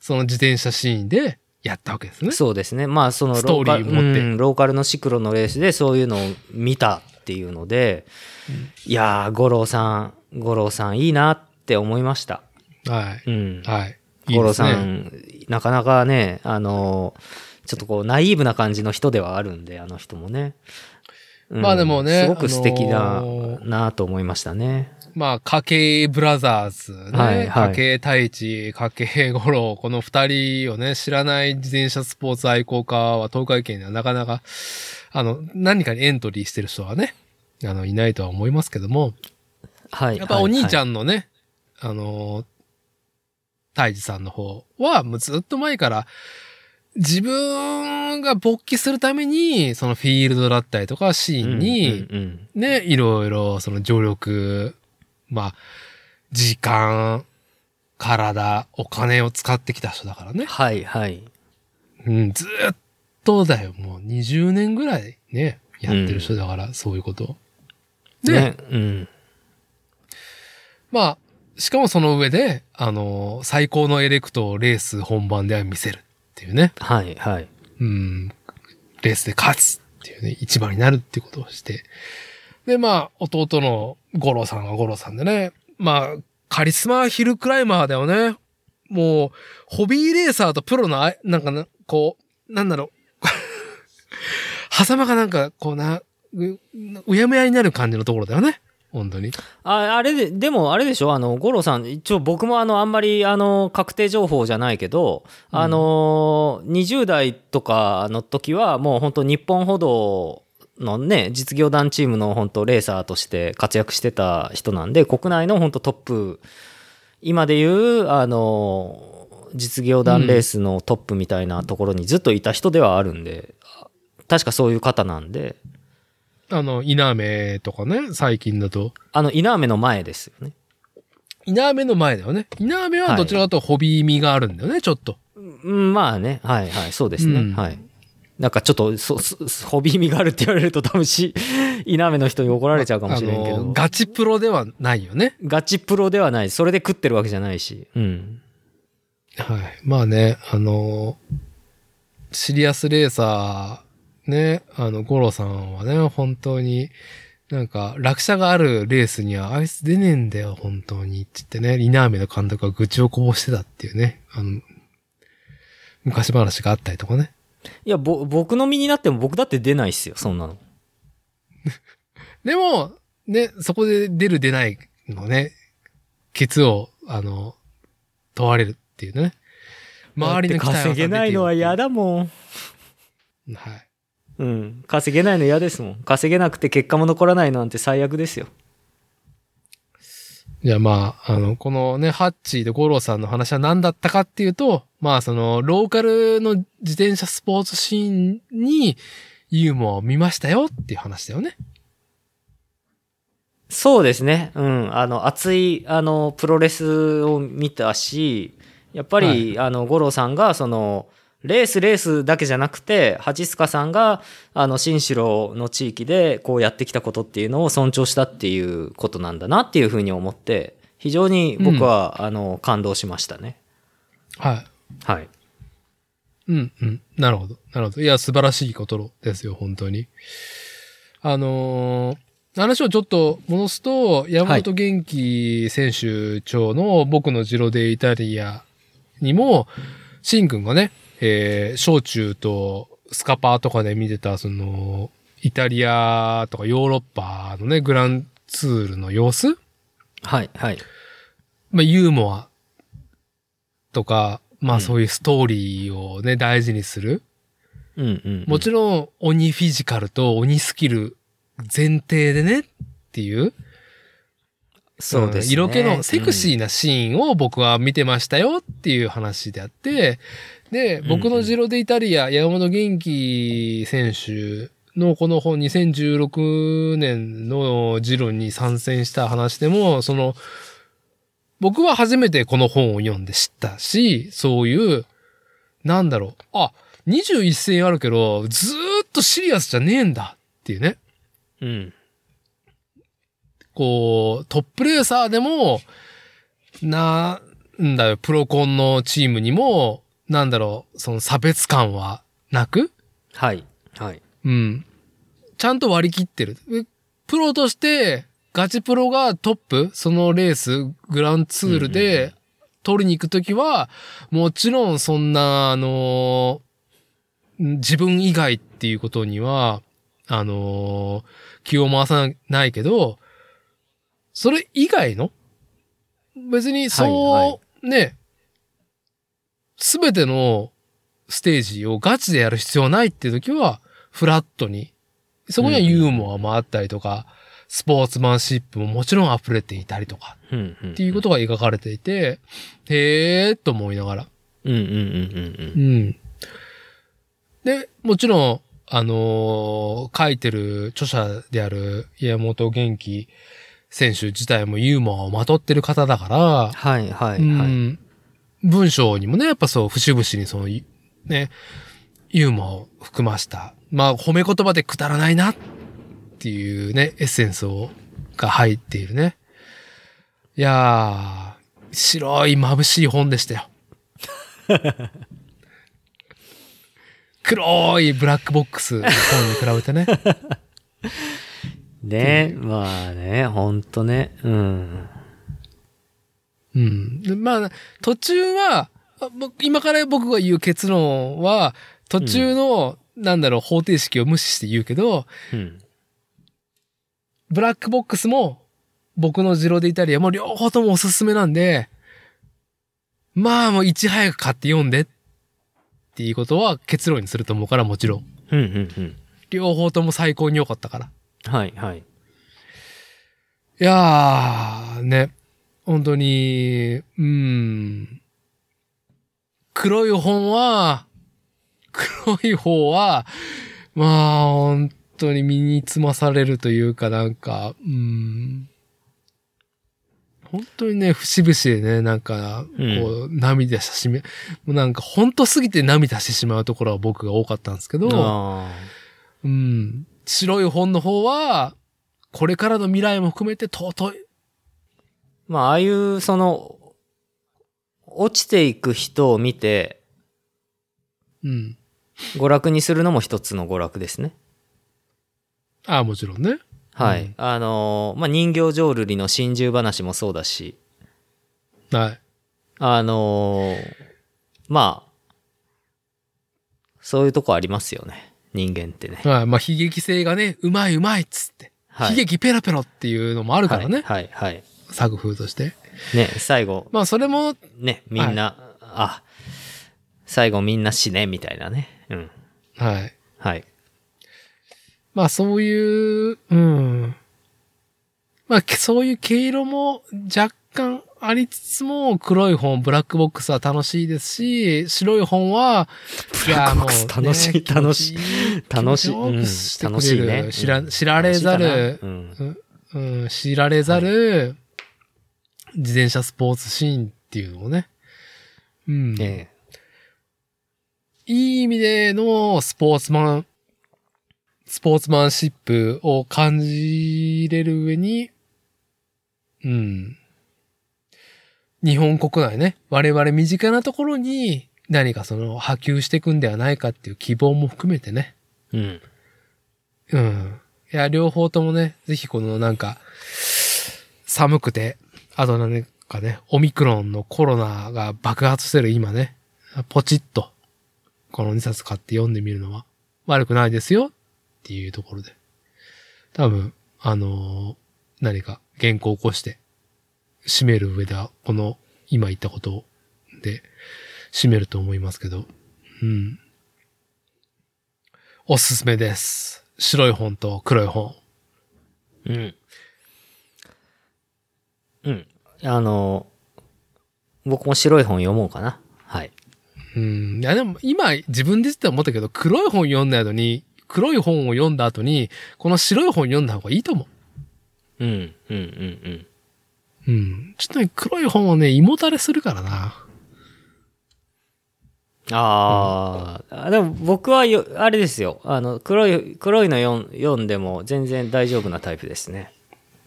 その自転車シーンでやったわけですね。そうですね。まあそのストーリーローカル持って。うんローカルのシクロのレースでそういうのを見たっていうので、いやー五郎さん五郎さんいいなって思いましたはい。うんはい。五郎。さん、なかなかね、あの、ちょっとこう、ナイーブな感じの人ではあるんで、あの人もね。うんまあでもねすごく素敵な、あのーなと思いましたね。まあ、家計ブラザーズね。はいはい家計太一、家計五郎、この二人をね、知らない自転車スポーツ愛好家は東海圏にはなかなか、あの、何かにエントリーしてる人はね、あの、いないとは思いますけども、はい。やっぱお兄ちん。ゃんのね、あの、太一さんの方は、もうずっと前から、自分が勃起するために、そのフィールドだったりとかシーンに、うんうんね、いろいろその助力、まあ、時間、体、お金を使ってきた人だからね。はいはい。うん、ずーっとだよ。もう20年ぐらいね、やってる人だから、そういうこと。で、ね、うん。まあ、しかもその上で、あの、最高のエレクトをレース本番では見せるっていうね。はいはい。うん、レースで勝つっていうね、一番になるっていうことをして。で、まあ、弟の五郎さんは五郎さんでね、まあ、カリスマヒルクライマーだよね。もう、ホビーレーサーとプロのなんかな、こう、なんだろう。狭間がなんか、こうな、う、うやむやになる感じのところだよね。本当に。ああれで、でもあれでしょ？あの、五郎さん、一応僕もあの、あんまりあの、確定情報じゃないけど、うんあの、20代とかの時はもう本当日本歩道のね、実業団チームの本当レーサーとして活躍してた人なんで、国内の本当トップ、今でいう、あの、実業団レースのトップみたいなところにずっといた人ではあるんで、確かそういう方なんで、あの、稲目とかね、最近だと。あの、稲雨の前ですよね。稲目の前だよね。稲目はどちらかというとホビー味があるんだよね、ちょっと。うん、まあね、はいはい、そうですね、うんはい。なんかちょっとそ、そホビー味があるって言われると多分し、稲目の人に怒られちゃうかもしれんけど、ガチプロではないよね。ガチプロではない、それで食ってるわけじゃないし、うん。はい。まあね、あの、シリアスレーサー、ね、あの、ゴロさんはね、本当に、なんか、落車があるレースには、あいつ出ねえんだよ、本当に。って言ってね、リナーメの監督が愚痴をこぼしてたっていうね、あの、昔話があったりとかね。いや、ぼ、僕の身になっても僕だって出ないっすよ、そんなの。でも、ね、そこで出る出ないのね、ケツを、あの、問われるっていうね。周りの稼げないのは嫌だもん。はい。うん。稼げないの嫌ですもん。稼げなくて結果も残らないなんて最悪ですよ。じゃあまあ、あの、このね、ハッチーと五郎さんの話は何だったかっていうと、まあその、ローカルの自転車スポーツシーンにユーモアを見ましたよっていう話だよね。そうですね。うん。あの、熱い、あの、プロレスを見たし、やっぱり、あの、五郎さんが、その、レース、レースだけじゃなくて、八塚さんが、あの、新城の地域で、こうやってきたことっていうのを尊重したっていうことなんだなっていうふうに思って、非常に僕は、あの、感動しましたね。はい。はい。うん、うん。なるほど。なるほど。いや、素晴らしいことですよ、本当に。あのー話をちょっと戻すと、山本元気選手長の僕のジロデイタリアにも、シン君がね、えー、小中とスカパーとかで見てた、その、イタリアとかヨーロッパのね、グランツールの様子？はい、はい。まあ、ユーモアとか、まうんあそういうストーリーをね、大事にする。うんうん、うん。もちろん、鬼フィジカルと鬼スキル前提でねっていう、そうですね。ん色気のセクシーなシーンを僕は見てましたよっていう話であって、で、僕のジロでイタリア、山本元気選手のこの本2016年のジロに参戦した話でも、その、僕は初めてこの本を読んで知ったし、そういう、なんだろう、あ、21戦あるけど、ずーっとシリアスじゃねえんだっていうね。うん。こう、トップレーサーでも、なんだよ、プロコンのチームにも、なんだろう、その差別感はなく、はい、はい。うん。ちゃんと割り切ってる。えプロとして、ガチプロがトップ、そのレース、グランツールで取りに行くときは、もちろんそんな、あの、自分以外っていうことには、あの、気を回さないけど、それ以外の？別にそう、はいはね、すべてのステージをガチでやる必要はないっていう時は、フラットに。そこにはユーモアもあったりとかスポーツマンシップももちろん溢れていたりとか。っていうことが描かれていて、へーと思いながら。うんうんうんうんうん。で、もちろん、あのー書いてる著者である山本元気選手自体もユーモアをまとってる方だから、はいはいはい。うん、文章にもね、やっぱそう、節々にその、いね、ユーモアを含ました。まあ、褒め言葉でくだらないなっていうね、エッセンスを、が入っているね。いやー、白い眩しい本でしたよ。黒いブラックボックスの本に比べてね。ね、まあね、ほんとね。うん。うん。でまあ、途中は、今から僕が言う結論は、途中の、なんだろう、方程式を無視して言うけど、うん。ブラックボックスも、僕のジロデイタリアも両方ともおすすめなんで、まあもういち早く買って読んでっていうことは結論にすると思うからもちろん。うんうんうん。両方とも最高に良かったから。はいはい。いやー、ね。本当に、うん。黒い本は、黒い方は、まあ、本当に身につまされるというかなんか、うん。本当にね、節々でね、なんか、こう、涙したしめ、もうなんか、本当すぎて涙してしまうところは僕が多かったんですけど、あうん。白い本の方は、これからの未来も含めて尊い。ーまあ、ああいう、その、落ちていく人を見て、うん。娯楽にするのも一つの娯楽ですね。ああ、もちろんね。はい。うんあのーまあ、人形浄瑠璃の心中話もそうだし、はい。あのーまあ、そういうとこありますよね。人間ってね。はい。まあ、悲劇性がね、うまいうまいっつって。はい。悲劇ペラペロっていうのもあるからね。はい、はい、はい。作風として。ね、最後、まあ、それも、ね、みんな、あ、最後みんな死ね、みたいなね。うん。はい。はい。まあ、そういう、うん。まあ、そういう毛色も若干ありつつも、黒い本、ブラックボックスは楽しいですし、白い本は、ブラックボックス楽しい楽しいい楽しい楽しいね知られざる、うん。うん、知られざる、自転車スポーツシーンっていうのをね。うん。えいい意味でのスポーツマン、スポーツマンシップを感じれる上に、うん。日本国内ね、我々身近なところに何かその波及していくんではないかっていう希望も含めてね。えうん。うん。いや、両方ともね、ぜひこのなんか、寒くて、あと何かね、オミクロンのコロナが爆発してる今ね、ポチッと、この2冊買って読んでみるのは悪くないですよっていうところで。多分、あのー何か原稿を起こして、締める上では、この今言ったことで締めると思いますけど、うん。おすすめです。白い本と黒い本。うん。うん。あの、僕も白い本読もうかな。はい。うん。いやでも今自分で言って思ったけど、黒い本読んだ後に、黒い本を読んだ後に、この白い本読んだ方がいいと思うん、うん、うん、うん。う。うん。ちょっとね、黒い本はね、胃もたれするからな。あーあ、でも僕はよ、あれですよ。あの、黒い、黒いの読んでも全然大丈夫なタイプですね。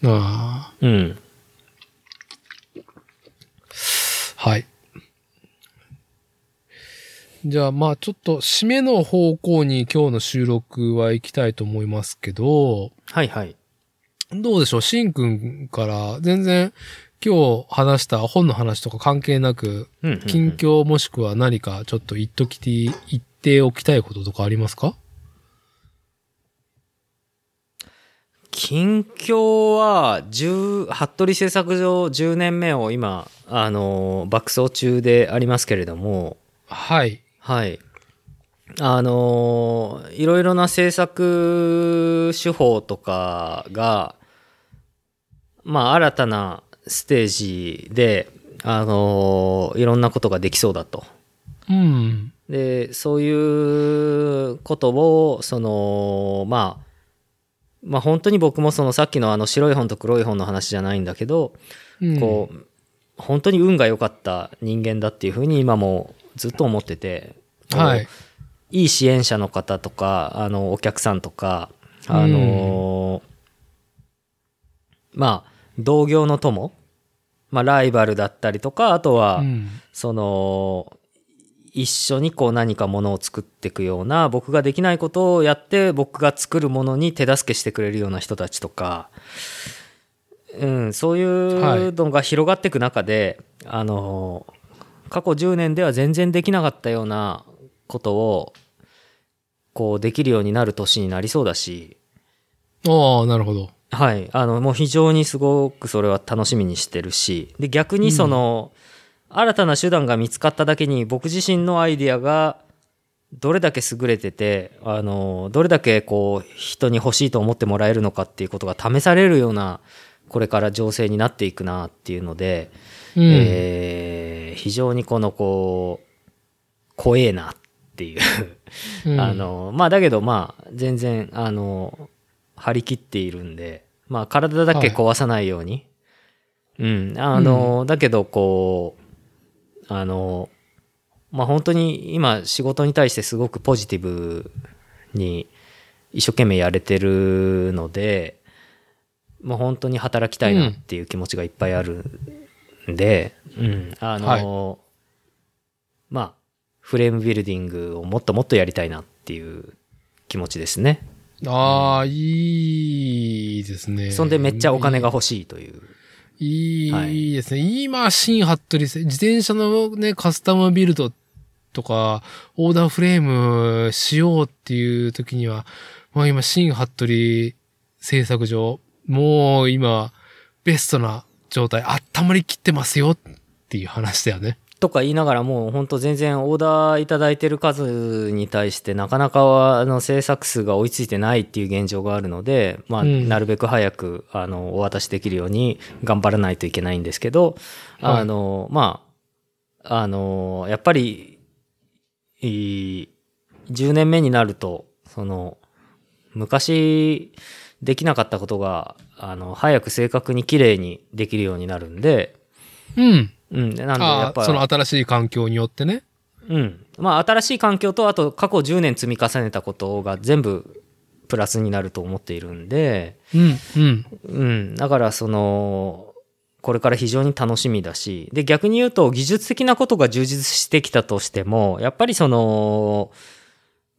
あうん。あ。はい。じゃあまあちょっと締めの方向に今日の収録は行きたいと思いますけど、はいはい。どうでしょう？しんくんから全然今日話した本の話とか関係なく、うんうんうん近況もしくは何かちょっと言っときて、言っておきたいこととかありますか？近況は、10、服部製作所10年目を今、あの、爆走中でありますけれども、はい。はい。あのーいろいろな制作手法とかが、まあ、新たなステージで、あのいろんなことができそうだと。うん。で、そういうことを、その、まあ、まあ本当に僕もそのさっきのあの白い本と黒い本の話じゃないんだけど、うん、こう、本当に運が良かった人間だっていうふうに今もずっと思ってて、はい。いい支援者の方とか、あの、お客さんとか、あのまあ、同業の友、まあ、ライバルだったりとか、あとは、うん。その、一緒にこう何かものを作っていくような、僕ができないことをやって、僕が作るものに手助けしてくれるような人たちとか、うん、そういうのが広がっていく中で、あの、過去10年では全然できなかったようなことを、こうできるようになる年になりそうだし、ああ、なるほど。はい。あの、もう非常にすごくそれは楽しみにしてるし、で、逆にその、新たな手段が見つかっただけに、僕自身のアイディアが、どれだけ優れてて、あの、どれだけこう、人に欲しいと思ってもらえるのかっていうことが試されるような、これから情勢になっていくなっていうので、うん。えー非常にこの、こう、怖えなっていう。うん あ、の、まあだけどまあ全然、あの、張り切っているんで、まあ体だけ壊さないように。うん、あの、だけどこう、あの、まあ本当に今仕事に対してすごくポジティブに一生懸命やれてるので、もう本当に働きたいなっていう気持ちがいっぱいあるんで、うん、あの、まあ、フレームビルディングをもっともっとやりたいなっていう気持ちですね。ああ、いいですね。そんでめっちゃお金が欲しいという。いい、はいいいですね。今、新服部せ、自転車のね、カスタムビルドとか、オーダーフレームしようっていう時には、まあ今、新服部製作所、もう今、ベストな状態、温まりきってますよっていう話だよね。とか言いながらもう本当全然オーダーいただいてる数に対してなかなかあの制作数が追いついてないっていう現状があるので、まあ、うんなるべく早くあのお渡しできるように頑張らないといけないんですけど、はいあの、まあ、あの、やっぱり、いい10年目になると、その、昔できなかったことが、あの、早く正確に綺麗にできるようになるんで、うん。うん、なんでやっぱその新しい環境によってね。うん。まあ、新しい環境と、あと過去10年積み重ねたことが全部プラスになると思っているんで、うん、うん。うん。だから、その、これから非常に楽しみだし、で、逆に言うと、技術的なことが充実してきたとしても、やっぱりその、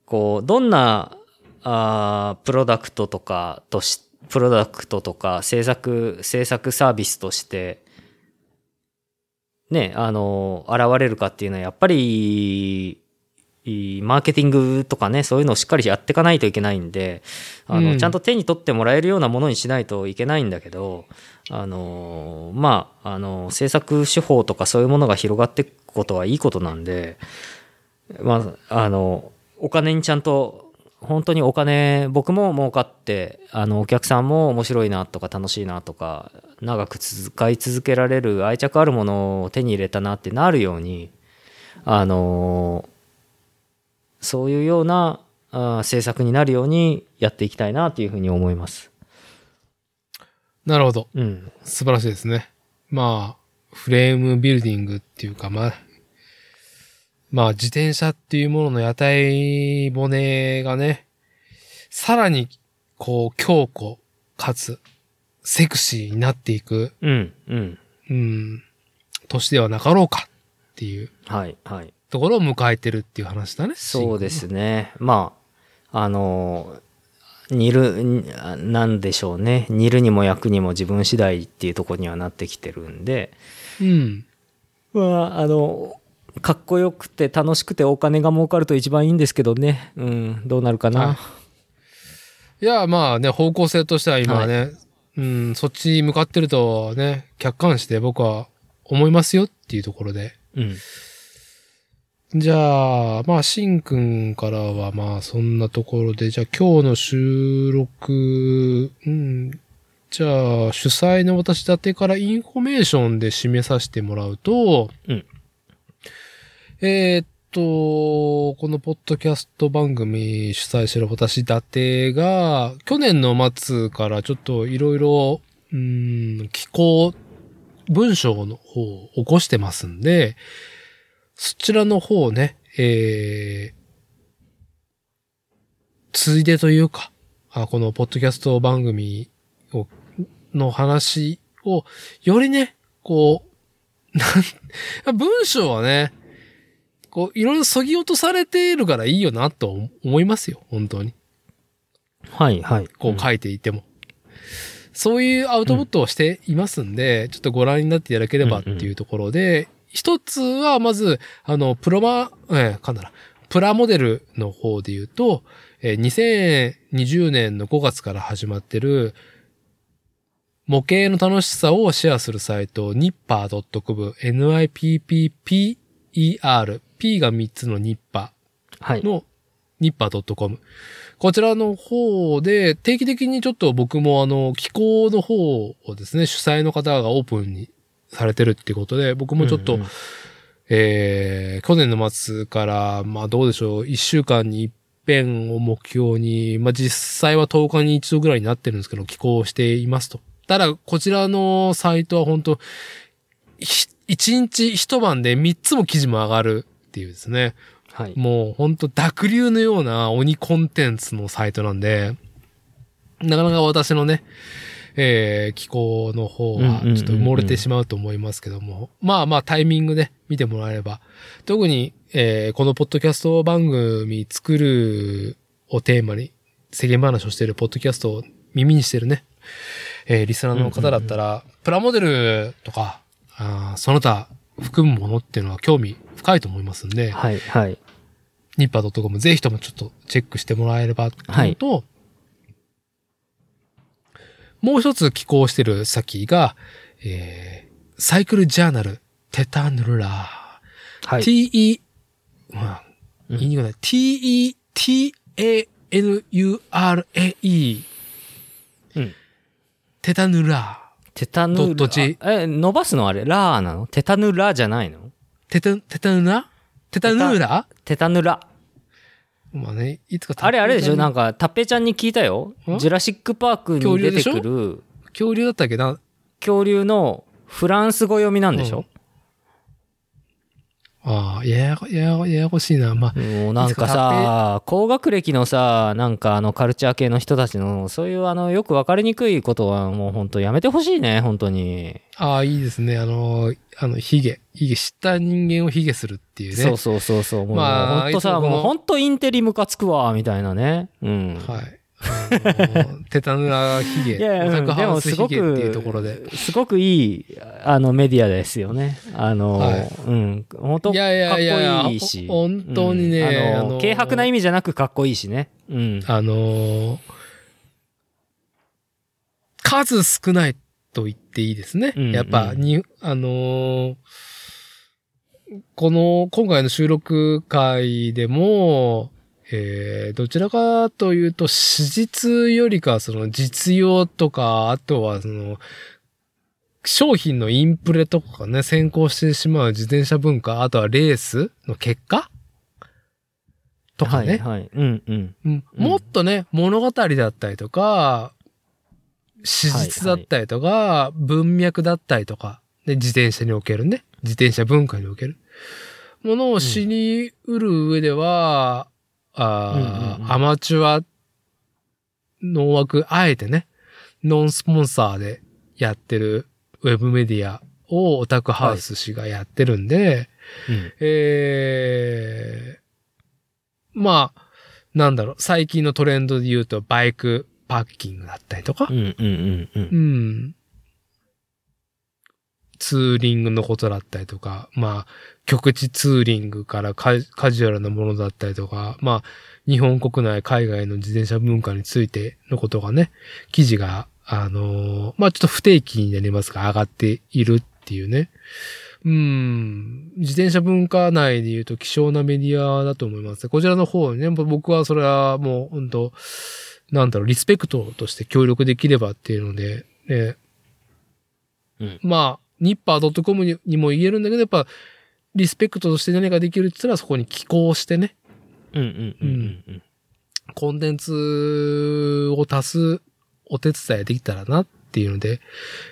こう、どんな、あープロダクトとかとし、プロダクトとか制作、制作サービスとして、ね、あの、現れるかっていうのは、やっぱり、マーケティングとかね、そういうのをしっかりやっていかないといけないんで、あの、うん。ちゃんと手に取ってもらえるようなものにしないといけないんだけど、あの、まあ、あの、制作手法とかそういうものが広がっていくことはいいことなんで、まあ、あの、お金にちゃんと、本当にお金、僕も儲かって、あの、お客さんも面白いなとか楽しいなとか、長く使い続けられる愛着あるものを手に入れたなってなるように、あの、そういうようなあー政策になるようにやっていきたいなというふうに思います。なるほど。うん。素晴らしいですね。まあ、フレームビルディングっていうか、まあ、まあ、自転車っていうものの屋台骨がね、さらに、こう、強固、かつ、セクシーになっていく、うん。うん。うん、年ではなかろうかっていうはい。はい。ところを迎えてるっていう話だね。そうですね。まあ、あの、煮る、なんでしょうね。煮るにも焼くにも自分次第っていうところにはなってきてるんで、うん。まあ、あの、かっこよくて楽しくてお金が儲かると一番いいんですけどね。うん、どうなるかな。はいいや、まあね、方向性としては今はね、うん、そっちに向かってるとね、客観視で僕は思いますよっていうところで。うん。じゃあ、まあ、しんくんからはまあ、そんなところで、じゃあ今日の収録、うん、じゃあ、主催の私伊達からインフォメーションで締めさせてもらうと、うんえーっと、このポッドキャスト番組主催してる私伊達が、去年の末からちょっといろいろ、うん、寄稿、文章の方を起こしてますんで、そちらの方ね、えー、ついでというか、あこのポッドキャスト番組を、の話を、よりね、こう、なん、文章はね、こう、いろいろ削ぎ落とされているからいいよなと思いますよ、本当に。はいはい。こう書いていても。そういうアウトプットをしていますんで、ちょっとご覧になっていただければっていうところで、一つはまず、あの、プロマ、えー、かんだな、プラモデルの方で言うと、えー2020年の5月から始まってる、模型の楽しさをシェアするサイト、nipper.com、nipper、P が3つのニッパはい。の nipper.com。こちらの方で定期的にちょっと僕もあの、機構の方をですね、主催の方がオープンにされてるってことで、僕もちょっと、うんうんえー、去年の末から、まあどうでしょう、1週間に一遍を目標に、まあ実際は10日に一度ぐらいになってるんですけど、寄稿していますと。ただ、こちらのサイトは本当ひ一日一晩で3つも記事も上がるっていうですね。はい。もうほんと濁流のような鬼コンテンツのサイトなんで、なかなか私のね、えー、気候の方はちょっと埋もれてしまうと思いますけども、まあまあタイミングで見てもらえれば、特に、えー、このポッドキャスト番組作るをテーマに世間話をしているポッドキャストを耳にしてるね、えー、リスナーの方だったら、プラモデルとか、あーその他含むものっていうのは興味深いと思いますんで、はいはい。ニッパー .com ぜひともちょっとチェックしてもらえればっていうのと、もう一つ寄稿してる先が、えー、サイクルジャーナルテタヌラー。はい。t-e、まあ、うん言いにくいな t-e-t-a-n-u-r-a-e。うんテタヌラテタヌラ？え、伸ばすのあれ？ラーなの？テタヌラじゃないの？ー。テタ、テタヌラ？テタヌラ？テタヌラ。まあね、いつかあれあれでしょ？なんか。か、タッペちゃんに聞いたよ。ん？ジュラシックパークに出てくる。恐竜だったっけな？恐竜のフランス語読みなんでしょ、ああ、ややこ、ややこ、ややこしいな。まあ、もうなんかさ、高学歴のさ、なんかあのカルチャー系の人たちの、そういうあの、よく分かりにくいことはもう本当やめてほしいね、本当に。ああ、いいですね。あの、あの、ヒゲ。ヒゲ、知った人間をヒゲするっていうね。そうそうそうそう。もうまあ本当さ、もう本当インテリムカつくわ、みたいなね。うん。はい。テタヌラヒゲ。いやいや、でハウスヒもすごゲっていうところで。く、すごくいい、あの、メディアですよね。あの、はいうん、本当いやいやいやいやかっこいいし。ほ本当にねうんあの、軽薄な意味じゃなくかっこいいしね。うん。あのー数少ないと言っていいですね。うんやっぱ、に、あのーこの、今回の収録会でも、えー、どちらかというと、史実よりか、その実用とか、あとはその、商品のインプレとかね、先行してしまう自転車文化、あとはレースの結果？とかね。はい、はい。うん、うん。うんもっとね、物語だったりとか、史実だったりとか、文脈だったりとか、で自転車におけるね、自転車文化におけるものを知り得る上では、あーうんうんうんアマチュアの枠、あえてね、ノンスポンサーでやってるウェブメディアをオタクハウス氏がやってるんで、うんえー、まあ、なんだろう、最近のトレンドで言うと、バイクパッキングだったりとかう、ん、うん、うん、うんう。ん。ツーリングのことだったりとか、まあ、局地ツーリングからカカジュアルなものだったりとか、まあ、日本国内、海外の自転車文化についてのことがね、記事が、あのーまあちょっと不定期になりますが、上がっているっていうね。うん。自転車文化内で言うと希少なメディアだと思います。こちらの方にね、僕はそれはもう本当なんだろう、リスペクトとして協力できればっていうので、で、うんまあ、ニッパー .com ににも言えるんだけど、やっぱ、リスペクトとして何ができるって言ったらそこに寄稿してね、うんうんうんうんコンテンツを足すお手伝いできたらなっていうので、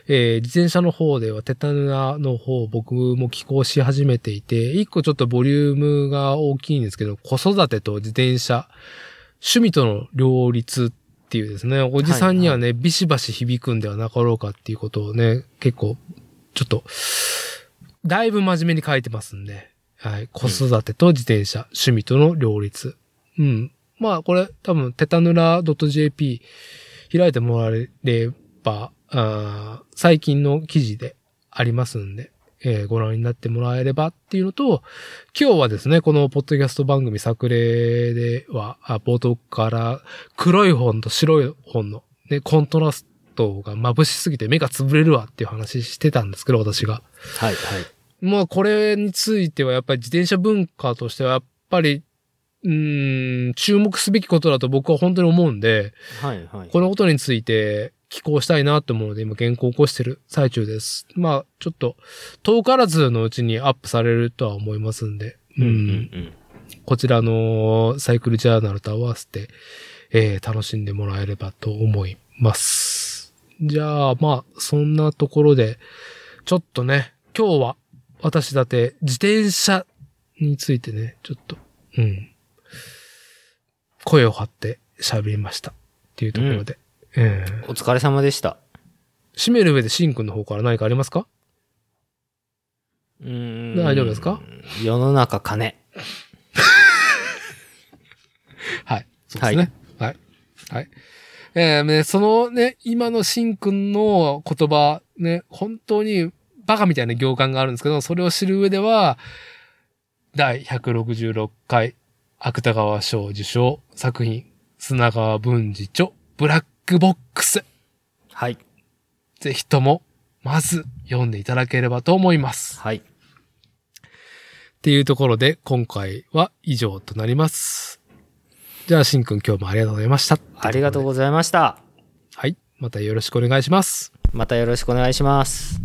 えー自転車の方ではテタヌラの方僕も寄稿し始めていて、一個ちょっとボリュームが大きいんですけど、子育てと自転車、趣味との両立っていうですね、おじさんにはね、ビシバシ響くんではなかろうかっていうことをね、結構、ちょっと、だいぶ真面目に書いてますんで、はい。子育てと自転車、趣味との両立。うん。まあ、これ多分、テタヌラ .jp 開いてもらえれば、あ最近の記事でありますんで、えーご覧になってもらえればっていうのと、今日はですね、このポッドキャスト番組作例では、冒頭から黒い本と白い本の、ね、コントラストが眩しすぎて目が潰れるわっていう話してたんですけど、私が。はいはい。まあ、これについてはやっぱり自転車文化としてはやっぱり、うーん、注目すべきことだと僕は本当に思うんで、はいはい。このことについて寄稿したいなと思うので今原稿を起こしてる最中です。まあ、ちょっと遠からずのうちにアップされるとは思いますんで、うんうんうん。こちらのサイクルジャーナルと合わせて、えー楽しんでもらえればと思います。じゃあ、まあ、そんなところで、ちょっとね、今日は私だって自転車についてね、ちょっと、うん、声を張って喋りましたっていうところで、えーお疲れ様でした。締める上でシンくんの方から何かありますか？うーん大丈夫ですか？世の中金。はい。そうですね。はい。はい。えーね、そのね、今のしんくんの言葉、ね、本当にバカみたいな行間があるんですけど、それを知る上では、第166回芥川賞受賞作品、砂川文治著、ブラックボックス。はい。ぜひとも、まず読んでいただければと思います。はい。っていうところで、今回は以上となります。じゃあ、しんくん今日もありがとうございました。ありがとうございました。はい。またよろしくお願いします。またよろしくお願いします。